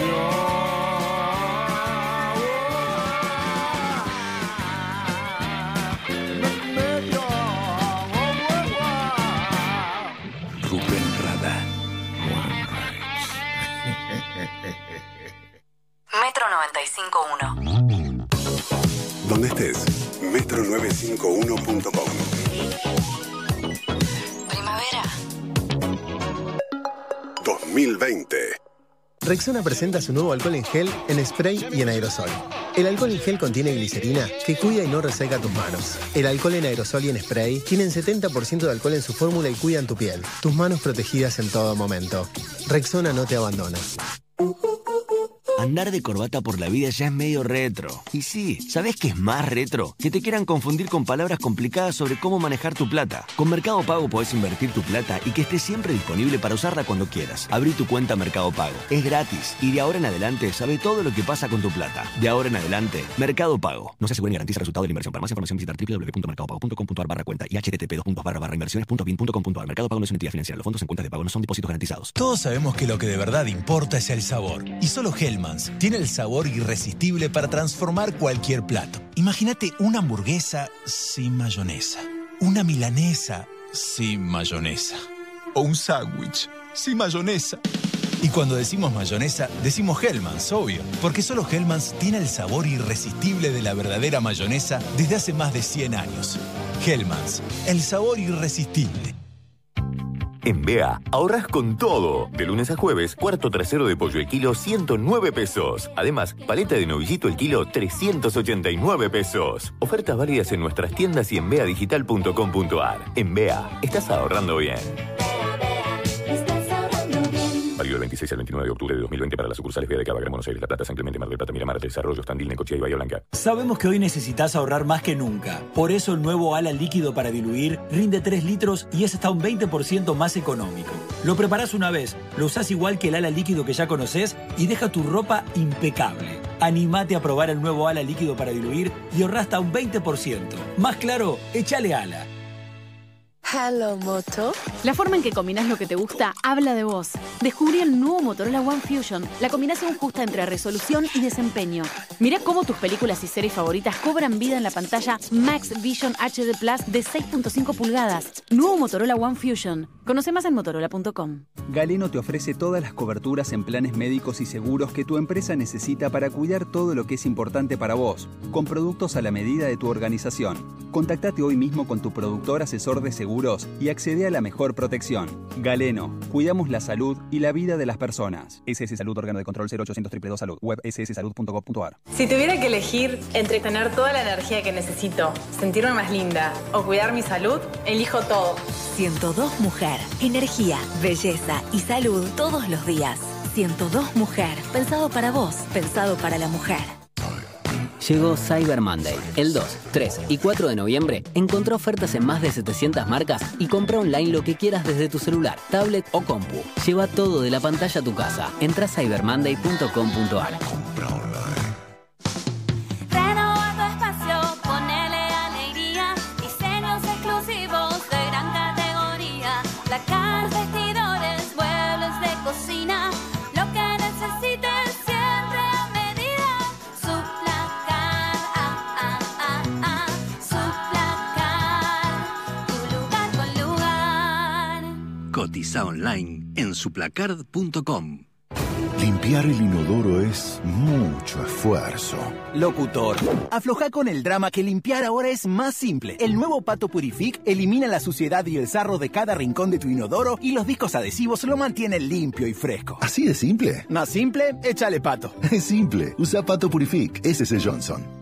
Metro 95.1. Donde estés, metro951.com. Primavera. 2020. Rexona presenta su nuevo alcohol en gel, en spray y en aerosol. El alcohol en gel contiene glicerina que cuida y no reseca tus manos. El alcohol en aerosol y en spray tienen 70% de alcohol en su fórmula y cuidan tu piel. Tus manos protegidas en todo momento. Rexona no te abandona. Andar de corbata por la vida ya es medio retro. Y sí, ¿sabes qué es más retro? Que te quieran confundir con palabras complicadas sobre cómo manejar tu plata. Con Mercado Pago podés invertir tu plata y que esté siempre disponible para usarla cuando quieras. Abrí tu cuenta Mercado Pago. Es gratis. Y de ahora en adelante sabe todo lo que pasa con tu plata. De ahora en adelante, Mercado Pago. No se asegura ni garantiza el resultado de la inversión. Para más información visitar www.mercadopago.com.ar barra cuenta y http barra inversiones.bin.com.ar. Mercado Pago no es una entidad financiera. Los fondos en cuentas de pago no son depósitos garantizados. Todos sabemos que lo que de verdad importa es el sabor. Y solo Tiene el sabor irresistible para transformar cualquier plato. Imagínate una hamburguesa sin mayonesa. Una milanesa sin mayonesa. O un sándwich sin mayonesa. Y cuando decimos mayonesa, decimos Hellmann's, obvio. Porque solo Hellmann's tiene el sabor irresistible de la verdadera mayonesa desde hace más de 100 años. Hellmann's, el sabor irresistible. En BEA, ahorras con todo. De lunes a jueves, cuarto trasero de pollo el kilo, 109 pesos. Además, paleta de novillito el kilo, 389 pesos. Ofertas válidas en nuestras tiendas y en beadigital.com.ar. En BEA, estás ahorrando bien. Válido del 26 al 29 de octubre de 2020 para las sucursales de Cava, Gran Buenos Aires, La Plata, San Clemente, Mar del Plata, Miramar, Desarrollo, Tandil, Necochea y Bahía Blanca. Sabemos que hoy necesitas ahorrar más que nunca. Por eso el nuevo ala líquido para diluir rinde 3 litros y es hasta un 20% más económico. Lo preparás una vez, lo usás igual que el ala líquido que ya conoces y deja tu ropa impecable. Animate a probar el nuevo ala líquido para diluir y ahorra hasta un 20%. Más claro, échale ala. Hello Moto. La forma en que combinas lo que te gusta habla de vos. Descubrí el nuevo Motorola One Fusion, la combinación justa entre resolución y desempeño. Mira cómo tus películas y series favoritas cobran vida en la pantalla Max Vision HD Plus de 6.5 pulgadas. Nuevo Motorola One Fusion. Conoce más en motorola.com. Galeno te ofrece todas las coberturas en planes médicos y seguros que tu empresa necesita para cuidar todo lo que es importante para vos, con productos a la medida de tu organización. Contactate hoy mismo con tu productor asesor de seguros y accede a la mejor protección. Galeno, cuidamos la salud y la vida de las personas. SS Salud, órgano de control 0800 222 Salud, web sssalud.gov.ar. Si tuviera que elegir entre tener toda la energía que necesito, sentirme más linda o cuidar mi salud, elijo todo. 102 Mujer. Energía, belleza y salud todos los días. 102 Mujer. Pensado para vos, pensado para la mujer. Llegó Cyber Monday. El 2, 3 y 4 de noviembre encontrá ofertas en más de 700 marcas y compra online lo que quieras desde tu celular, tablet o compu. Lleva todo de la pantalla a tu casa. Entra a cybermonday.com.ar. Renova Cotiza online en suplacard.com. Limpiar el inodoro es mucho esfuerzo. Locutor, afloja con el drama que limpiar ahora es más simple. El nuevo Pato Purific elimina la suciedad y el sarro de cada rincón de tu inodoro y los discos adhesivos lo mantienen limpio y fresco. ¿Así de simple? Más simple, échale pato. Es simple. Usa Pato Purific. SC Johnson.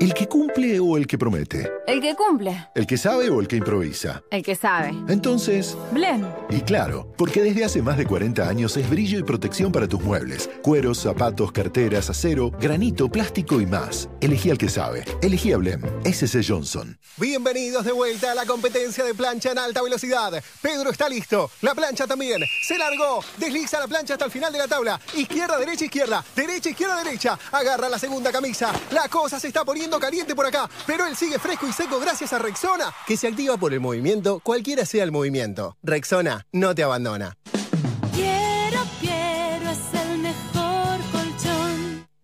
¿El que cumple o el que promete? El que cumple. ¿El que sabe o el que improvisa? El que sabe. Entonces... Blen. Y claro, porque desde hace más de 40 años es brillo y protección para tus muebles. Cueros, zapatos, carteras, acero, granito, plástico y más. Elegí al que sabe. Elegí a Blem. SC Johnson. Bienvenidos de vuelta a la competencia de plancha en alta velocidad. Pedro está listo. La plancha también. Se largó. Desliza la plancha hasta el final de la tabla. Izquierda, derecha, izquierda. Derecha, izquierda, derecha. Agarra la segunda camisa. La cosa se está poniendo caliente por acá, pero él sigue fresco y seco gracias a Rexona, que se activa por el movimiento, cualquiera sea el movimiento. Rexona no te abandona.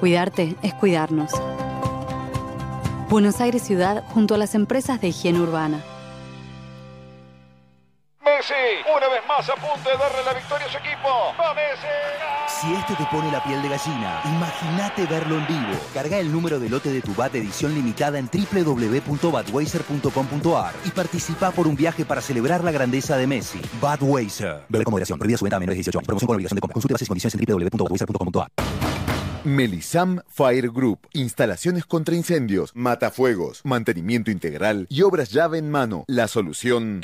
Cuidarte es cuidarnos. Buenos Aires Ciudad junto a las empresas de higiene urbana. Messi, una vez más a punto de darle la victoria a su equipo. ¡Va Messi! Si este te pone la piel de gallina, imagínate verlo en vivo. Carga el número de lote de tu BAT edición limitada en www.batweiser.com.ar y participa por un viaje para celebrar la grandeza de Messi. Batweiser. Bebe con moderación. Prohibida su venta a menores de 18 años. Promoción con obligación de compra. Consulte bases y condiciones en www.batweiser.com.ar. Melisam Fire Group. Instalaciones contra incendios, matafuegos, mantenimiento integral y obras llave en mano. La solución.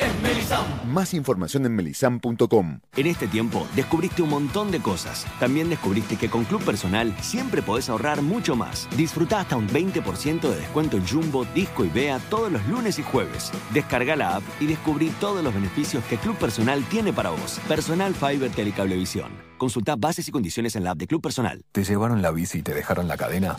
Más información en melisam.com. En este tiempo descubriste un montón de cosas. También descubriste que con Club Personal siempre podés ahorrar mucho más. Disfruta hasta un 20% de descuento en Jumbo, Disco y Bea todos los lunes y jueves. Descarga la app y descubrí todos los beneficios que Club Personal tiene para vos. Personal Fiber Telecablevisión. Consulta bases y condiciones en la app de Club Personal. ¿Te llevaron la bici y te dejaron la cadena?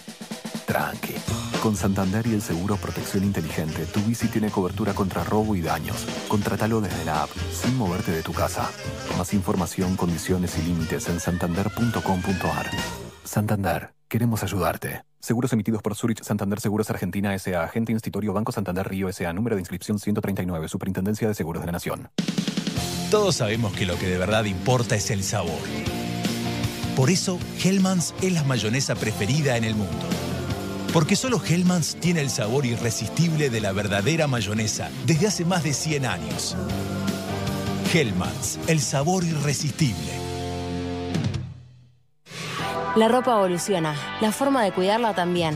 Tranqui. Con Santander y el seguro Protección Inteligente, tu bici tiene cobertura contra robo y daños. Contrátalo desde la app, sin moverte de tu casa. Más información, condiciones y límites en santander.com.ar. Santander, queremos ayudarte. Seguros emitidos por Zurich Santander Seguros Argentina S.A. Agente Institutorio Banco Santander Río S.A. Número de inscripción 139. Superintendencia de Seguros de la Nación. Todos sabemos que lo que de verdad importa es el sabor. Por eso, Hellmann's es la mayonesa preferida en el mundo. Porque solo Hellmann's tiene el sabor irresistible de la verdadera mayonesa desde hace más de 100 años. Hellmann's, el sabor irresistible. La ropa evoluciona, la forma de cuidarla también.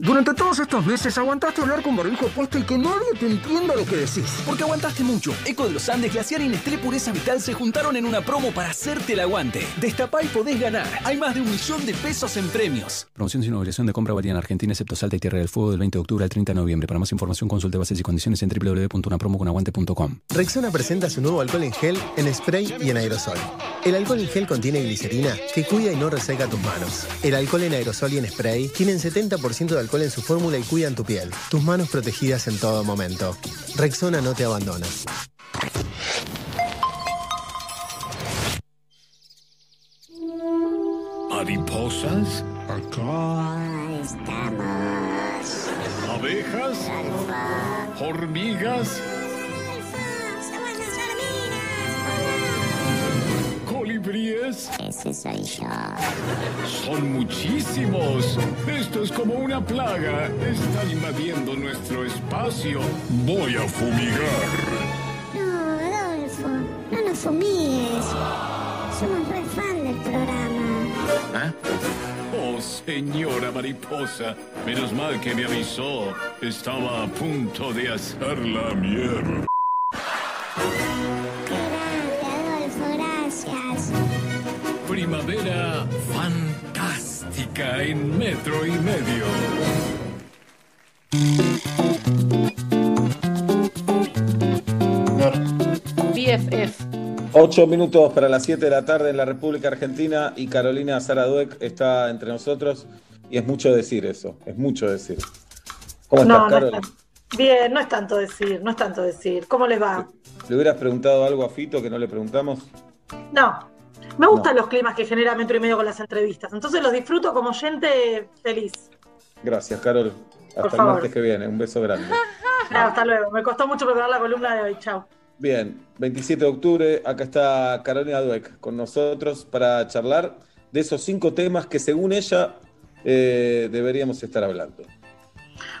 Durante todos estos meses aguantaste hablar con barbijo puesto y que nadie te entienda lo que decís. Porque aguantaste mucho. Eco de los Andes, Glaciar y Nestlé Pureza Vital se juntaron en una promo para hacerte el aguante. Destapá y podés ganar. Hay más de un millón de pesos en premios. Promoción sin obligación de compra valía en Argentina, excepto Salta y Tierra del Fuego del 20 de octubre al 30 de noviembre. Para más información consulte bases y condiciones en www.unapromoconaguante.com. Rexona presenta su nuevo alcohol en gel, en spray y en aerosol. El alcohol en gel contiene glicerina que cuida y no reseca tus manos. El alcohol en aerosol y en spray tienen 70% de alcohol en su fórmula y cuidan tu piel. Tus manos protegidas en todo momento. Rexona no te abandona. ¿Mariposas? Acá estamos. ¿Abejas? ¿Hormigas? ¿Colibríes? Ese soy yo. Son muchísimos. Esto es como una plaga. Están invadiendo nuestro espacio. Voy a fumigar. No, Adolfo, no nos fumigues. Somos re fan del programa. ¿Ah? Oh, señora mariposa. Menos mal que me avisó. Estaba a punto de hacer la mierda. Primavera fantástica en metro y medio. BFF. Ocho minutos para las 7 de la tarde en la República Argentina y Carolina Zaraduec está entre nosotros y es mucho decir eso, es mucho decir. ¿Cómo estás, no Carol? es tan- Bien, no es tanto decir, no es tanto decir. ¿Cómo les va? ¿Le hubieras preguntado algo a Fito que no le preguntamos? No. Me gustan los climas que genera metro y medio con las entrevistas. Entonces los disfruto como oyente feliz. Gracias, Carol. Hasta el favor. martes que viene. Un beso grande. Hasta luego. Me costó mucho preparar la columna de hoy. Chao. Bien, 27 de octubre, acá está Carolina Dueck con nosotros para charlar de esos cinco temas que según ella eh, deberíamos estar hablando.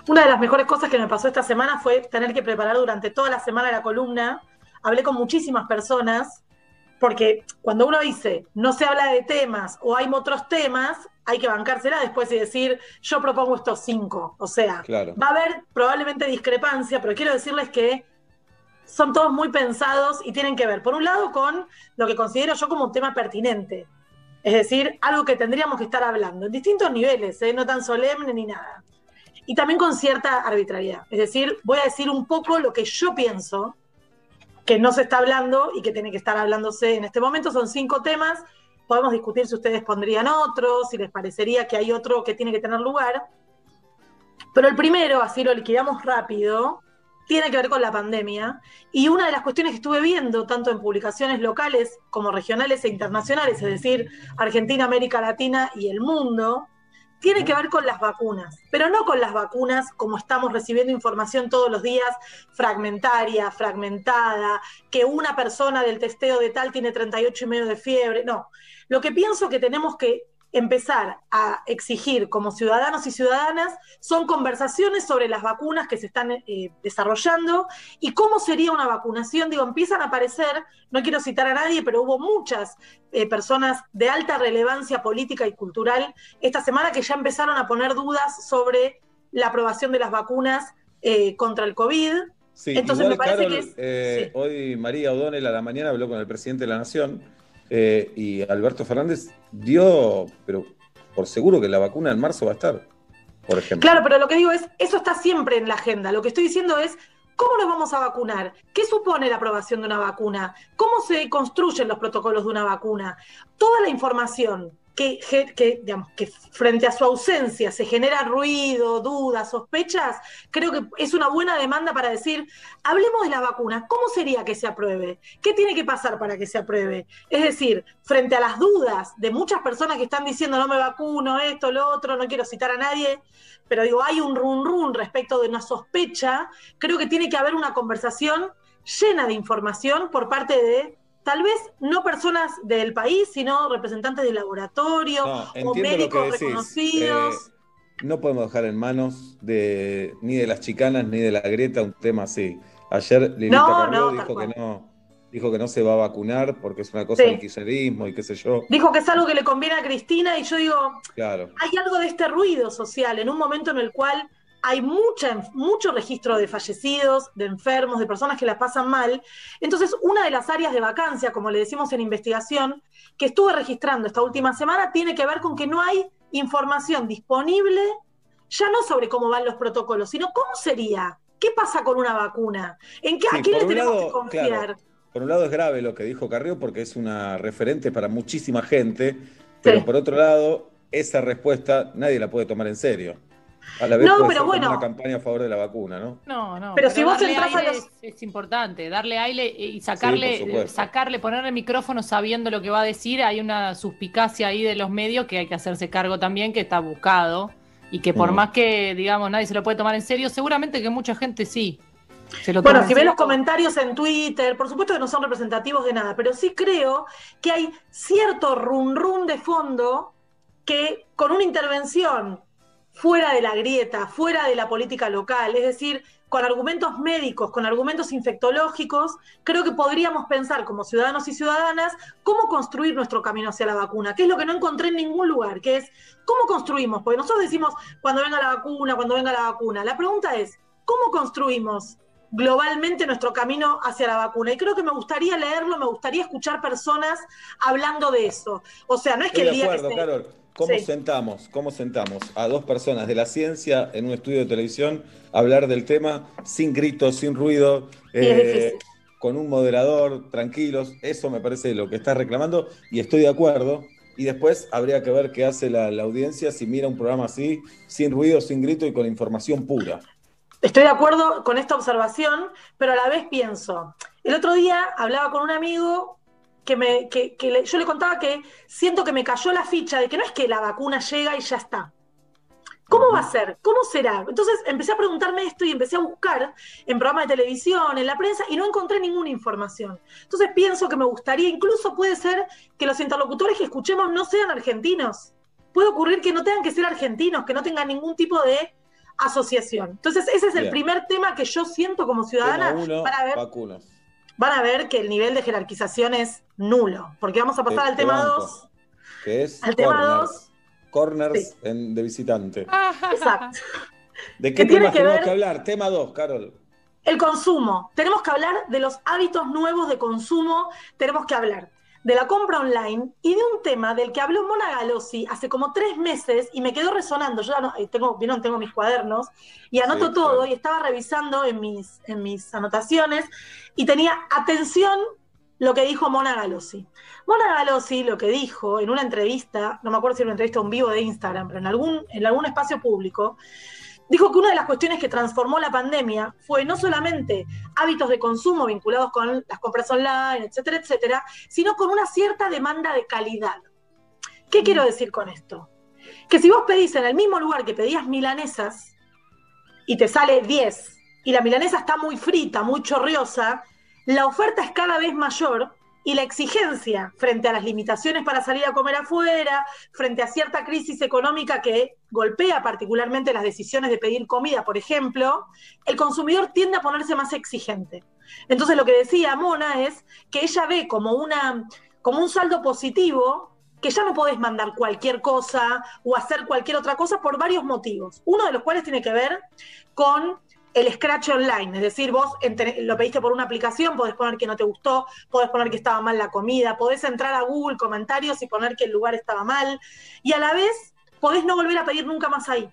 Una de las mejores cosas que me pasó esta semana fue tener que preparar durante toda la semana la columna. Hablé con muchísimas personas, porque cuando uno dice no se habla de temas o hay otros temas, hay que bancársela después y decir yo propongo estos cinco. O sea, Claro. va a haber probablemente discrepancia, pero quiero decirles que son todos muy pensados y tienen que ver, por un lado, con lo que considero yo como un tema pertinente. Es decir, algo que tendríamos que estar hablando en distintos niveles, ¿eh? no tan solemne ni nada. Y también con cierta arbitrariedad. Es decir, voy a decir un poco lo que yo pienso que no se está hablando y que tiene que estar hablándose en este momento. Son cinco temas. Podemos discutir si ustedes pondrían otros, si les parecería que hay otro que tiene que tener lugar. Pero el primero, así lo liquidamos rápido, tiene que ver con la pandemia. Y una de las cuestiones que estuve viendo, tanto en publicaciones locales como regionales e internacionales, es decir, Argentina, América Latina y el mundo, tiene que ver con las vacunas, pero no con las vacunas como estamos recibiendo información todos los días, fragmentaria, fragmentada, que una persona del testeo de tal tiene 38 y medio de fiebre. No, lo que pienso que tenemos que empezar a exigir como ciudadanos y ciudadanas son conversaciones sobre las vacunas que se están eh, desarrollando y cómo sería una vacunación. Digo, empiezan a aparecer, no quiero citar a nadie, pero hubo muchas eh, personas de alta relevancia política y cultural esta semana que ya empezaron a poner dudas sobre la aprobación de las vacunas eh, contra el COVID. Sí, Entonces igual, me parece Carol, que es... eh, hoy María O'Donnell a la mañana habló con el presidente de la Nación eh, y Alberto Fernández dio, pero por seguro que la vacuna en marzo va a estar, por ejemplo. Claro, pero lo que digo es, eso está siempre en la agenda. Lo que estoy diciendo es, ¿cómo nos vamos a vacunar? ¿Qué supone la aprobación de una vacuna? ¿Cómo se construyen los protocolos de una vacuna? Toda la información que, frente a su ausencia se genera ruido, dudas, sospechas, creo que es una buena demanda para decir, hablemos de la vacuna, ¿cómo sería que se apruebe? ¿Qué tiene que pasar para que se apruebe? Es decir, frente a las dudas de muchas personas que están diciendo no me vacuno, esto, lo otro, no quiero citar a nadie, pero digo, hay un run run respecto de una sospecha, creo que tiene que haber una conversación llena de información por parte de tal vez no personas del país, sino representantes de laboratorio No, o médicos reconocidos. Eh, no podemos dejar en manos de ni de las chicanas ni de la Greta un tema así. Ayer Lilita No, dijo que no, dijo que no se va a vacunar porque es una cosa Sí. del kirchnerismo y qué sé yo. Dijo que es algo que le conviene a Cristina y yo digo, Claro. hay algo de este ruido social en un momento en el cual hay mucha, mucho registro de fallecidos, de enfermos, de personas que las pasan mal. Entonces, una de las áreas de vacancia, como le decimos en investigación, que estuve registrando esta última semana, tiene que ver con que no hay información disponible, ya no sobre cómo van los protocolos, sino cómo sería, qué pasa con una vacuna, en qué, Sí, a quién le tenemos lado, que confiar. claro, por un lado es grave lo que dijo Carrió porque es una referente para muchísima gente, pero por otro lado, esa respuesta nadie la puede tomar en serio. A la vez No, puede pero ser bueno. una campaña a favor de la vacuna, ¿no? No, no. Pero si vos entras a los- es, es importante, darle aire y Sí, sacarle, supuesto. sacarle, ponerle micrófono sabiendo lo que va a decir. Hay una suspicacia ahí de los medios que hay que hacerse cargo también, que está buscado. Y que por Mm. más que, digamos, nadie se lo puede tomar en serio, seguramente que mucha gente sí. Se lo Bueno, toma si en ves serio. los comentarios en Twitter, por supuesto que no son representativos de nada, pero sí creo que hay cierto run run de fondo que con una intervención fuera de la grieta, fuera de la política local, es decir, con argumentos médicos, con argumentos infectológicos, creo que podríamos pensar como ciudadanos y ciudadanas cómo construir nuestro camino hacia la vacuna, que es lo que no encontré en ningún lugar, que es cómo construimos, porque nosotros decimos cuando venga la vacuna, cuando venga la vacuna. La pregunta es, ¿cómo construimos globalmente nuestro camino hacia la vacuna? Y creo que me gustaría leerlo, me gustaría escuchar personas hablando de eso. O sea, no es que el de día acuerdo, que se... ¿Cómo Sí. sentamos, cómo sentamos a dos personas de la ciencia en un estudio de televisión a hablar del tema sin gritos, sin ruido, eh, con un moderador, tranquilos? Eso me parece lo que estás reclamando y estoy de acuerdo. Y después habría que ver qué hace la, la audiencia si mira un programa así, sin ruido, sin grito y con información pura. Estoy de acuerdo con esta observación, pero a la vez pienso. El otro día hablaba con un amigo que, me, que, que le- yo le contaba que siento que me cayó la ficha de que no es que la vacuna llega y ya está. ¿Cómo va a ser? ¿Cómo será? Entonces empecé a preguntarme esto y empecé a buscar en programas de televisión, en la prensa, y no encontré ninguna información. Entonces pienso que me gustaría, incluso puede ser que los interlocutores que escuchemos no sean argentinos. Puede ocurrir que no tengan que ser argentinos, que no tengan ningún tipo de asociación. Entonces ese es el Bien. primer tema que yo siento como ciudadana. Tema uno, van, a ver, vacunas. Van a ver que el nivel de jerarquización es nulo, porque vamos a pasar Te- al te tema banco. 2. Que es Al tema dos. Corners en- de visitante. Exacto. ¿De qué temas que tenemos ver- que hablar? Tema 2, Carol. El consumo. Tenemos que hablar de los hábitos nuevos de consumo, tenemos que hablar de la compra online y de un tema del que habló Mona Galossi hace como tres meses y me quedó resonando. Yo ya no- eh, tengo, vieron, tengo mis cuadernos y anoto Sí, todo claro. y estaba revisando en mis, en mis anotaciones y tenía atención lo que dijo Mona Galossi. Mona Galossi lo que dijo en una entrevista, no me acuerdo si era una entrevista o un vivo de Instagram, pero en algún, en algún espacio público, dijo que una de las cuestiones que transformó la pandemia fue no solamente hábitos de consumo vinculados con las compras online, etcétera, etcétera, sino con una cierta demanda de calidad. ¿Qué quiero decir con esto? Que si vos pedís en el mismo lugar que pedías milanesas y te sale 10 y la milanesa está muy frita, muy chorriosa, la oferta es cada vez mayor y la exigencia frente a las limitaciones para salir a comer afuera, frente a cierta crisis económica que golpea particularmente las decisiones de pedir comida, por ejemplo, el consumidor tiende a ponerse más exigente. Entonces lo que decía Mona es que ella ve como, una, como un saldo positivo que ya no podés mandar cualquier cosa o hacer cualquier otra cosa por varios motivos. Uno de los cuales tiene que ver con el scratch online, es decir, vos lo pediste por una aplicación, podés poner que no te gustó, podés poner que estaba mal la comida, podés entrar a Google comentarios y poner que el lugar estaba mal, y a la vez podés no volver a pedir nunca más ahí.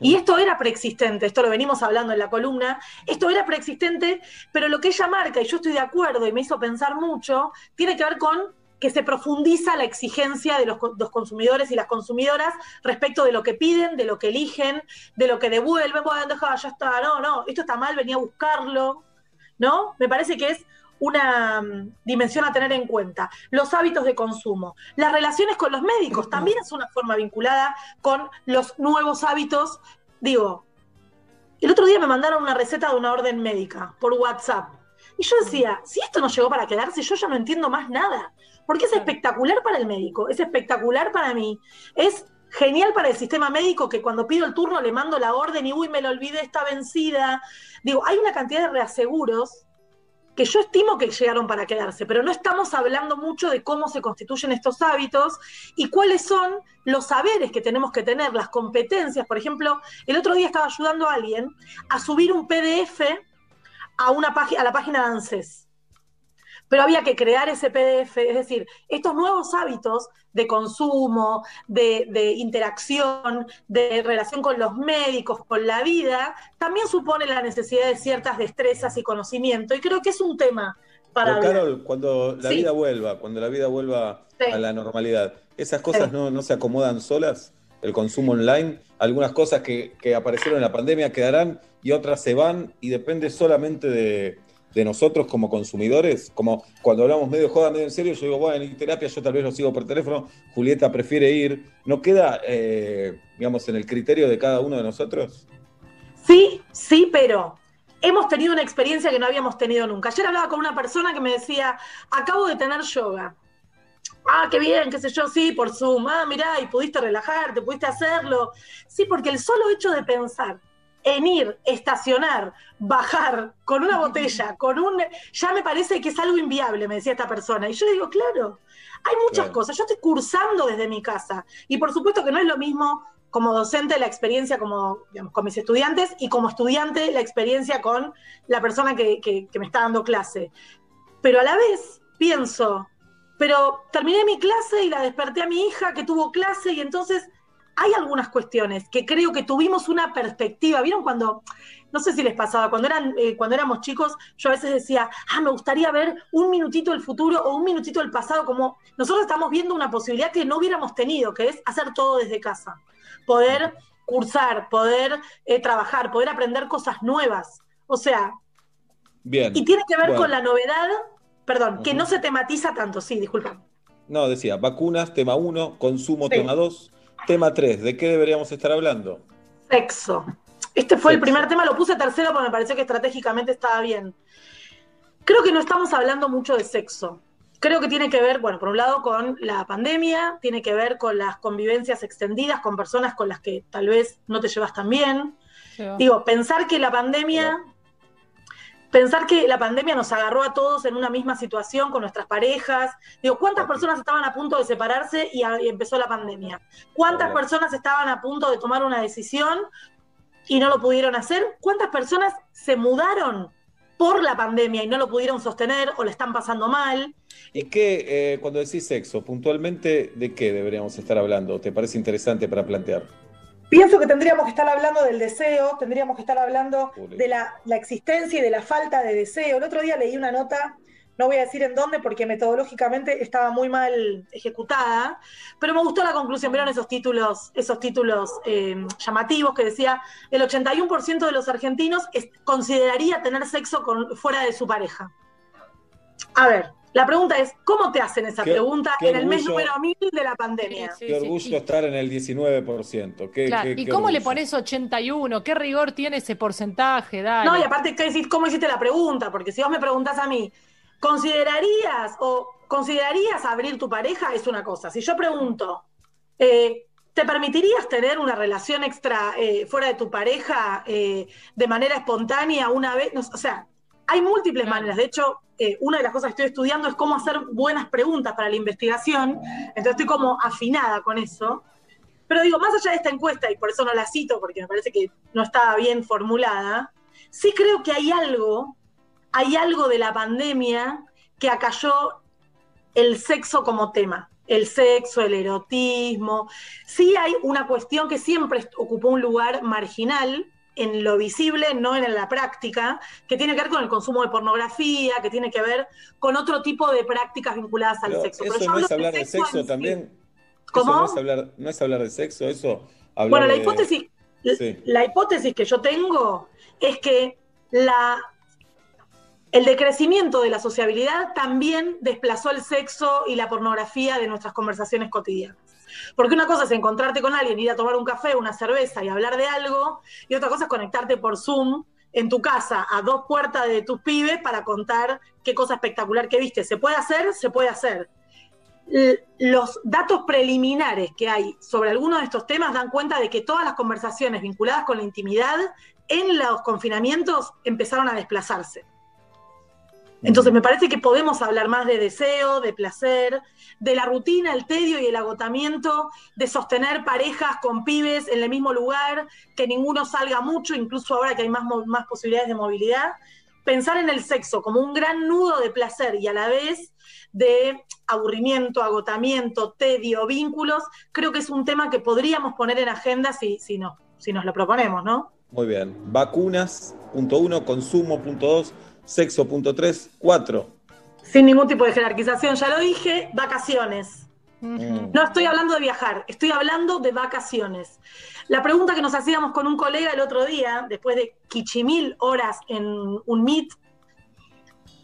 Y esto era preexistente, esto lo venimos hablando en la columna, esto era preexistente, pero lo que ella marca, y yo estoy de acuerdo y me hizo pensar mucho, tiene que ver con que se profundiza la exigencia de los, los consumidores y las consumidoras respecto de lo que piden, de lo que eligen, de lo que devuelven, bueno, deja, ya está, no, no, esto está mal, venía a buscarlo, ¿no? Me parece que es una mm, dimensión a tener en cuenta. Los hábitos de consumo. Las relaciones con los médicos también es una forma vinculada con los nuevos hábitos. Digo, el otro día me mandaron una receta de una orden médica por WhatsApp. Y yo decía, si esto no llegó para quedarse, yo ya no entiendo más nada. Porque es espectacular para el médico, es espectacular para mí, es genial para el sistema médico que cuando pido el turno le mando la orden y uy, me lo olvidé, está vencida. Digo, hay una cantidad de reaseguros que yo estimo que llegaron para quedarse, pero no estamos hablando mucho de cómo se constituyen estos hábitos y cuáles son los saberes que tenemos que tener, las competencias. Por ejemplo, el otro día estaba ayudando a alguien a subir un PDF a, una a la página de ANSES pero había que crear ese PDF, es decir, estos nuevos hábitos de consumo, de, interacción, de relación con los médicos, con la vida, también supone la necesidad de ciertas destrezas y conocimiento, y creo que es un tema para... Pero Carol, cuando la vida vuelva, cuando la vida vuelva a la normalidad, ¿esas cosas no, no se acomodan solas? el consumo online, algunas cosas que, que, aparecieron en la pandemia quedarán y otras se van y depende solamente de, de nosotros como consumidores, como cuando hablamos medio joda, medio en serio, yo digo, bueno, en terapia yo tal vez lo sigo por teléfono, Julieta prefiere ir, ¿no queda, eh, digamos, en el criterio de cada uno de nosotros? Sí, sí, pero hemos tenido una experiencia que no habíamos tenido nunca. Ayer hablaba con una persona que me decía, acabo de tener yoga. Ah, qué bien, qué sé yo, sí, por Zoom. Ah, mirá, y pudiste relajarte, pudiste hacerlo. Sí, porque el solo hecho de pensar en ir, estacionar, bajar con una botella, con un... Ya me parece que es algo inviable, me decía esta persona. Y yo digo, claro, hay muchas cosas. Yo estoy cursando desde mi casa. Y por supuesto que no es lo mismo como docente la experiencia como, con mis estudiantes y como estudiante la experiencia con la persona que, que me está dando clase. Pero a la vez pienso, pero terminé mi clase y la desperté a mi hija que tuvo clase y entonces hay algunas cuestiones que creo que tuvimos una perspectiva. ¿Vieron cuando, no sé si les pasaba, cuando, eran, eh, cuando éramos chicos, yo a veces decía, ah, me gustaría ver un minutito del futuro o un minutito del pasado, como nosotros estamos viendo una posibilidad que no hubiéramos tenido, que es hacer todo desde casa. Poder cursar, poder eh, trabajar, poder aprender cosas nuevas. O sea, Bien. y tiene que ver con la novedad, perdón, que no se tematiza tanto, sí, disculpa. No, decía, vacunas, tema 1, consumo, tema 2, Tema 3, ¿de qué deberíamos estar hablando? Sexo. Este fue el primer tema, lo puse tercero porque me pareció que estratégicamente estaba bien. Creo que no estamos hablando mucho de sexo. Creo que tiene que ver, bueno, por un lado con la pandemia, tiene que ver con las convivencias extendidas con personas con las que tal vez no te llevas tan bien. Digo, pensar que la pandemia pensar que la pandemia nos agarró a todos en una misma situación con nuestras parejas. Digo, ¿cuántas personas estaban a punto de separarse y, empezó la pandemia? ¿Cuántas personas estaban a punto de tomar una decisión y no lo pudieron hacer? ¿Cuántas personas se mudaron por la pandemia y no lo pudieron sostener o le están pasando mal? ¿Y qué, eh, cuando decís sexo, puntualmente, de qué deberíamos estar hablando? ¿Te parece interesante para plantear? Pienso que tendríamos que estar hablando del deseo, tendríamos que estar hablando de la, existencia y de la falta de deseo. El otro día leí una nota, no voy a decir en dónde porque metodológicamente estaba muy mal ejecutada, pero me gustó la conclusión. Vieron esos títulos, esos títulos eh, llamativos que decía el 81% de los argentinos consideraría tener sexo con, fuera de su pareja. A ver, la pregunta es, ¿cómo te hacen esa pregunta en el mes número 1000 de la pandemia? qué orgullo estar en el 19%. ¿Qué, ¿Y cómo le pones 81? ¿Qué rigor tiene ese porcentaje? Dale. No, y aparte, ¿cómo hiciste la pregunta? Porque si vos me preguntás a mí, ¿considerarías o considerarías abrir tu pareja? Es una cosa. Si yo pregunto, eh, ¿te permitirías tener una relación extra eh, fuera de tu pareja eh, de manera espontánea una vez? o sea, hay múltiples maneras. De hecho, eh, una de las cosas que estoy estudiando es cómo hacer buenas preguntas para la investigación. Entonces estoy como afinada con eso. Pero digo, más allá de esta encuesta, y por eso no la cito, porque me parece que no estaba bien formulada, sí creo que hay algo, hay algo de la pandemia que acalló el sexo como tema. El sexo, el erotismo. Sí hay una cuestión que siempre ocupó un lugar marginal, en lo visible, no en la práctica, que tiene que ver con el consumo de pornografía, que tiene que ver con otro tipo de prácticas vinculadas al sexo. Eso no es hablar de sexo, también. ¿Cómo? no, es hablar, no es hablar de sexo, eso. bueno, la hipótesis, la hipótesis que yo tengo es que la, el decrecimiento de la sociabilidad también desplazó el sexo y la pornografía de nuestras conversaciones cotidianas. Porque una cosa es encontrarte con alguien, ir a tomar un café, una cerveza y hablar de algo, y otra cosa es conectarte por Zoom en tu casa a dos puertas de tus pibes para contar qué cosa espectacular que viste. ¿Se puede hacer? Se puede hacer. Los datos preliminares que hay sobre algunos de estos temas dan cuenta de que todas las conversaciones vinculadas con la intimidad en los confinamientos empezaron a desplazarse. Entonces me parece que podemos hablar más de deseo, de placer, de la rutina, el tedio y el agotamiento, de sostener parejas con pibes en el mismo lugar, que ninguno salga mucho, incluso ahora que hay más, más posibilidades de movilidad. Pensar en el sexo como un gran nudo de placer y a la vez de aburrimiento, agotamiento, tedio, vínculos, creo que es un tema que podríamos poner en agenda si, si, no, si nos lo proponemos, ¿no? Muy bien. Vacunas, punto uno, consumo, punto dos, sexo, punto tres, cuatro. Sin ningún tipo de jerarquización, ya lo dije, vacaciones. Mm. No estoy hablando de viajar, estoy hablando de vacaciones. La pregunta que nos hacíamos con un colega el otro día, después de quichimil horas en un Meet,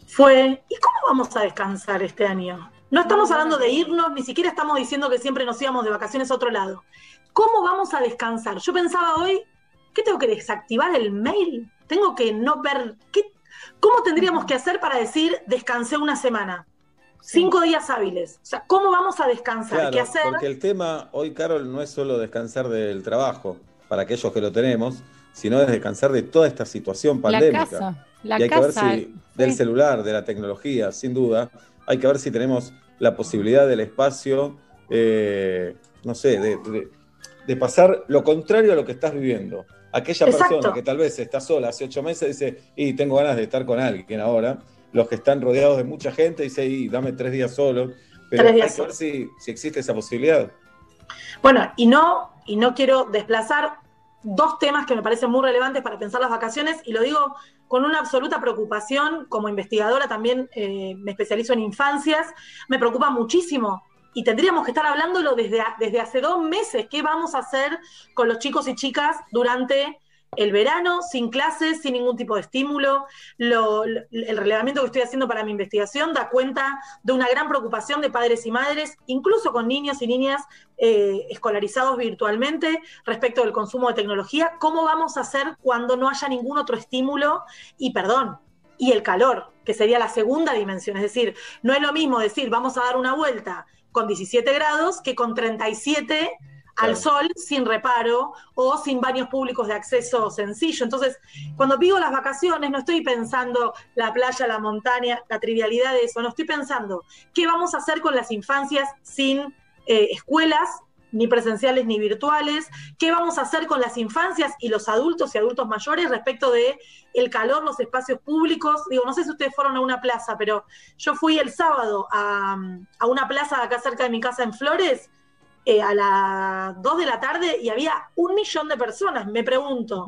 fue, ¿y cómo vamos a descansar este año? No estamos hablando de irnos, ni siquiera estamos diciendo que siempre nos íbamos de vacaciones a otro lado. ¿Cómo vamos a descansar? Yo pensaba hoy, ¿qué tengo que desactivar el mail? Tengo que no ver, ¿qué, ¿cómo tendríamos que hacer para decir descansé una semana? Cinco días hábiles. O sea, ¿cómo vamos a descansar? Claro, ¿Qué hacer? porque el tema hoy, Carol, no es solo descansar del trabajo, para aquellos que lo tenemos, sino es descansar de toda esta situación pandémica. casa, la y hay que ver casa, si del sí. celular, de la tecnología, sin duda, hay que ver si tenemos la posibilidad del espacio, eh, no sé, de, de- de pasar lo contrario a lo que estás viviendo. Aquella Exacto. persona que tal vez está sola hace ocho meses dice, y tengo ganas de estar con alguien ahora. Los que están rodeados de mucha gente dice, y dame tres días solo. Pero Tres días hay que ver si, si existe esa posibilidad. Bueno, y no, y no quiero desplazar dos temas que me parecen muy relevantes para pensar las vacaciones, y lo digo con una absoluta preocupación, como investigadora también eh, me especializo en infancias, me preocupa muchísimo. Y tendríamos que estar hablándolo desde, desde hace dos meses, qué vamos a hacer con los chicos y chicas durante el verano, sin clases, sin ningún tipo de estímulo. Lo- lo- el relevamiento que estoy haciendo para mi investigación da cuenta de una gran preocupación de padres y madres, incluso con niños y niñas eh, escolarizados virtualmente respecto del consumo de tecnología. ¿Cómo vamos a hacer cuando no haya ningún otro estímulo? Y perdón, y el calor, que sería la segunda dimensión. Es decir, no es lo mismo decir vamos a dar una vuelta con 17 grados que con 37 al sol sin reparo o sin baños públicos de acceso sencillo. Entonces, cuando pido las vacaciones, no estoy pensando la playa, la montaña, la trivialidad de eso, no estoy pensando qué vamos a hacer con las infancias sin eh, escuelas, ni presenciales ni virtuales, qué vamos a hacer con las infancias y los adultos y adultos mayores respecto de el calor, los espacios públicos. Digo, no sé si ustedes fueron a una plaza, pero yo fui el sábado a, a una plaza acá cerca de mi casa en Flores, eh, a las 2 de la tarde y había un millón de personas. Me pregunto,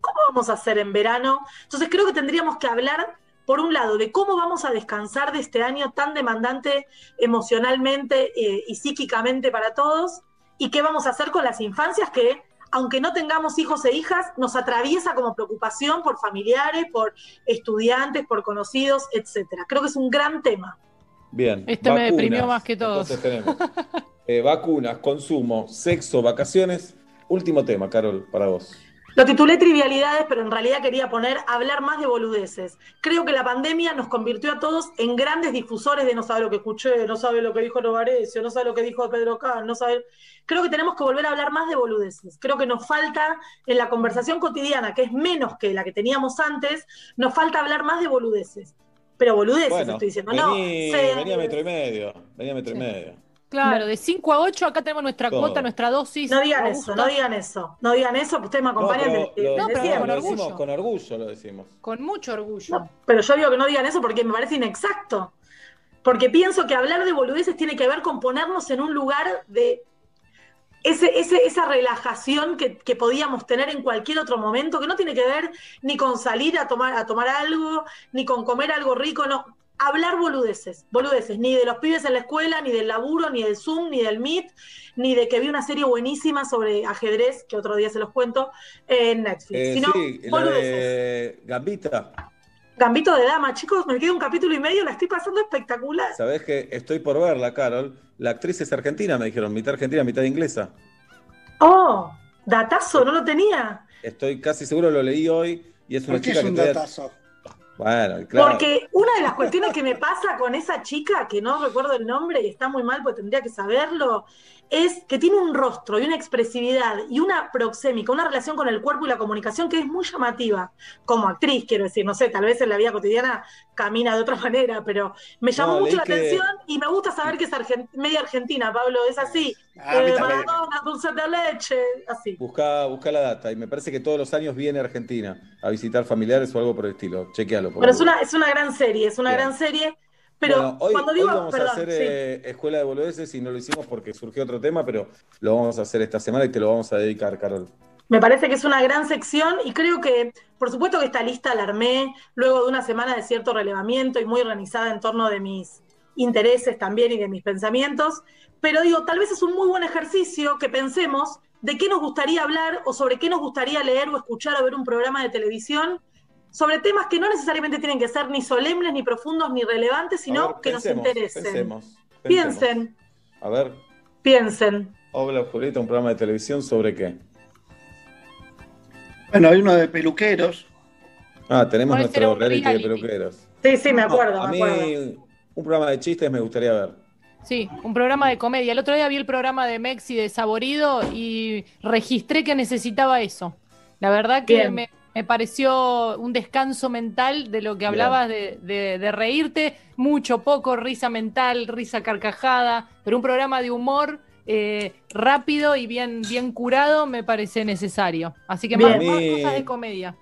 ¿cómo vamos a hacer en verano? Entonces creo que tendríamos que hablar, por un lado, de cómo vamos a descansar de este año tan demandante emocionalmente eh, y psíquicamente para todos, y qué vamos a hacer con las infancias que, aunque no tengamos hijos e hijas, nos atraviesa como preocupación por familiares, por estudiantes, por conocidos, etcétera. Creo que es un gran tema. Bien. Este me deprimió más que todos. Tenemos eh, vacunas, consumo, sexo, vacaciones. Último tema, Carol, para vos. Lo titulé trivialidades, pero en realidad quería poner hablar más de boludeces. Creo que la pandemia nos convirtió a todos en grandes difusores de no sabe lo que escuché, no sabe lo que dijo Novarecio, no sabe lo que dijo Pedro Can, no sabe. Creo que tenemos que volver a hablar más de boludeces. Creo que nos falta en la conversación cotidiana, que es menos que la que teníamos antes, nos falta hablar más de boludeces. Pero boludeces Bueno, estoy diciendo, no. series. vení a metro y medio. Vení a metro y medio. Claro, de 5 a 8 acá tenemos nuestra Todo. cuota, nuestra dosis. No digan eso, no digan eso, no digan eso, que ustedes me acompañan no, desde- pero lo, desde No, pero siempre. con lo orgullo. decimos con orgullo, lo decimos. Con mucho orgullo. Pero yo digo que no digan eso porque me parece inexacto. Porque pienso que hablar de boludeces tiene que ver con ponernos en un lugar de ese, ese- esa relajación que, que podíamos tener en cualquier otro momento, que no tiene que ver ni con salir a tomar, a tomar algo, ni con comer algo rico, no. Hablar boludeces, boludeces, ni de los pibes en la escuela, ni del laburo, ni del Zoom, ni del Meet, ni de que vi una serie buenísima sobre ajedrez, que otro día se los cuento, en Netflix. Eh, sino sí, la boludeces. de Gambita. Gambito de dama, chicos, me queda un capítulo y medio, la estoy pasando espectacular. Sabés que estoy por verla, Carol. La actriz es argentina, me dijeron, mitad argentina, mitad inglesa. Oh, datazo, no lo tenía. Estoy casi seguro, lo leí hoy. Y es una ¿Por qué chica es que un todavía- datazo? Bueno, claro. Porque una de las cuestiones que me pasa con esa chica, que no recuerdo el nombre y está muy mal porque tendría que saberlo, es que tiene un rostro y una expresividad y una proxémica, una relación con el cuerpo y la comunicación que es muy llamativa. Como actriz, quiero decir, no sé, tal vez en la vida cotidiana camina de otra manera, pero me llamó No, mucho la que- atención y me gusta saber que es argen- media argentina, Pablo, es así. Ah, Eh. Maradona, dulce de leche, así. Busca, busca la data y me parece que todos los años viene a Argentina a visitar familiares o algo por el estilo. Chequealo. por Pero es una, es una gran serie, es una Bien. gran serie. Pero Bueno, hoy, cuando hoy digo, vamos perdón, a hacer sí. eh, Escuela de Boludeces y no lo hicimos porque surgió otro tema, pero lo vamos a hacer esta semana y te lo vamos a dedicar, Carol. Me parece que es una gran sección y creo que, por supuesto que esta lista la armé luego de una semana de cierto relevamiento y muy organizada en torno de mis intereses también y de mis pensamientos, pero digo, tal vez es un muy buen ejercicio que pensemos de qué nos gustaría hablar o sobre qué nos gustaría leer o escuchar o ver un programa de televisión sobre temas que no necesariamente tienen que ser ni solemnes, ni profundos, ni relevantes, sino ver, que pensemos, nos interesen. Pensemos, pensemos. Piensen, A ver, piensen. Obla Oscurita, un programa de televisión sobre qué. Bueno, hay uno de peluqueros. Ah, tenemos nuestro reality de peluqueros. Sí, sí, me acuerdo, a me mí, acuerdo. un programa de chistes me gustaría ver. Sí, un programa de comedia. El otro día vi el programa de Mexi de Saborido y registré que necesitaba eso. La verdad que Bien. me, me pareció un descanso mental de lo que hablabas de, de- de reírte, mucho, poco, risa mental, risa carcajada, pero un programa de humor eh, rápido y bien, bien curado me parece necesario. Así que más, cosas de comedia.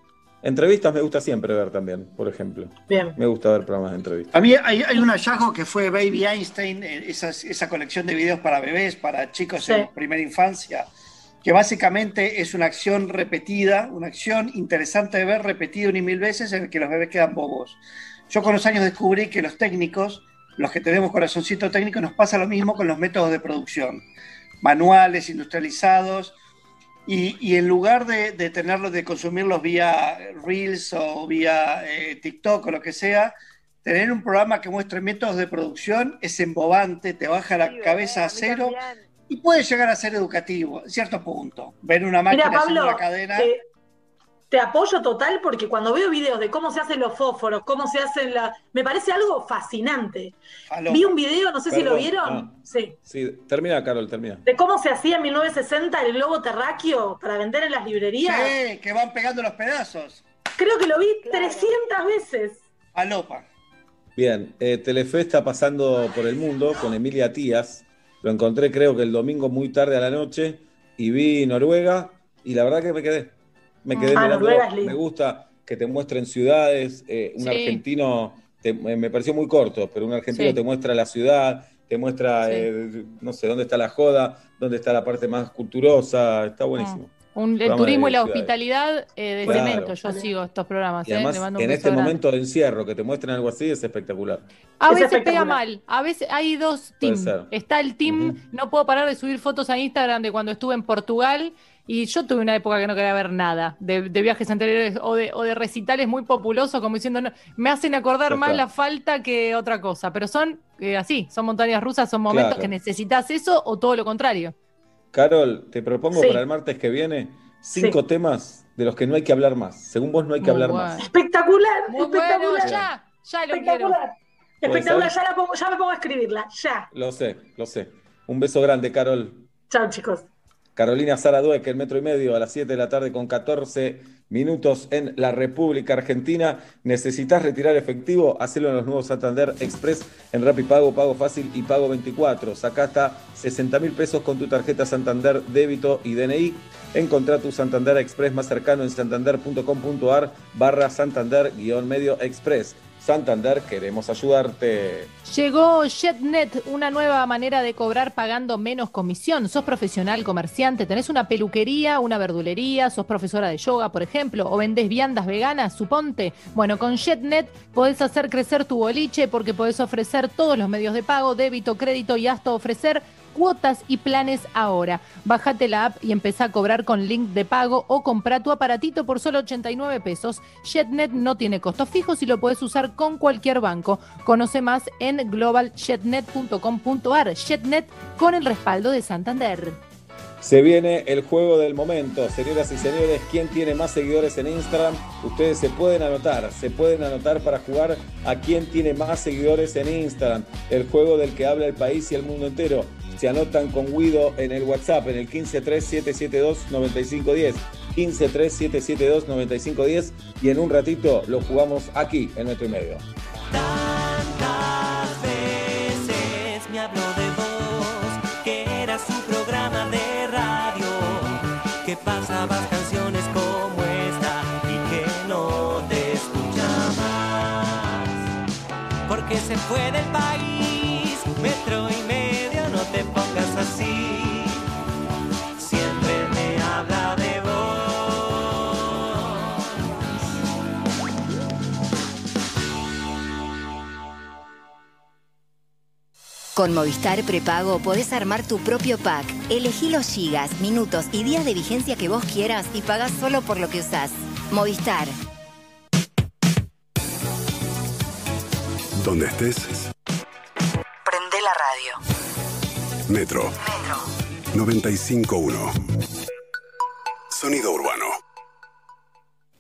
Entrevistas me gusta siempre ver también, por ejemplo. Bien. Me gusta ver programas de entrevistas. A mí hay, hay un hallazgo que fue Baby Einstein, eh, esas- esa colección de videos para bebés, para chicos Sí. en primera infancia, que básicamente es una acción repetida, una acción interesante de ver repetida una y mil veces en el que los bebés quedan bobos. Yo con los años descubrí que los técnicos, los que tenemos corazoncito técnico, nos pasa lo mismo con los métodos de producción, manuales, industrializados, y, y en lugar de, de tenerlos, de consumirlos vía Reels o vía eh, TikTok o lo que sea, tener un programa que muestre métodos de producción es embobante, te baja la cabeza a cero y puede llegar a ser educativo, en cierto punto. Ver una máquina Mira, haciendo Pablo, la cadena. te, te apoyo total porque cuando veo videos de cómo se hacen los fósforos, cómo se hacen la... Me parece algo fascinante. Vi un video, no sé si lo vieron, ah. sí, Sí, termina, Carol, termina. de cómo se hacía en 1960 el globo terráqueo para vender en las librerías. Sí, que van pegando los pedazos. Creo que lo vi 300 veces. Falopa. Bien, eh, Telefe está pasando por el mundo con Emilia Tías. Lo encontré creo que el domingo muy tarde a la noche y vi Noruega y la verdad que me quedé. Me quedé Ah, lindo. Me gusta que te muestren ciudades. eh, un Sí. argentino, te- me pareció muy corto, pero un argentino Sí. te muestra la ciudad, te muestra, Sí. eh, no sé, dónde está la joda, dónde está la parte más culturosa. Está buenísimo. Un- el turismo y la hospitalidad eh, de Claro. cemento. Yo sigo estos programas. Y eh, además, mando un en este grande. momento de encierro, que te muestren algo así es espectacular. A Es veces pega mal, a veces hay dos teams. Está el team, no puedo parar de subir fotos a Instagram de cuando estuve en Portugal y yo tuve una época que no quería ver nada de, de viajes anteriores o de, o de recitales muy populosos como diciendo, no, me hacen acordar más la falta que otra cosa, pero son eh, así, son montañas rusas, son momentos Claro. que necesitas eso o todo lo contrario. Carol, te propongo Sí. para el martes que viene cinco temas de los que no hay que hablar más. Según vos, no hay que Muy hablar más. Espectacular, Muy espectacular. bueno, ya, ya lo espectacular. ¿Puede Espectacular, ya, la pongo- ya me pongo a escribirla, ya. Lo sé, lo sé. Un beso grande, Carol. Chao, chicos. Carolina Sara Dueck, el metro y medio a las 7 de la tarde con 14 minutos en la República Argentina. ¿Necesitas retirar efectivo? Hacelo en los nuevos Santander Express en Rapipago, Pago Fácil y Pago 24. Sacá hasta 60 mil pesos con tu tarjeta Santander Débito y DNI. Encontrá tu Santander Express más cercano en santander.com.ar barra Santander guion medio Express. Santander, queremos ayudarte. Llegó JetNet, una nueva manera de cobrar pagando menos comisión. Sos profesional, comerciante, tenés una peluquería, una verdulería, sos profesora de yoga, por ejemplo, o vendés viandas veganas, suponte. Bueno, con JetNet podés hacer crecer tu boliche porque podés ofrecer todos los medios de pago, débito, crédito y hasta ofrecer cuotas y planes ahora. Bájate la app y empezá a cobrar con link de pago o compra tu aparatito por solo 89 pesos. JetNet no tiene costos fijos y lo puedes usar con cualquier banco. Conoce más en globaljetnet.com.ar. JetNet con el respaldo de Santander. Se viene el juego del momento, señoras y señores. ¿Quién tiene más seguidores en Instagram? Ustedes se pueden anotar, se pueden anotar para jugar a quién tiene más seguidores en Instagram. El juego del que habla el país y el mundo entero. Se anotan con Guido en el WhatsApp, en el 1537729510. 1537729510 y en un ratito lo jugamos aquí en metro y medio. Tantas veces me habló de vos, que era su programa de radio, que pasabas canciones como esta y que no te escucha más. Porque se fue del país, Con Movistar Prepago podés armar tu propio pack. Elegí los gigas, minutos y días de vigencia que vos quieras y pagás solo por lo que usás. Movistar. Donde estés, Prende la radio. Metro. Metro. 95.1. Sonido urbano.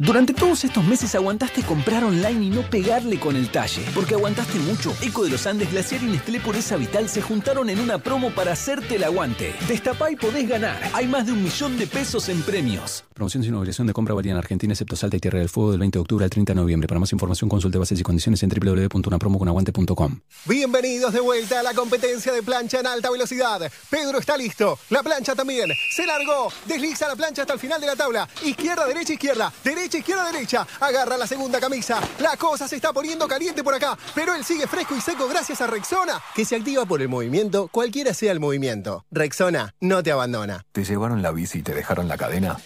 Durante todos estos meses aguantaste comprar online y no pegarle con el talle. Porque aguantaste mucho. Eco de los Andes, Glaciar y Nestlé Pureza Vital se juntaron en una promo para hacerte el aguante. Destapá y podés ganar. Hay más de un millón de pesos en premios. Promoción sin obligación de compra válida en Argentina, excepto Salta y Tierra del Fuego del 20 de octubre al 30 de noviembre. Para más información consulte bases y condiciones en www.unapromoconaguante.com. Bienvenidos de vuelta a la competencia de plancha en alta velocidad. Pedro está listo. La plancha también. Se largó. Desliza la plancha hasta el final de la tabla. Izquierda, derecha, izquierda. Derecha, izquierda, derecha. Agarra la segunda camisa. La cosa se está poniendo caliente por acá. Pero él sigue fresco y seco gracias a Rexona, que se activa por el movimiento, cualquiera sea el movimiento. Rexona no te abandona. ¿Te llevaron la bici y te dejaron la cadena?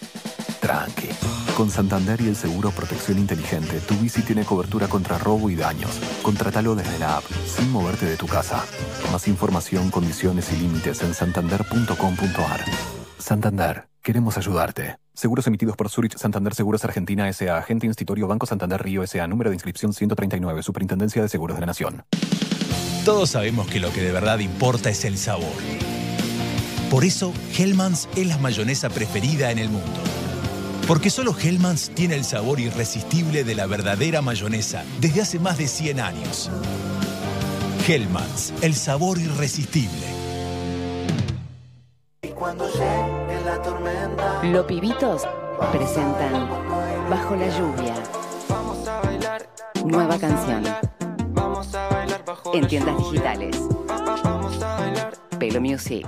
Tranqui. Con Santander y el seguro Protección Inteligente, tu bici tiene cobertura contra robo y daños. Contratalo desde la app, sin moverte de tu casa. Más información, condiciones y límites en santander.com.ar. Santander, queremos ayudarte. Seguros emitidos por Zurich Santander Seguros Argentina S.A. Agente Institutorio Banco Santander Río S.A. Número de inscripción 139. Superintendencia de Seguros de la Nación. Todos sabemos que lo que de verdad importa es el sabor. Por eso, Hellmann's es la mayonesa preferida en el mundo. Porque solo Hellmann's tiene el sabor irresistible de la verdadera mayonesa desde hace más de 100 años. Hellmann's, el sabor irresistible. Cuando llegue la tormenta, Los pibitos presentan Bajo la lluvia. vamos a bailar, Nueva canción. vamos a bailar bajo En la tiendas lluvia. digitales. Vamos a bailar. Pelo Music.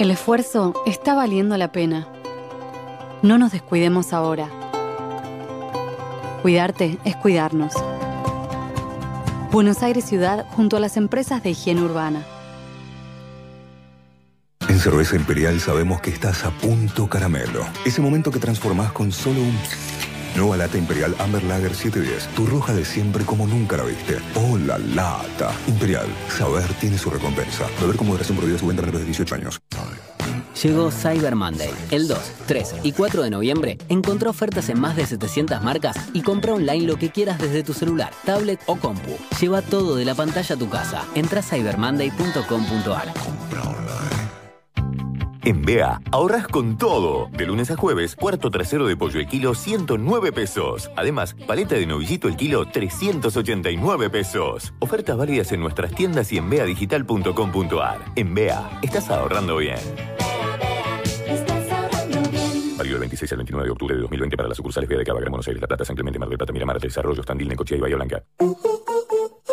El esfuerzo está valiendo la pena. No nos descuidemos ahora. Cuidarte es cuidarnos. Buenos Aires Ciudad junto a las empresas de higiene urbana. En Cerveza Imperial sabemos que estás a punto caramelo. Ese momento que transformás con solo un... Nueva lata Imperial Amber Lager 710. Tu roja de siempre como nunca la viste. ¡Oh, la lata! Imperial. Saber tiene su recompensa. Beber con moderación prohibida su venta de 18 años. Llegó Cyber Monday. El 2, 3 y 4 de noviembre encontrá ofertas en más de 700 marcas y compra online lo que quieras desde tu celular, tablet o compu. Lleva todo de la pantalla a tu casa. Entra a cybermonday.com.ar. En BEA, ahorras con todo. De lunes a jueves, cuarto trasero de pollo el kilo, 109 pesos. Además, paleta de novillito el kilo, 389 pesos. Ofertas válidas en nuestras tiendas y en beadigital.com.ar. En BEA, estás ahorrando bien. Válido del 26 al 29 de octubre de 2020 para las sucursales Vía de Cava, Gran Buenos Aires, La Plata, San Clemente, Mar del Plata, Miramar, Tres Arroyos, Tandil, Necochea y Bahía Blanca.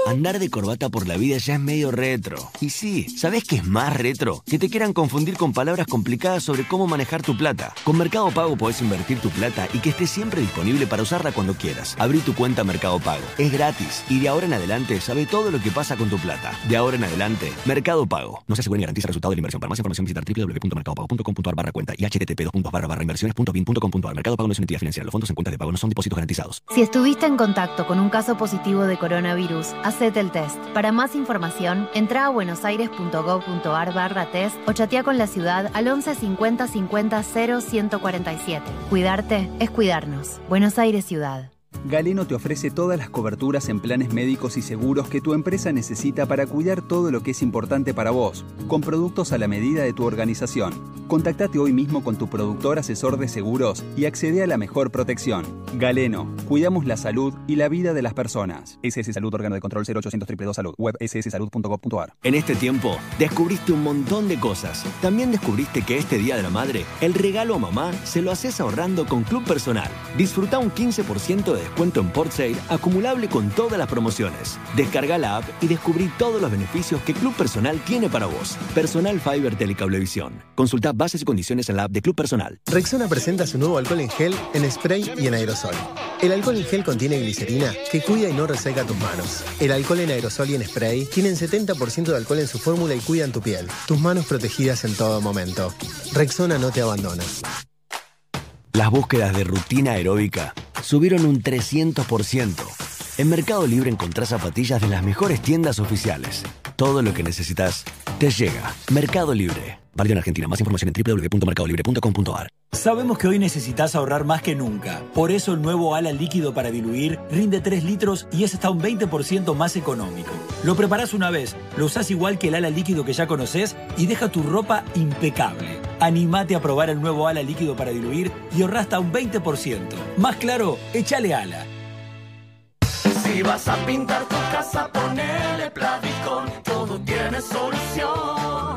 Andar de corbata por la vida ya es medio retro. Y sí, ¿sabés qué es más retro? Que te quieran confundir con palabras complicadas sobre cómo manejar tu plata. Con Mercado Pago podés invertir tu plata y que esté siempre disponible para usarla cuando quieras. Abrí tu cuenta Mercado Pago. Es gratis y de ahora en adelante sabe todo lo que pasa con tu plata. De ahora en adelante, Mercado Pago. No se asegura ni garantiza el resultado de la inversión. Para más información visitar www.mercadopago.com.ar barra cuenta y http inversiones.bin.com.ar. Mercado Pago no es una entidad financiera. Los fondos en cuentas de pago no son depósitos garantizados. Si estuviste en contacto con un caso positivo de coronavirus, hacete el test. Para más información, entra a buenosaires.gov.ar barra test o chatea con la ciudad al 11 50 50 0 147. Cuidarte es cuidarnos. Buenos Aires Ciudad. Galeno te ofrece todas las coberturas en planes médicos y seguros que tu empresa necesita para cuidar todo lo que es importante para vos, con productos a la medida de tu organización. Contactate hoy mismo con tu productor asesor de seguros y accede a la mejor protección. Galeno, cuidamos la salud y la vida de las personas. SS Salud, órgano de control 0800 222 Salud, web sssalud.gov.ar. En este tiempo, descubriste un montón de cosas. También descubriste que este Día de la Madre, el regalo a mamá se lo haces ahorrando con Club Personal. Disfruta un 15% de descuento en Port Sale acumulable con todas las promociones. Descarga la app y descubrí todos los beneficios que Club Personal tiene para vos. Personal Fiber Telecablevisión. Consulta bases y condiciones en la app de Club Personal. Rexona presenta su nuevo alcohol en gel, en spray y en aerosol. El alcohol en gel contiene glicerina que cuida y no reseca tus manos. El alcohol en aerosol y en spray tienen 70% de alcohol en su fórmula y cuidan tu piel. Tus manos protegidas en todo momento. Rexona no te abandona. Las búsquedas de rutina aeróbica subieron un 300%. En Mercado Libre encontrás zapatillas de las mejores tiendas oficiales. Todo lo que necesitas te llega. Mercado Libre. Válido en Argentina. Más información en www.mercadolibre.com.ar. Sabemos que hoy necesitas ahorrar más que nunca. Por eso el nuevo ala líquido para diluir rinde 3 litros y es hasta un 20% más económico. Lo preparás una vez, lo usás igual que el ala líquido que ya conoces y deja tu ropa impecable. Animate a probar el nuevo ala líquido para diluir y ahorra hasta un 20%. Más claro, échale ala. Si vas a pintar tu casa, ponele Plavicon. Todo tiene solución.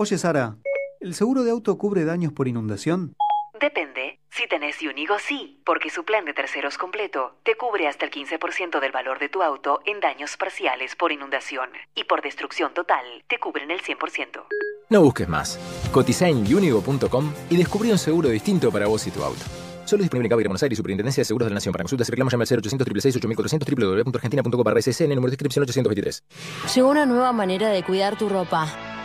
Oye, Sara, ¿el seguro de auto cubre daños por inundación? Depende. Si tenés Unigo, sí, porque su plan de terceros completo te cubre hasta el 15% del valor de tu auto en daños parciales por inundación. Y por destrucción total, te cubren el 100%. No busques más. Cotiza en unigo.com y descubrí un seguro distinto para vos y tu auto. Solo disponible en Cabo Buenos Aires y Superintendencia de Seguros de la Nación. Para consultas y reclamos llama al 0800 666 8400 www.argentina.com barra SSN, número de inscripción 823. Llegó una nueva manera de cuidar tu ropa.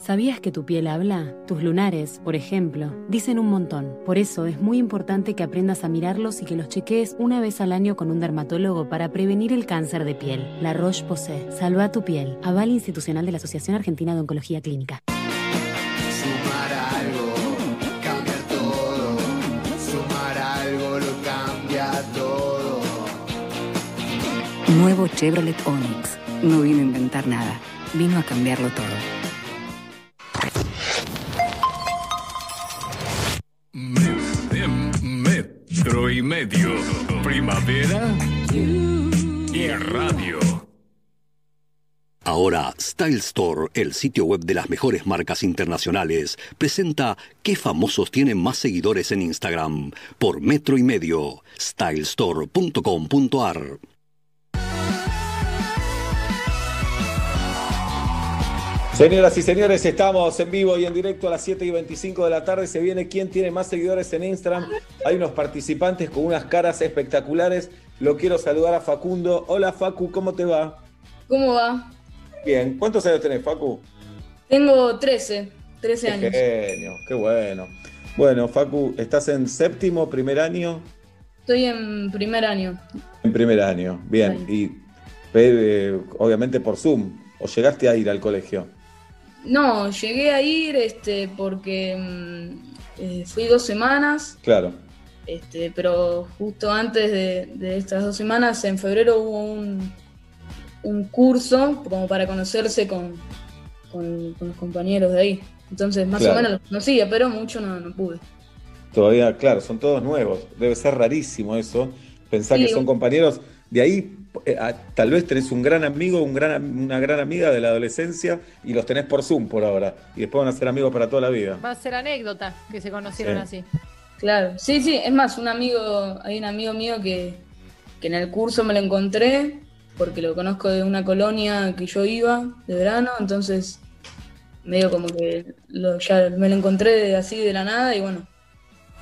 ¿Sabías que tu piel habla? Tus lunares, por ejemplo, dicen un montón. Por eso es muy importante que aprendas a mirarlos y que los chequees una vez al año con un dermatólogo para prevenir el cáncer de piel. La Roche-Posay. Salva tu piel. Aval institucional de la Asociación Argentina de Oncología Clínica. Sumar algo, cambiar todo. Sumar algo lo cambia todo. Nuevo Chevrolet Onix. No vino a inventar nada, vino a cambiarlo todo. Metro y medio. Primavera y radio. Ahora, Style Store, el sitio web de las mejores marcas internacionales, presenta qué famosos tienen más seguidores en Instagram por metro y medio. stylestore.com.ar Señoras y señores, estamos en vivo y en directo a las 7 y 25 de la tarde. Se viene quién tiene más seguidores en Instagram. Hay unos participantes con unas caras espectaculares. Lo quiero saludar a Facundo. Hola Facu, ¿cómo te va? ¿Cómo va? Bien. ¿Cuántos años tenés, Facu? Tengo 13, 13 Qué años. genio, qué bueno. Bueno, Facu, ¿estás en séptimo, primer año? Estoy en primer año. En primer año, bien. Y eh, obviamente por Zoom. ¿O llegaste a ir al colegio? No, llegué a ir este, porque mm, eh, fui dos semanas, Claro. este, pero justo antes de, de estas dos semanas, en febrero hubo un, un curso como para conocerse con, con- con los compañeros de ahí. Entonces, más Claro. o menos los conocía, pero mucho no, no pude. Todavía, claro, son todos nuevos. Debe ser rarísimo eso. Pensar Sí, que son un- compañeros. De ahí, tal vez tenés un gran amigo, un gran, una gran amiga de la adolescencia y los tenés por Zoom por ahora. Y después van a ser amigos para toda la vida. Va a ser anécdota que se conocieron Sí. así. Claro, sí, sí, es más, un amigo, hay un amigo mío que, que en el curso me lo encontré, porque lo conozco de una colonia que yo iba de verano, entonces medio como que lo- ya me lo encontré de- así de la nada y bueno,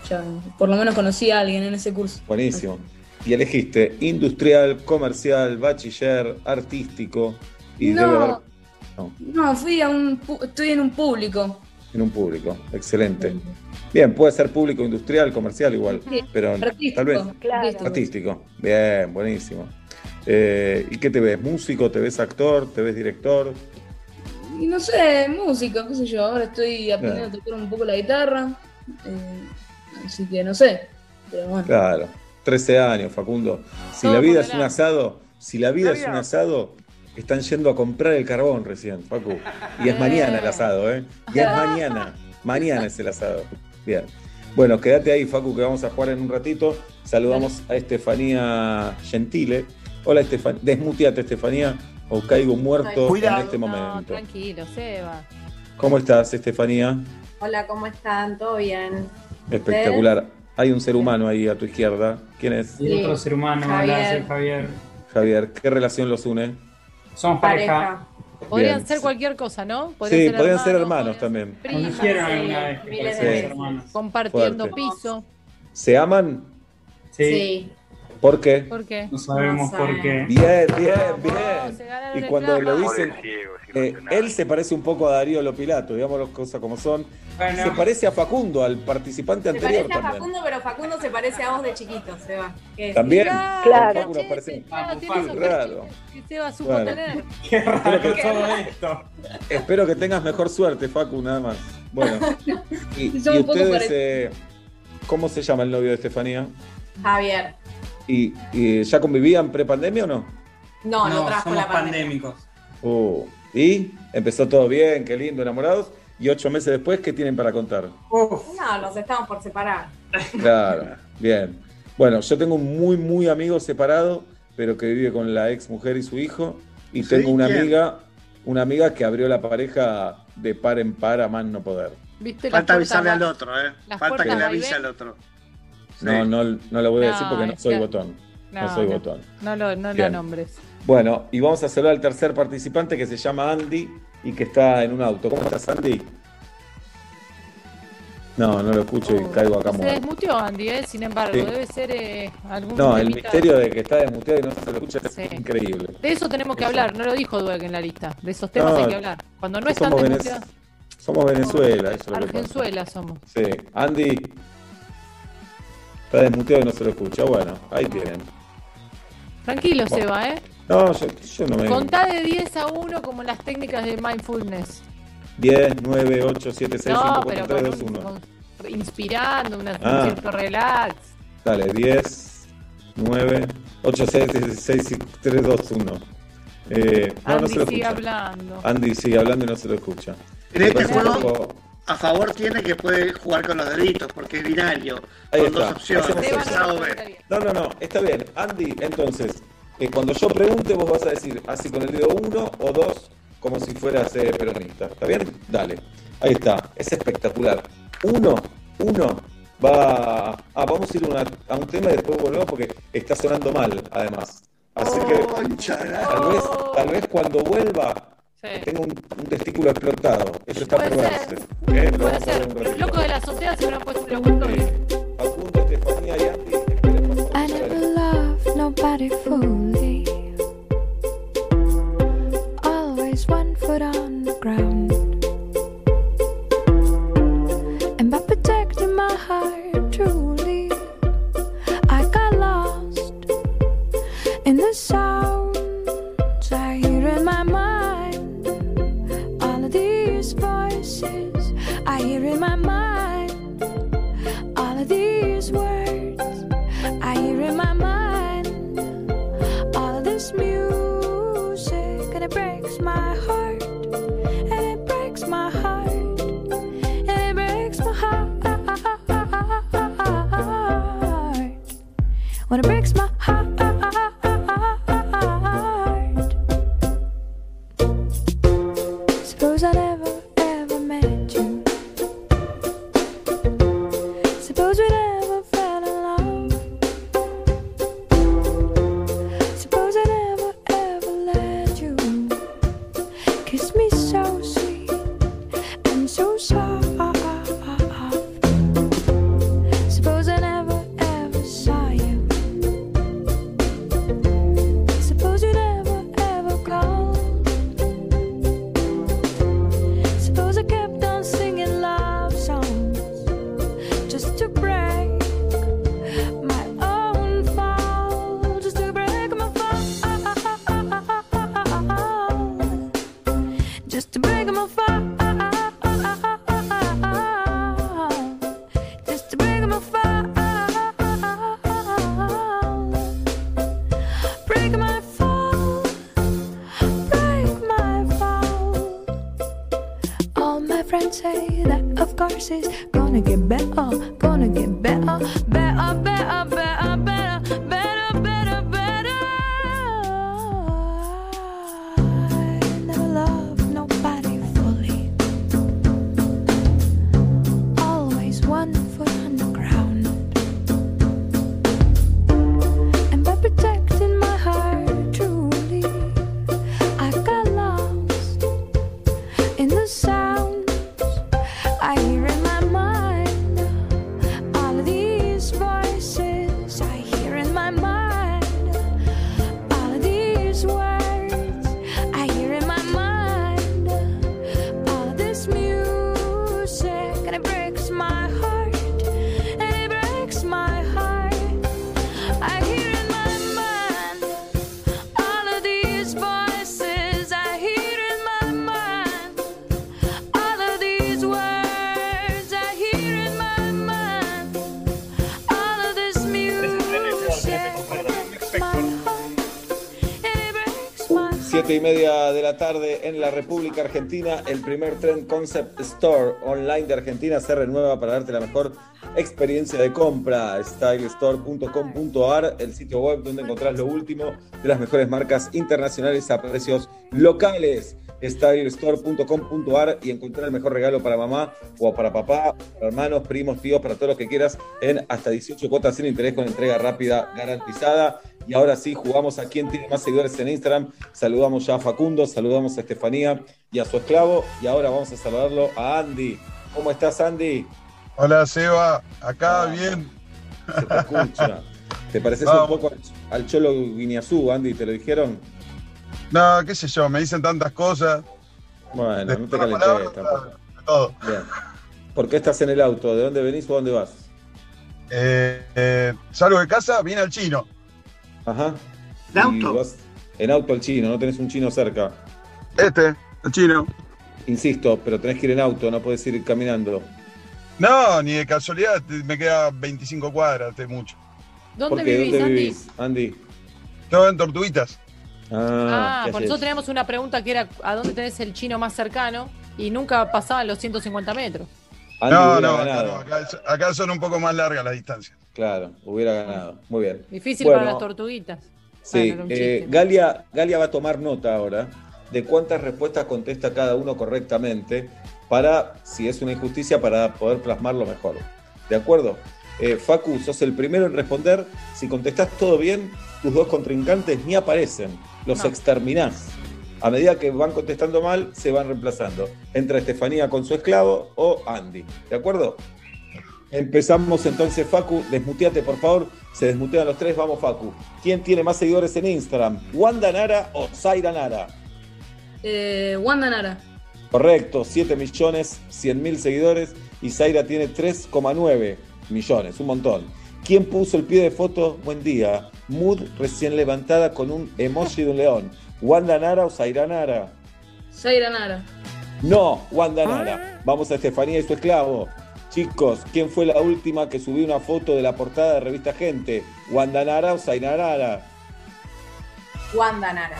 ya por lo menos conocí a alguien en ese curso. Buenísimo. Y elegiste industrial, comercial, bachiller, artístico. Y No. debe haber. No, No, fui a un, pu- estoy en un público. en un público. Excelente. Bien, puede ser público, industrial, comercial igual. Sí, Pero artístico, tal vez. claro. Artístico. Bien, buenísimo. Eh, ¿Y qué te ves? ¿Músico? ¿Te ves actor? ¿Te ves director? Y no sé, música, qué sé yo, ahora estoy aprendiendo a tocar un poco la guitarra, eh, así que no sé, pero bueno. Claro. 13 años, Facundo. Si la vida es un asado, si la vida es un asado, están yendo a comprar el carbón recién, Facu. Y es mañana el asado, ¿eh? Y es mañana. Mañana es el asado. Bien. Bueno, quédate ahí, Facu, que vamos a jugar en un ratito. Saludamos a Estefanía Gentile. Hola, Estefanía. Desmuteate, Estefanía, o caigo muerto en este No, momento. tranquilo, Seba. ¿Cómo estás, Estefanía? Hola, ¿cómo están? ¿Todo bien? Espectacular. Hay un ser humano ahí a tu izquierda. ¿Quién es? Y otro ser humano, hola, Javier. Javier. Javier, ¿qué relación los une? Somos pareja. Podrían Bien. ser cualquier cosa, ¿no? Sí, podrían ser hermanos también. primas, dijeron sí, alguna vez que miles podían de ser veces. hermanos. Compartiendo Fuerte. piso. ¿Se aman? Sí. ¿Por qué? ¿Por qué? No sabemos No por qué. Bien, bien, bien. Y cuando lo dicen, eh, él se parece un poco a Darío Lopilato, digamos las cosas como son. Bueno. Se parece a Facundo, al participante Se anterior parece a también. Facundo, pero Facundo se parece a vos de chiquito, Seba. ¿Qué También. Claro. Facu nos parece- tiene claro. que Seba supo Bueno. tener. Espero que, todo esto. espero que tengas mejor suerte, Facu, nada más. Bueno, y, ustedes, eh, ¿cómo se llama el novio de Estefanía? Javier. ¿Y, y ya convivían pre-pandemia o no? No, no, trajo somos la pandemia. pandémicos. Uh, ¿Y? Empezó todo bien, qué lindo, enamorados. Y ocho meses después, ¿qué tienen para contar? No, nos estamos por separar. Claro, bien. Bueno, yo tengo un muy, muy amigo separado, pero que vive con la ex mujer y su hijo. Y ¿Sí? tengo una ¿Quién? amiga, una amiga que abrió la pareja de par en par a más no poder. ¿Viste Falta avisarle al otro, ¿eh? las Falta que le avise al otro. No, no, no lo voy a decir porque no soy que- botón. No, No, soy no. botón. No lo, no lo nombres. Bueno, y vamos a saludar al tercer participante que se llama Andy y que está en un auto. ¿Cómo estás, Andy? No, no lo escucho y caigo acá Se muerto. desmuteó Andy, ¿eh? sin embargo, Sí. debe ser eh, algún No, el misterio de que está desmuteado y no se lo escucha es increíble. De eso tenemos que hablar, no lo dijo Dweck en la lista. De esos temas No, hay que hablar. Cuando no están somos, Venez- desmuteados, somos Venezuela, eso es lo que pasa. Argenzuela somos. Sí, Andy está desmuteado y no se lo escucha. Bueno, ahí tienen. Tranquilo, Bueno. Seba, ¿eh? No, yo, yo no me. Contá de 10 a 1 como las técnicas de mindfulness. 10, 9, 8, 7, 6, 5, No, 4, pero 3, con 2, un- 1. con- inspirando, una, Ah. un cierto relax. Dale, 10, 9, 8, 6, 6, 3, 2, 1. Eh, no, no Andy se lo sigue escucha. hablando. Andy sigue hablando y no se lo escucha. En este un juego, a favor tiene que puede jugar con los deditos, porque es binario, Ahí con está. dos opciones. Hacemos A o B. No, no, no, está bien. Andy, entonces, eh, cuando yo pregunte, vos vas a decir así con el dedo 1 o 2, como si fueras eh, peronista. ¿Está bien? Dale. Ahí está. Es espectacular. Uno, uno va. Ah, vamos a ir una- a un tema y después volvemos porque está sonando mal, además. Así que tal vez, tal vez cuando vuelva Tengo un, un testículo explotado. Eso está Puede por ser. verse. ¿Eh? Lo Puede vamos a ver ser. Los locos de la azotea se hubieran puesto un laboratorio. Facundo, Estefanía y Andy. I never loved nobody fully. Always one foot on the ground. And by protecting my heart truly, I got lost in the sounds When it breaks my heart. Tarde en la República Argentina, el primer Trend Concept Store online de Argentina se renueva para darte la mejor experiencia de compra. Stylestore.com.ar, el sitio web donde encontrás lo último de las mejores marcas internacionales a precios locales. Stylestore.com.ar y encontrar el mejor regalo para mamá o para papá, para hermanos, primos, tíos, para todo lo que quieras en hasta 18 cuotas sin interés con entrega rápida garantizada. Y ahora sí, jugamos a quien tiene más seguidores en Instagram. Saludamos ya a Facundo, saludamos a Estefanía y a su esclavo. Y ahora vamos a saludarlo a Andy. ¿Cómo estás, Andy? Hola, Seba. Acá bien. Se te escucha. ¿Te pareces un poco al, Cholo Guiñazú, Andy? ¿Te lo dijeron? No, qué sé yo, me dicen tantas cosas. Bueno, no te palabra, tampoco. Todo. Bien. ¿Por qué estás en el auto? ¿De dónde venís o dónde vas? Eh, eh, salgo de casa, viene al chino. Ajá. ¿En auto? Vas en auto al chino, no tenés un chino cerca. Este, el chino. Insisto, pero tenés que ir en auto, no podés ir caminando. No, ni de casualidad, me queda 25 cuadras, te mucho. ¿Dónde vivís, ¿Dónde Andy? vivís, Andy? Todo en Tortuguitas. Ah, Ah, ¿qué por haces? eso teníamos una pregunta que era ¿a dónde tenés el chino más cercano? Y nunca pasaban los 150 metros. Andy no, no, acá, no, acá son un poco más largas las distancias. Claro, hubiera ganado. Muy bien. Difícil Bueno, para las tortuguitas. Sí, Bueno, eh. Galia, Galia va a tomar nota ahora de cuántas respuestas contesta cada uno correctamente para, si es una injusticia, para poder plasmarlo mejor. ¿De acuerdo? Eh, Facu, sos el primero en responder. Si contestás todo bien, tus dos contrincantes ni aparecen. Los No. exterminás. A medida que van contestando mal, se van reemplazando. Entra Estefanía con su esclavo o Andy. ¿De acuerdo? Empezamos entonces, Facu. Desmuteate, por favor. Se desmutean los tres. Vamos, Facu. ¿Quién tiene más seguidores en Instagram? ¿Wanda Nara o Zaira Nara? Eh, Wanda Nara. Correcto, 7 millones 100 mil seguidores y Zaira tiene 3,9 millones, un montón. ¿Quién puso el pie de foto? Buen día. Mood recién levantada con un emoji de un león. ¿Wanda Nara o Zaira Nara? Zaira Nara. No, Wanda Nara. Vamos a Estefanía y su esclavo. Chicos, ¿quién fue la última que subió una foto de la portada de revista Gente? ¿Wanda Nara o Zaira Nara? Wanda Nara.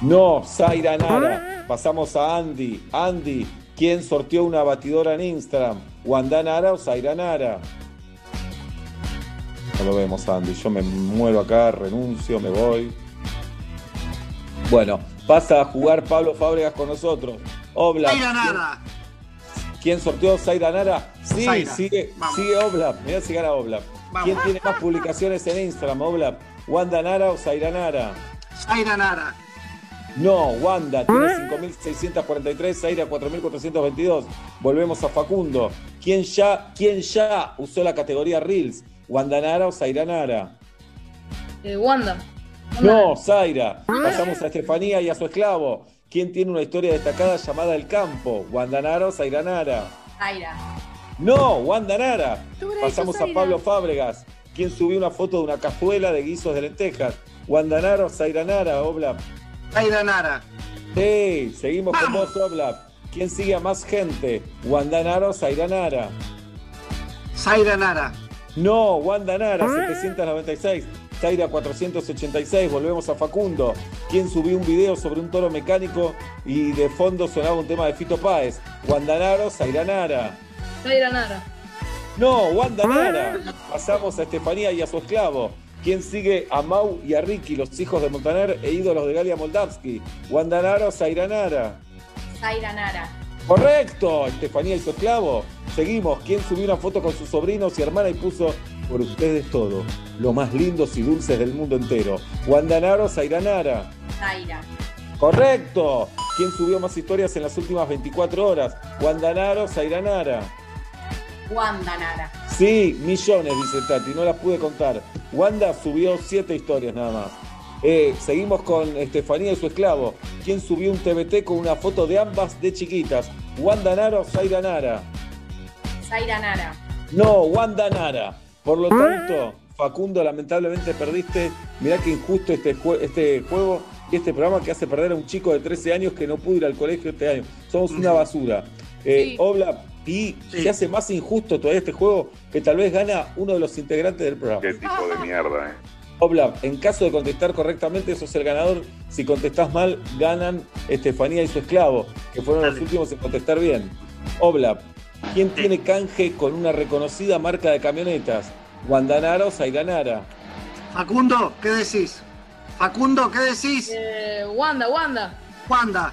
No, Zaira Nara. Pasamos a Andy. Andy, ¿quién sorteó una batidora en Instagram? ¿Wanda Nara o Zaira Nara? No lo vemos, Andy. Yo me muero acá, renuncio, me voy. Bueno, pasa a jugar Pablo Fábregas con nosotros. Obla. Zaira Nara. ¿Quién sorteó Zaira Nara? Sí, Zaira. sigue, Vamos. sigue Oblap. Mirá si gana Oblap. Vamos. ¿Quién tiene más publicaciones en Instagram, Oblap? ¿Wanda Nara o Zaira Nara? Zaira Nara. No, Wanda tiene 5.643, Zaira 4.422. Volvemos a Facundo. ¿Quién ya, ¿Quién ya usó la categoría Reels? ¿Wanda Nara o Zaira Nara? Eh, Wanda. No, Zaira. Pasamos a Estefanía y a su esclavo. ¿Quién tiene una historia destacada llamada El Campo? ¿Wanda Nara o Zaira Nara? Zaira. No, Wanda Nara. hubieras Pasamos dicho a. Pablo Fábregas. ¿Quién subió una foto de una cazuela de guisos de lentejas? ¿Wanda Nara o Zaira Nara, Oblap? Zaira Nara. Sí, seguimos con vos, Oblap. ¿Quién sigue a más gente? ¿Wanda Nara o Zaira Nara? Zaira Nara. No, Wanda Nara, 796. Zaira 486, volvemos a Facundo. ¿Quién subió un video sobre un toro mecánico y de fondo sonaba un tema de Fito Páez? ¿Wanda Nara o Zaira Nara? Zaira Nara. No, Wanda Nara. Pasamos a Estefanía y a su esclavo. ¿Quién sigue a Mau y a Ricky, los hijos de Montaner e ídolos de Galia Moldavsky? ¿Wanda Nara o Zaira Nara? Zaira Nara. Correcto, Estefanía y su esclavo. Seguimos. ¿Quién subió una foto con sus sobrinos y hermana y puso por ustedes todo, lo más lindos y dulces del mundo entero? ¿Wanda Nara o Zaira Nara? Zaira. Correcto. ¿Quién subió más historias en las últimas 24 horas? ¿Wanda Nara o Zaira Nara? Wanda Nara. Sí, millones, dice Tati, no las pude contar. Wanda subió siete historias nada más. Eh, seguimos con Estefanía y su esclavo. ¿Quién subió un TBT con una foto de ambas de chiquitas? ¿Wanda Nara o Zaira Nara? Zaira Nara. No, Wanda Nara. Por lo tanto, Facundo, lamentablemente perdiste. Mirá que injusto este, jue- este juego y este programa que hace perder a un chico de 13 años que no pudo ir al colegio este año. Somos una basura. Eh, Sí. Obla, y se hace más injusto todavía este juego que tal vez gana uno de los integrantes del programa. Qué tipo de mierda, eh. Obla, en caso de contestar correctamente, sos el ganador. Si contestás mal, ganan Estefanía y su esclavo, que fueron los últimos en contestar bien. Obla, ¿quién tiene canje con una reconocida marca de camionetas? ¿Guandanara o Zairanara? Facundo, ¿qué decís? Facundo, ¿qué decís? Eh, Wanda, Wanda. Wanda.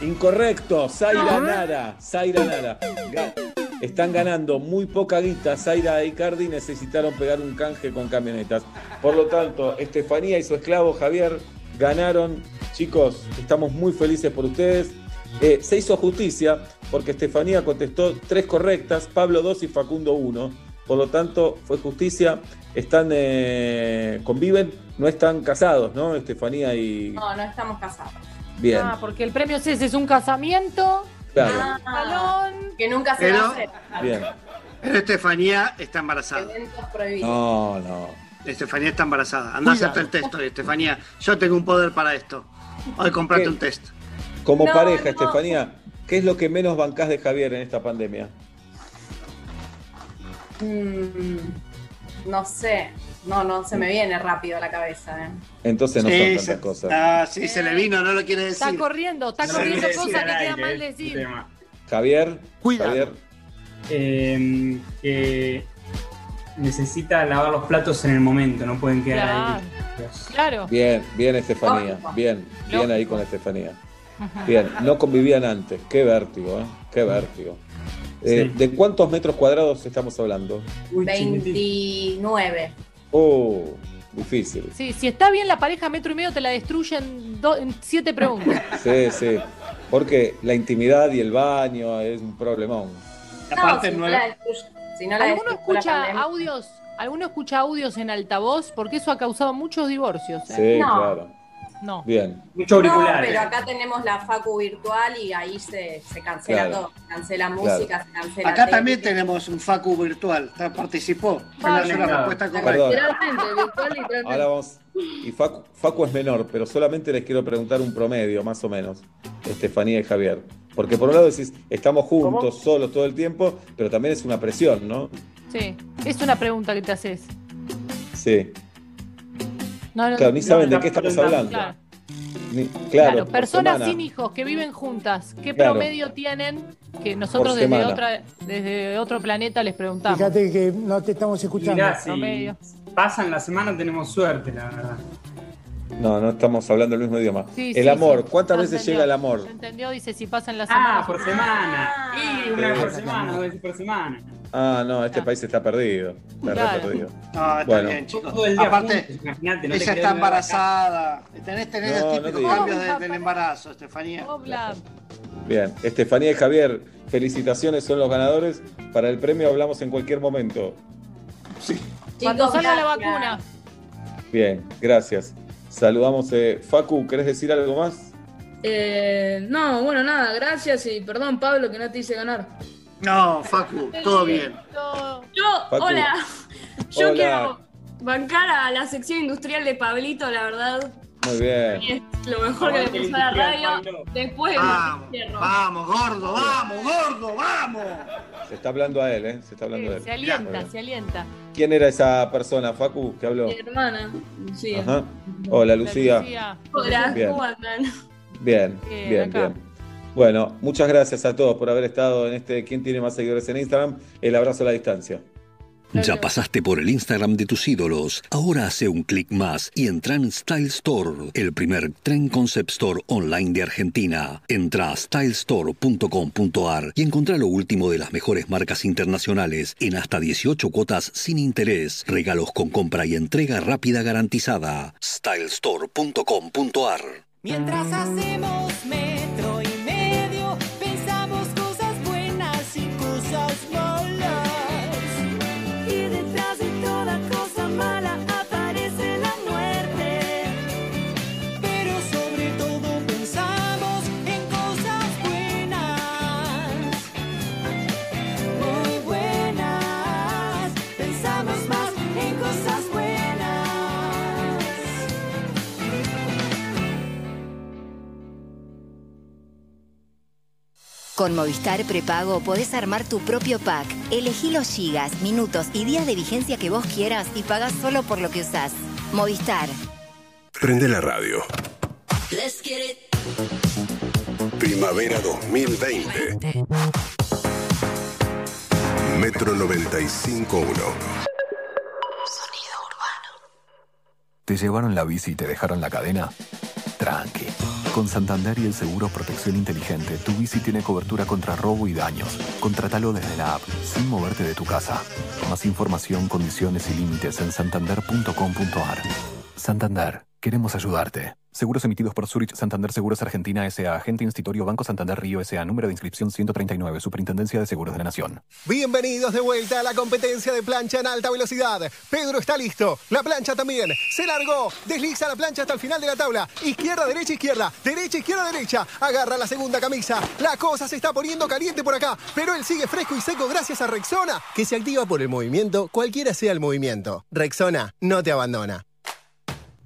Incorrecto, Zaira Nara. Zaira Nara. Ga- Están ganando muy poca guita. Zaira e Icardi necesitaron pegar un canje con camionetas. Por lo tanto, Estefanía y su esclavo Javier ganaron. Chicos, estamos muy felices por ustedes. Eh, se hizo justicia porque Estefanía contestó tres correctas, Pablo dos y Facundo uno. Por lo tanto, fue justicia. Están, eh, conviven, no están casados, ¿no? Estefanía y. No, no estamos casados. Bien. Ah, porque el premio es ese, es un casamiento. Claro. Salón. Que nunca se Pero- va a hacer. Bien. Pero Estefanía está embarazada. Eventos prohibidos. No, no. Estefanía está embarazada. Anda a hacerte el test hoy, Estefanía. Yo tengo un poder para esto. Hoy comprate ¿Qué? un test. Como No, pareja, no. Estefanía, ¿qué es lo que menos bancás de Javier en esta pandemia? Mm, no sé. No, no se me viene rápido a la cabeza. ¿eh? Entonces no Sí, son se- tantas cosas. Ah, sí, se le vino, no lo quiere decir. Está corriendo, está corriendo cosas que queda aire, mal este decir. Javier, Cuidado. Javier, Eh, que necesita lavar los platos en el momento, no pueden quedar Claro. ahí. Claro. bien, bien Estefanía, bien, bien ahí con Estefanía. Bien, no convivían antes, qué vértigo, ¿eh? Qué vértigo. Eh, Sí. ¿De cuántos metros cuadrados estamos hablando? Uy, chiquitito. 29. Oh, Difícil. Sí, si está bien la pareja metro y medio te la destruyen en siete preguntas. Sí, sí. Porque la intimidad y el baño es un problemón. No, si no la destruye- si no la ¿Alguno la escucha audios? ¿Alguno escucha audios en altavoz? Porque eso ha causado muchos divorcios. ¿eh? Sí, No. claro. No. Bien. Mucho No, auriculares. pero acá tenemos la facu virtual y ahí se, se cancela Claro. todo. Se cancela Claro. música, se cancela Acá tele. también tenemos un Facu virtual. ¿Está- ¿Participó? Fue la sola respuesta correcta. Perdón. Literalmente, virtual, literalmente. Ahora vamos. Y Facu, Facu es menor, pero solamente les quiero preguntar un promedio, más o menos. Estefanía y Javier. Porque por un lado decís, estamos juntos, solos todo el tiempo, pero también es una presión, ¿no? Sí, es una pregunta que te haces. Sí. No, no, Claro, ni no, saben de qué estamos hablando. Claro, Ni- claro, claro, por personas semana. sin hijos que viven juntas, ¿qué Claro. promedio tienen que nosotros desde, otra, desde otro planeta les preguntamos? Fíjate que no te estamos escuchando. Mirá, si pasan la semana tenemos suerte, la verdad. No, no estamos hablando el mismo idioma. Sí, el sí, amor, sí. ¿cuántas veces entendió. llega el amor? ¿Se entendió? Dice si pasan la semana. Ah, por semana. Y una vez por Sí. semana, dos veces por semana. Ah, no, este país está perdido. Está re perdido. No, está Bueno. bien, chicos. Todo el día Aparte, imagínate, no ella está embarazada. Tenés, tenés No, los típicos cambios de- del embarazo, Estefanía. Bien, Estefanía y Javier, felicitaciones, son los ganadores. Para el premio hablamos en cualquier momento. Cuando Chicos, salga la vacuna. Bien, gracias. Saludamos. eh, Facu, ¿querés decir algo más? Eh, no, bueno, nada, gracias y perdón, Pablo, que no te hice ganar. No, Facu, todo bien. Yo, Facu. hola. Yo Hola. quiero bancar a la sección industrial de Pablito, la verdad. Muy bien. Es lo mejor que le pasó a la radio. Después de Vamos, vamos, gordo, vamos, gordo, vamos. Se está hablando a él, ¿eh? Se está hablando a él. Se alienta, se alienta. ¿Quién era esa persona, Facu, que habló? Mi hermana, Lucía. Ajá. Hola, Lucía. Lucía. Hola, Bien. ¿cómo andan? Bien, Bien, bien, bien. Bueno, muchas gracias a todos por haber estado en este ¿Quién tiene más seguidores en Instagram? El abrazo a la distancia. Ya pasaste por el Instagram de tus ídolos. Ahora hace un clic más y entra en Style Store, el primer tren concept store online de Argentina. Entra a stylestore.com.ar y encontrá lo último de las mejores marcas internacionales en hasta 18 cuotas sin interés. Regalos con compra y entrega rápida garantizada. stylestore.com.ar Mientras hacemos metro y Con Movistar Prepago podés armar tu propio pack. Elegí los gigas, minutos y días de vigencia que vos quieras y pagás solo por lo que usás. Movistar. Prende la radio. Let's get it. Primavera 2020. Metro 95.1. ¿Te llevaron la bici y te dejaron la cadena? Tranqui. Con Santander y el seguro Protección Inteligente, tu bici tiene cobertura contra robo y daños. Contratalo desde la app, sin moverte de tu casa. Más información, condiciones y límites en santander.com.ar. Santander, queremos ayudarte. Seguros emitidos por Zurich Santander Seguros Argentina S.A. Agente Institutorio Banco Santander Río S.A. Número de inscripción 139. Superintendencia de Seguros de la Nación. Bienvenidos de vuelta a la competencia de plancha en alta velocidad. Pedro está listo. La plancha también. Se largó. Desliza la plancha hasta el final de la tabla. Izquierda, derecha, izquierda. Derecha, izquierda, derecha. Agarra la segunda camisa. La cosa se está poniendo caliente por acá. Pero él sigue fresco y seco gracias a Rexona, que se activa por el movimiento, cualquiera sea el movimiento. Rexona no te abandona.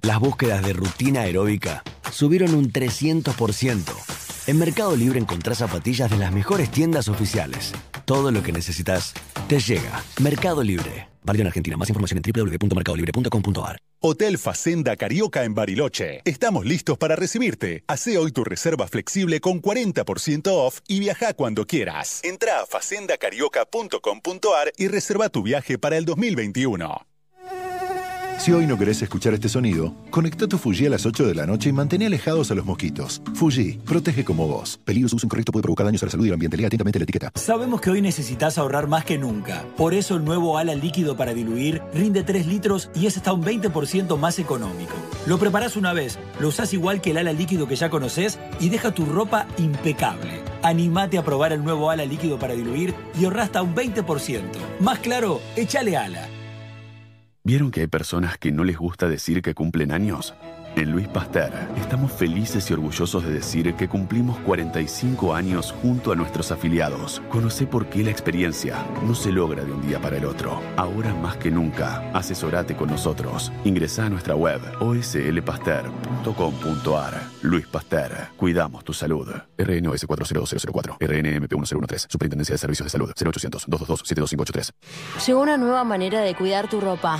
Las búsquedas de rutina aeróbica subieron un 300%. En Mercado Libre encontrás zapatillas de las mejores tiendas oficiales. Todo lo que necesitas te llega. Mercado Libre. Válido en Argentina. Más información en www.mercadolibre.com.ar. Hotel Facenda Carioca en Bariloche. Estamos listos para recibirte. Hace hoy tu reserva flexible con 40% off y viaja cuando quieras. Entra a facendacarioca.com.ar y reserva tu viaje para el 2021. Si hoy no querés escuchar este sonido, conecta tu Fuji a las 8 de la noche y mantén alejados a los mosquitos. Fuji, protege como vos. Peligro de uso incorrecto puede provocar daños a la salud y al ambiente. Lea atentamente la etiqueta. Sabemos que hoy necesitas ahorrar más que nunca. Por eso el nuevo ala líquido para diluir rinde 3 litros y es hasta un 20% más económico. Lo preparás una vez, lo usás igual que el ala líquido que ya conoces y deja tu ropa impecable. Animate a probar el nuevo ala líquido para diluir y ahorra hasta un 20%. Más claro, échale ala. ¿Vieron que hay personas que no les gusta decir que cumplen años? En Luis Pasteur estamos felices y orgullosos de decir que cumplimos 45 años junto a nuestros afiliados. Conoce por qué la experiencia no se logra de un día para el otro. Ahora más que nunca, asesorate con nosotros. Ingresa a nuestra web oslpasteur.com.ar. Luis Pasteur, cuidamos tu salud. RNOS 40204, RNMP 1013, Superintendencia de Servicios de Salud, 0800 222 72583. Llegó una nueva manera de cuidar tu ropa.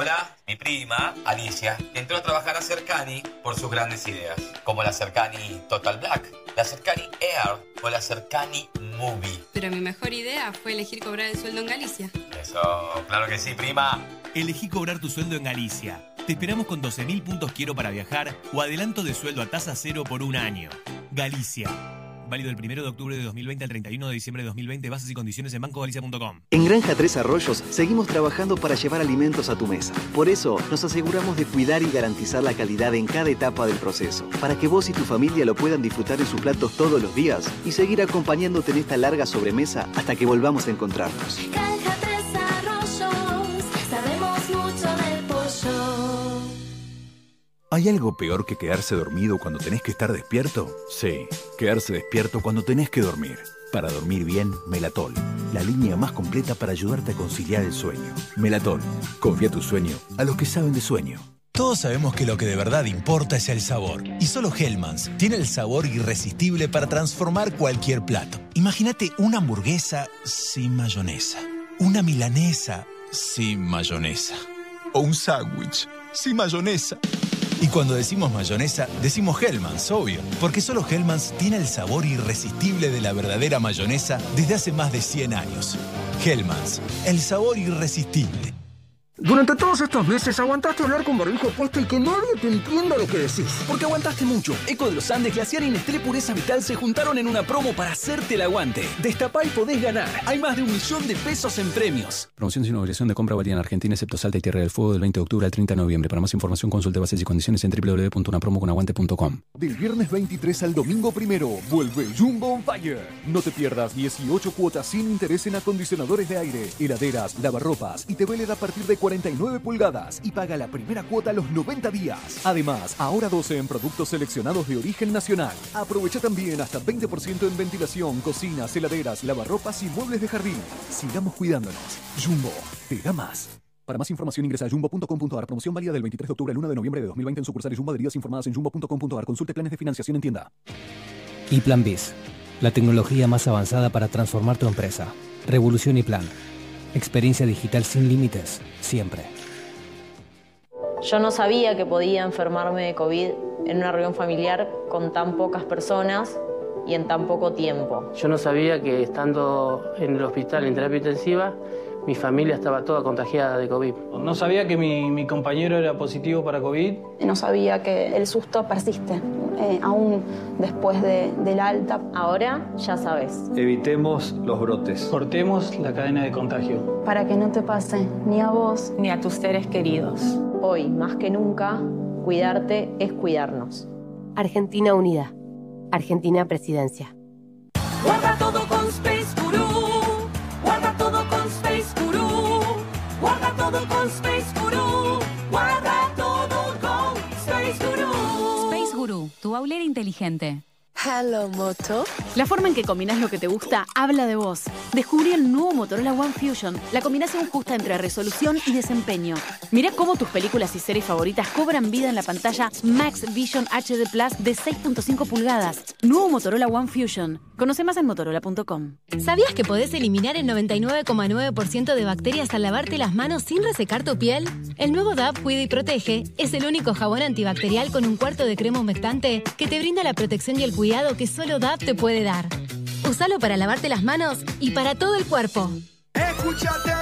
Hola, mi prima, Alicia, entró a trabajar a Cercani por sus grandes ideas, como la Cercani Total Black, la Cercani Air o la Cercani Movie. Pero mi mejor idea fue elegir cobrar el sueldo en Galicia. Eso, claro que sí, prima. Elegí cobrar tu sueldo en Galicia. Te esperamos con 12.000 puntos quiero para viajar o adelanto de sueldo a tasa cero por un año. Galicia. Válido del 1 de octubre de 2020 al 31 de diciembre de 2020. Bases y condiciones en bancogalicia.com. En Granja Tres Arroyos seguimos trabajando para llevar alimentos a tu mesa. Por eso nos aseguramos de cuidar y garantizar la calidad en cada etapa del proceso, para que vos y tu familia lo puedan disfrutar en sus platos todos los días y seguir acompañándote en esta larga sobremesa hasta que volvamos a encontrarnos. Granja ¿Hay algo peor que quedarse dormido cuando tenés que estar despierto? Sí, quedarse despierto cuando tenés que dormir. Para dormir bien, Melatol, la línea más completa para ayudarte a conciliar el sueño. Melatol, confía tu sueño a los que saben de sueño. Todos sabemos que lo que de verdad importa es el sabor. Y solo Hellmann's tiene el sabor irresistible para transformar cualquier plato. Imagínate una hamburguesa sin mayonesa. Una milanesa sin mayonesa. O un sándwich sin mayonesa. Y cuando decimos mayonesa, decimos Hellmann's, obvio. Porque solo Hellmann's tiene el sabor irresistible de la verdadera mayonesa desde hace más de 100 años. Hellmann's, el sabor irresistible. Durante todos estos meses aguantaste hablar con barbijo puesto y que nadie te entienda lo que decís. Porque aguantaste mucho. Eco de los Andes, Glaciar y Nestlé Pureza Vital se juntaron en una promo para hacerte el aguante. Destapá y podés ganar. Hay más de un millón de pesos en premios. Promoción sin obligación de compra válida en Argentina, excepto Salta y Tierra del Fuego del 20 de octubre al 30 de noviembre. Para más información consulte bases y condiciones en www.unapromoconaguante.com. Del viernes 23 al domingo primero, vuelve Jumbo on Fire. No te pierdas 18 cuotas sin interés en acondicionadores de aire, heladeras, lavarropas y TV LED a partir de 49 pulgadas y paga la primera cuota a los 90 días. Además, ahora 12 en productos seleccionados de origen nacional. Aprovecha también hasta 20% en ventilación, cocinas, heladeras, lavarropas y muebles de jardín. Sigamos cuidándonos. Jumbo, te da más. Para más información ingresa a jumbo.com.ar. Promoción válida del 23 de octubre al 1 de noviembre de 2020 en sucursales Jumbo adheridas informadas en jumbo.com.ar. Consulte planes de financiación en tienda. Y Plan Biz, la tecnología más avanzada para transformar tu empresa. Revolución y Plan. Experiencia digital sin límites, siempre. Yo no sabía que podía enfermarme de COVID en una reunión familiar con tan pocas personas y en tan poco tiempo. Yo no sabía que estando en el hospital en terapia intensiva, mi familia estaba toda contagiada de COVID. No sabía que mi, mi compañero era positivo para COVID. No sabía que el susto persiste, eh, aún después de- del alta. Ahora ya sabes. Evitemos los brotes. Cortemos la cadena de contagio. Para que no te pase ni a vos Ni a tus seres queridos. Hoy, más que nunca, cuidarte es cuidarnos. Argentina Unida. Argentina Presidencia. Tu aulera inteligente. Hello, Moto. La forma en que combinas lo que te gusta habla de vos. Descubrí el nuevo Motorola One Fusion, la combinación justa entre resolución y desempeño. Mira cómo tus películas y series favoritas cobran vida en la pantalla Max Vision HD Plus de 6.5 pulgadas. Nuevo Motorola One Fusion. Conoce más en motorola.com. ¿Sabías que podés eliminar el 99,9% de bacterias al lavarte las manos sin resecar tu piel? El nuevo DAP Cuida y Protege es el único jabón antibacterial con un cuarto de crema humectante que te brinda la protección y el cuidado que solo DAP te puede dar. Usalo para lavarte las manos y para todo el cuerpo. Escúchate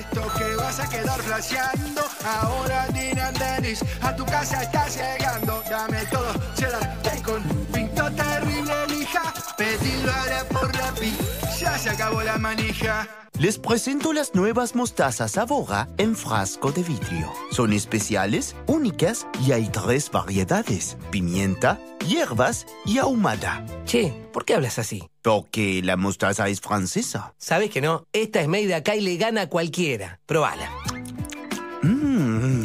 esto que vas a quedar flasheando. Ahora Dina Dennis a tu casa está llegando. Dame todo, cheddar, bacon, pinto terrible lija. Pedilo ahora por la se acabó la manija. Les presento las nuevas mostazas Avora en frasco de vidrio. Son especiales, únicas y hay tres variedades: pimienta, hierbas y ahumada. Che, ¿por qué hablas así? Porque la mostaza es francesa. ¿Sabes que no? Esta es made acá y le gana a cualquiera. Probala. Mmm,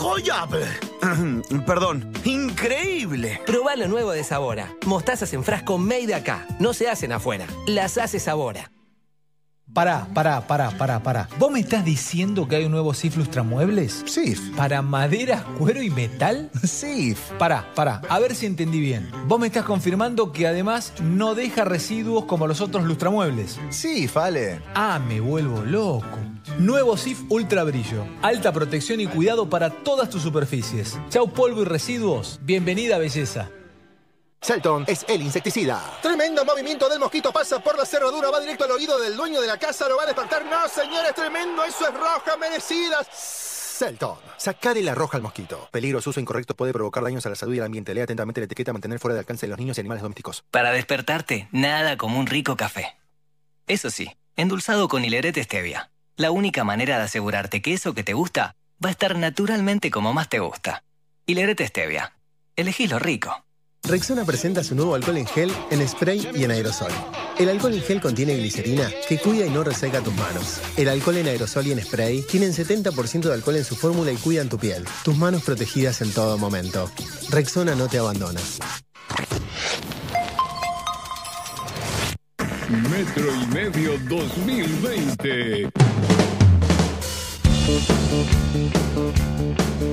incroyable. Perdón, increíble. Probá lo nuevo de Sabora. Mostazas en frasco made acá. No se hacen afuera. Las hace Sabora. Pará, pará, pará, pará, pará. ¿Vos me estás diciendo que hay un nuevo SIF Lustramuebles? SIF. ¿Para madera, cuero y metal? SIF. Pará, pará, a ver si entendí bien. Vos me estás confirmando que además no deja residuos como los otros lustramuebles. SIF, Ale. Ah, me vuelvo loco. Nuevo SIF Ultra Brillo. Alta protección y cuidado para todas tus superficies. Chau polvo y residuos. Bienvenida belleza. Selton es el insecticida. Tremendo movimiento del mosquito pasa por la cerradura, va directo al oído del dueño de la casa, lo va a despertar. No, señores, tremendo, eso es roja merecida. Selton. Sacarle la roja al mosquito. Peligro, uso incorrecto puede provocar daños a la salud y al ambiente. Lea atentamente la etiqueta mantener fuera de alcance de los niños y animales domésticos. Para despertarte, nada como un rico café. Eso sí, endulzado con hilerete stevia. La única manera de asegurarte que eso que te gusta va a estar naturalmente como más te gusta. Hilerete stevia. Elegí lo rico. Rexona presenta su nuevo alcohol en gel, en spray y en aerosol. El alcohol en gel contiene glicerina que cuida y no reseca tus manos. El alcohol en aerosol y en spray tienen 70% de alcohol en su fórmula y cuidan tu piel. Tus manos protegidas en todo momento. Rexona no te abandona. Metro y medio 2020.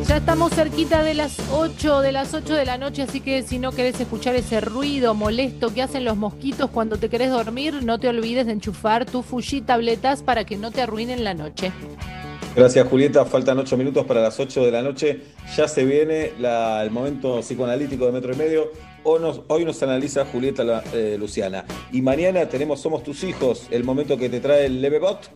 Ya estamos cerquita de las 8 de las 8 de la noche, así que si no querés escuchar ese ruido molesto que hacen los mosquitos cuando te querés dormir, no te olvides de enchufar tu Fuji tabletas para que no te arruinen la noche. Gracias Julieta, faltan 8 minutos para las 8 de la noche. Ya se viene la- el momento psicoanalítico de Metro y Medio. Hoy nos, hoy nos analiza Julieta La- eh, Luciana. Y mañana tenemos Somos tus hijos, el momento que te trae el Levebot.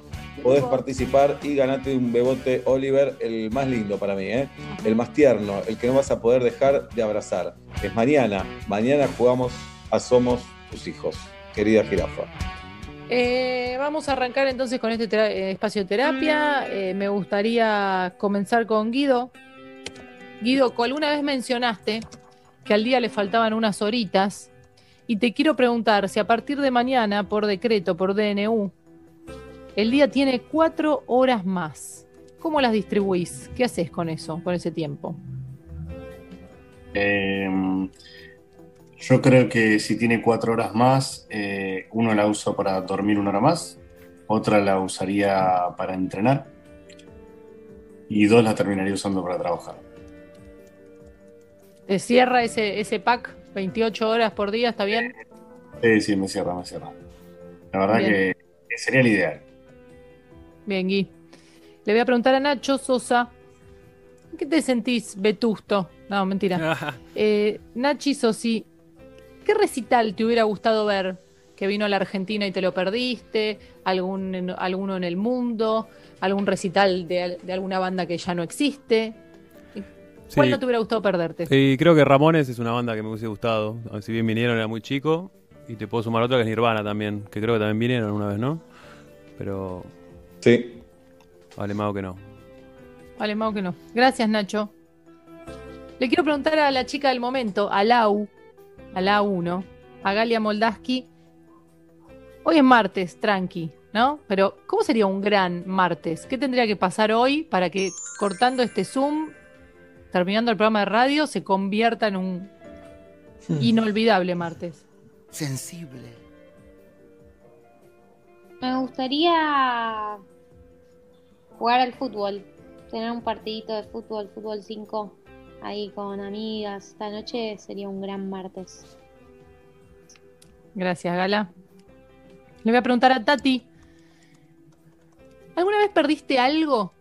Podés participar y ganarte un bebote Oliver, el más lindo para mí, ¿eh? el más tierno, el que no vas a poder dejar de abrazar. Es mañana. Mañana jugamos a Somos tus hijos, querida jirafa. Eh, vamos a arrancar entonces con este tera- espacio de terapia. Eh, me gustaría comenzar con Guido. Guido, ¿cu- alguna vez mencionaste al día le faltaban unas horitas y te quiero preguntar si a partir de mañana, por decreto, por DNU, el día tiene cuatro horas más. ¿Cómo las distribuís? ¿Qué haces con eso, con ese tiempo? Eh, yo creo que si tiene cuatro horas más, eh, uno la uso para dormir una hora más, otra la usaría para entrenar y dos la terminaría usando para trabajar. ¿Te cierra ese, ese pack 28 horas por día? ¿Está bien? Sí, sí, me cierra, me cierra. La verdad Bien. que, que sería el ideal. Bien, Gui. Le voy a preguntar a Nacho Sosa. ¿en ¿Qué te sentís vetusto? No, mentira. Eh, Nachi Sosi, ¿qué recital te hubiera gustado ver que vino a la Argentina y te lo perdiste? ¿Algún, en- ¿Alguno en el mundo? ¿Algún recital de, al- de alguna banda que ya no existe? ¿Cuál no te hubiera gustado perderte? Y creo que Ramones es una banda que me hubiese gustado. Si bien vinieron, era muy chico. Y te puedo sumar otra que es Nirvana también, que creo que también vinieron una vez, ¿no? Pero. Sí. Vale, más que no. Vale, más que no. Gracias, Nacho. Le quiero preguntar a la chica del momento, a Lau, a la 1, a Galia Moldaski. Hoy es martes, tranqui, ¿no? Pero, ¿cómo sería un gran martes? ¿Qué tendría que pasar hoy para que cortando este Zoom, terminando el programa de radio, se convierta en un Inolvidable martes. Sensible. Me gustaría jugar al fútbol, tener un partidito de fútbol, fútbol 5, ahí con amigas. Esta noche sería un gran martes. Gracias, Gala. Le voy a preguntar a Tati. ¿Alguna vez perdiste algo?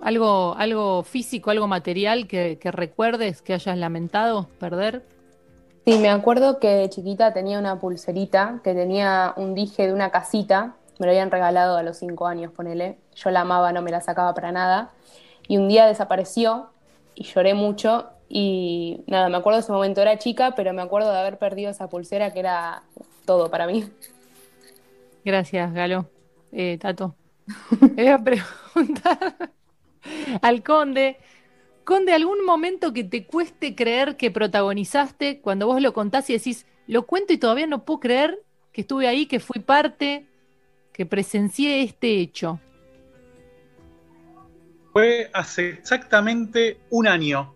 ¿Algo, algo físico, algo material que, que recuerdes que hayas lamentado perder? Sí, me acuerdo que de chiquita tenía una pulserita que tenía un dije de una casita. Me lo habían regalado a los cinco años, ponele. Yo la amaba, no me la sacaba para nada. Y un día desapareció y lloré mucho. Y nada, me acuerdo de ese momento. Era chica, pero me acuerdo de haber perdido esa pulsera que era todo para mí. Gracias, Galo. Eh, Tato. Voy a preguntar al conde. Conde, ¿algún momento que te cueste creer que protagonizaste cuando vos lo contás y decís, lo cuento y todavía no puedo creer que estuve ahí, que fui parte, que presencié este hecho? Fue hace exactamente un año,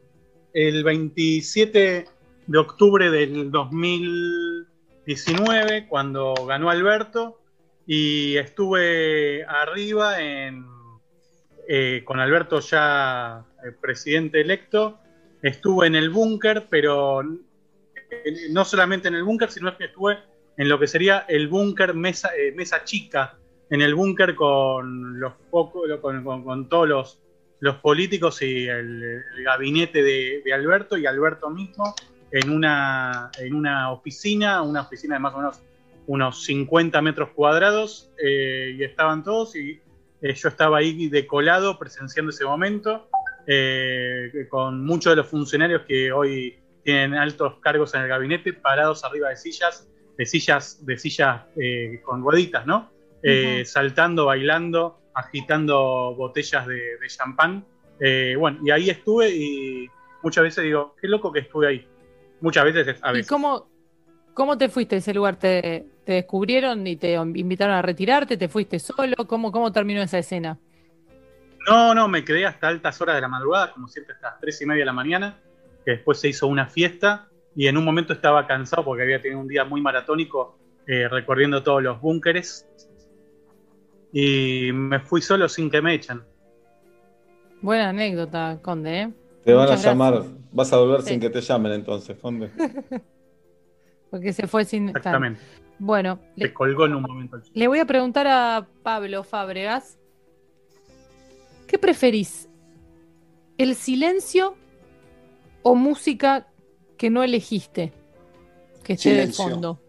el 27 de octubre del 2019, cuando ganó Alberto, y estuve arriba en, eh, con Alberto ya eh, presidente electo. Estuve en el búnker, pero eh, no solamente en el búnker, sino que estuve en lo que sería el búnker mesa, mesa chica, en el búnker con los pocos, con, todos los, políticos y el, gabinete de, Alberto y Alberto mismo en una, oficina, una oficina de más o menos unos 50 metros cuadrados, y estaban todos y eh, yo estaba ahí de colado presenciando ese momento, eh, con muchos de los funcionarios que hoy tienen altos cargos en el gabinete, parados arriba de sillas, de sillas, de sillas eh, con rueditas, ¿no? Saltando, bailando, agitando botellas de, de champán. Bueno, y ahí estuve y muchas veces digo, qué loco que estuve ahí. Muchas veces, es- a ¿Y veces. cómo, cómo te fuiste a ese lugar? ¿Te, te descubrieron y te invitaron a retirarte? ¿Te fuiste solo? ¿Cómo, cómo terminó esa escena? No, no, me quedé hasta altas horas de la madrugada, como siempre hasta las tres y media de la mañana, que después se hizo una fiesta y en un momento estaba cansado porque había tenido un día muy maratónico eh, recorriendo todos los búnkeres y me fui solo sin que me echen. Buena anécdota, Conde, ¿eh? Te van a llamar, gracias. vas a volver Sí. sin que te llamen entonces, Conde. Porque se fue sin. Exactamente. Bueno, Se colgó en un momento. le voy a preguntar a Pablo Fábregas. ¿Qué preferís? ¿El silencio o música que no elegiste? Que esté de fondo.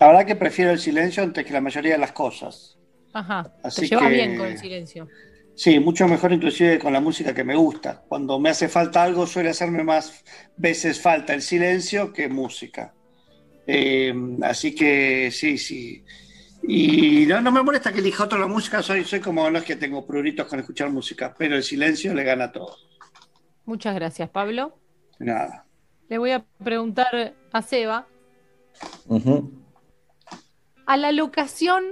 La verdad que prefiero el silencio antes que la mayoría de las cosas. Ajá. Así te llevas que- bien con el silencio. Sí, mucho mejor inclusive con la música que me gusta. Cuando me hace falta algo suele hacerme más veces falta el silencio que música. Eh, así que sí, sí. Y no, no me molesta que elija otro la música, soy, soy como no es que tengo pruritos con escuchar música, pero el silencio le gana a todo. Muchas gracias, Pablo. Nada. Le voy a preguntar a Seba, Ujú. ¿a la locación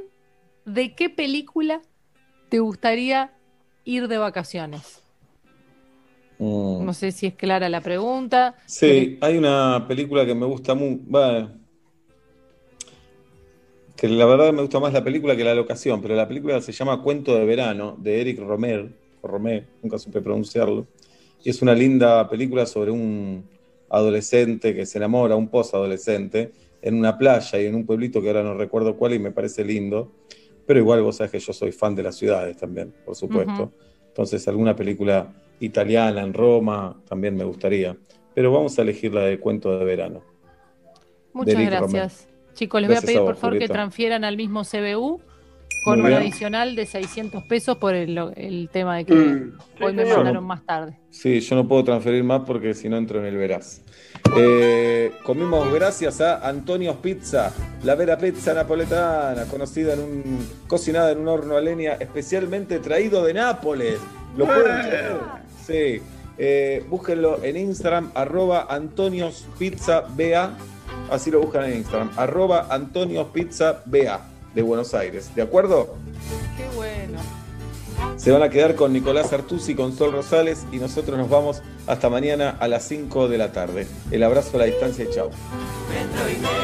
de qué película te gustaría ir de vacaciones? Mm. No sé si es clara la pregunta. Sí, hay una película que me gusta mucho. Que la verdad me gusta más la película que la locación, pero la película se llama Cuento de Verano, de Eric Romer, o Romé, nunca supe pronunciarlo. Y es una linda película sobre un adolescente que se enamora, un posadolescente, en una playa y en un pueblito que ahora no recuerdo cuál y me parece lindo. Pero igual vos sabés que yo soy fan de las ciudades también, por supuesto. Ujú. Entonces alguna película italiana en Roma también me gustaría. Pero vamos a elegir la de Cuento de Verano. Muchas Eric gracias. Chicos, les voy a pedir a vos, por favor que transfieran al mismo CBU con un adicional de 600 pesos por el, el tema de que Mm. hoy me no- mandaron más tarde. Sí, yo no puedo transferir más porque si no entro en el Veraz. Eh, comimos gracias a Antonio's Pizza, la vera pizza napoletana, conocida en un, cocinada en un horno a leña especialmente traído de Nápoles. ¿Lo pueden creer? Sí. Eh, búsquenlo en Instagram, arroba Antonios Pizza BA. Así lo buscan en Instagram, arroba Antonios Pizza BA de Buenos Aires. ¿De acuerdo? Qué bueno. Se van a quedar con Nicolás Artusi, con Sol Rosales y nosotros nos vamos hasta mañana a las 5 de la tarde. El abrazo a la distancia y chao. Y.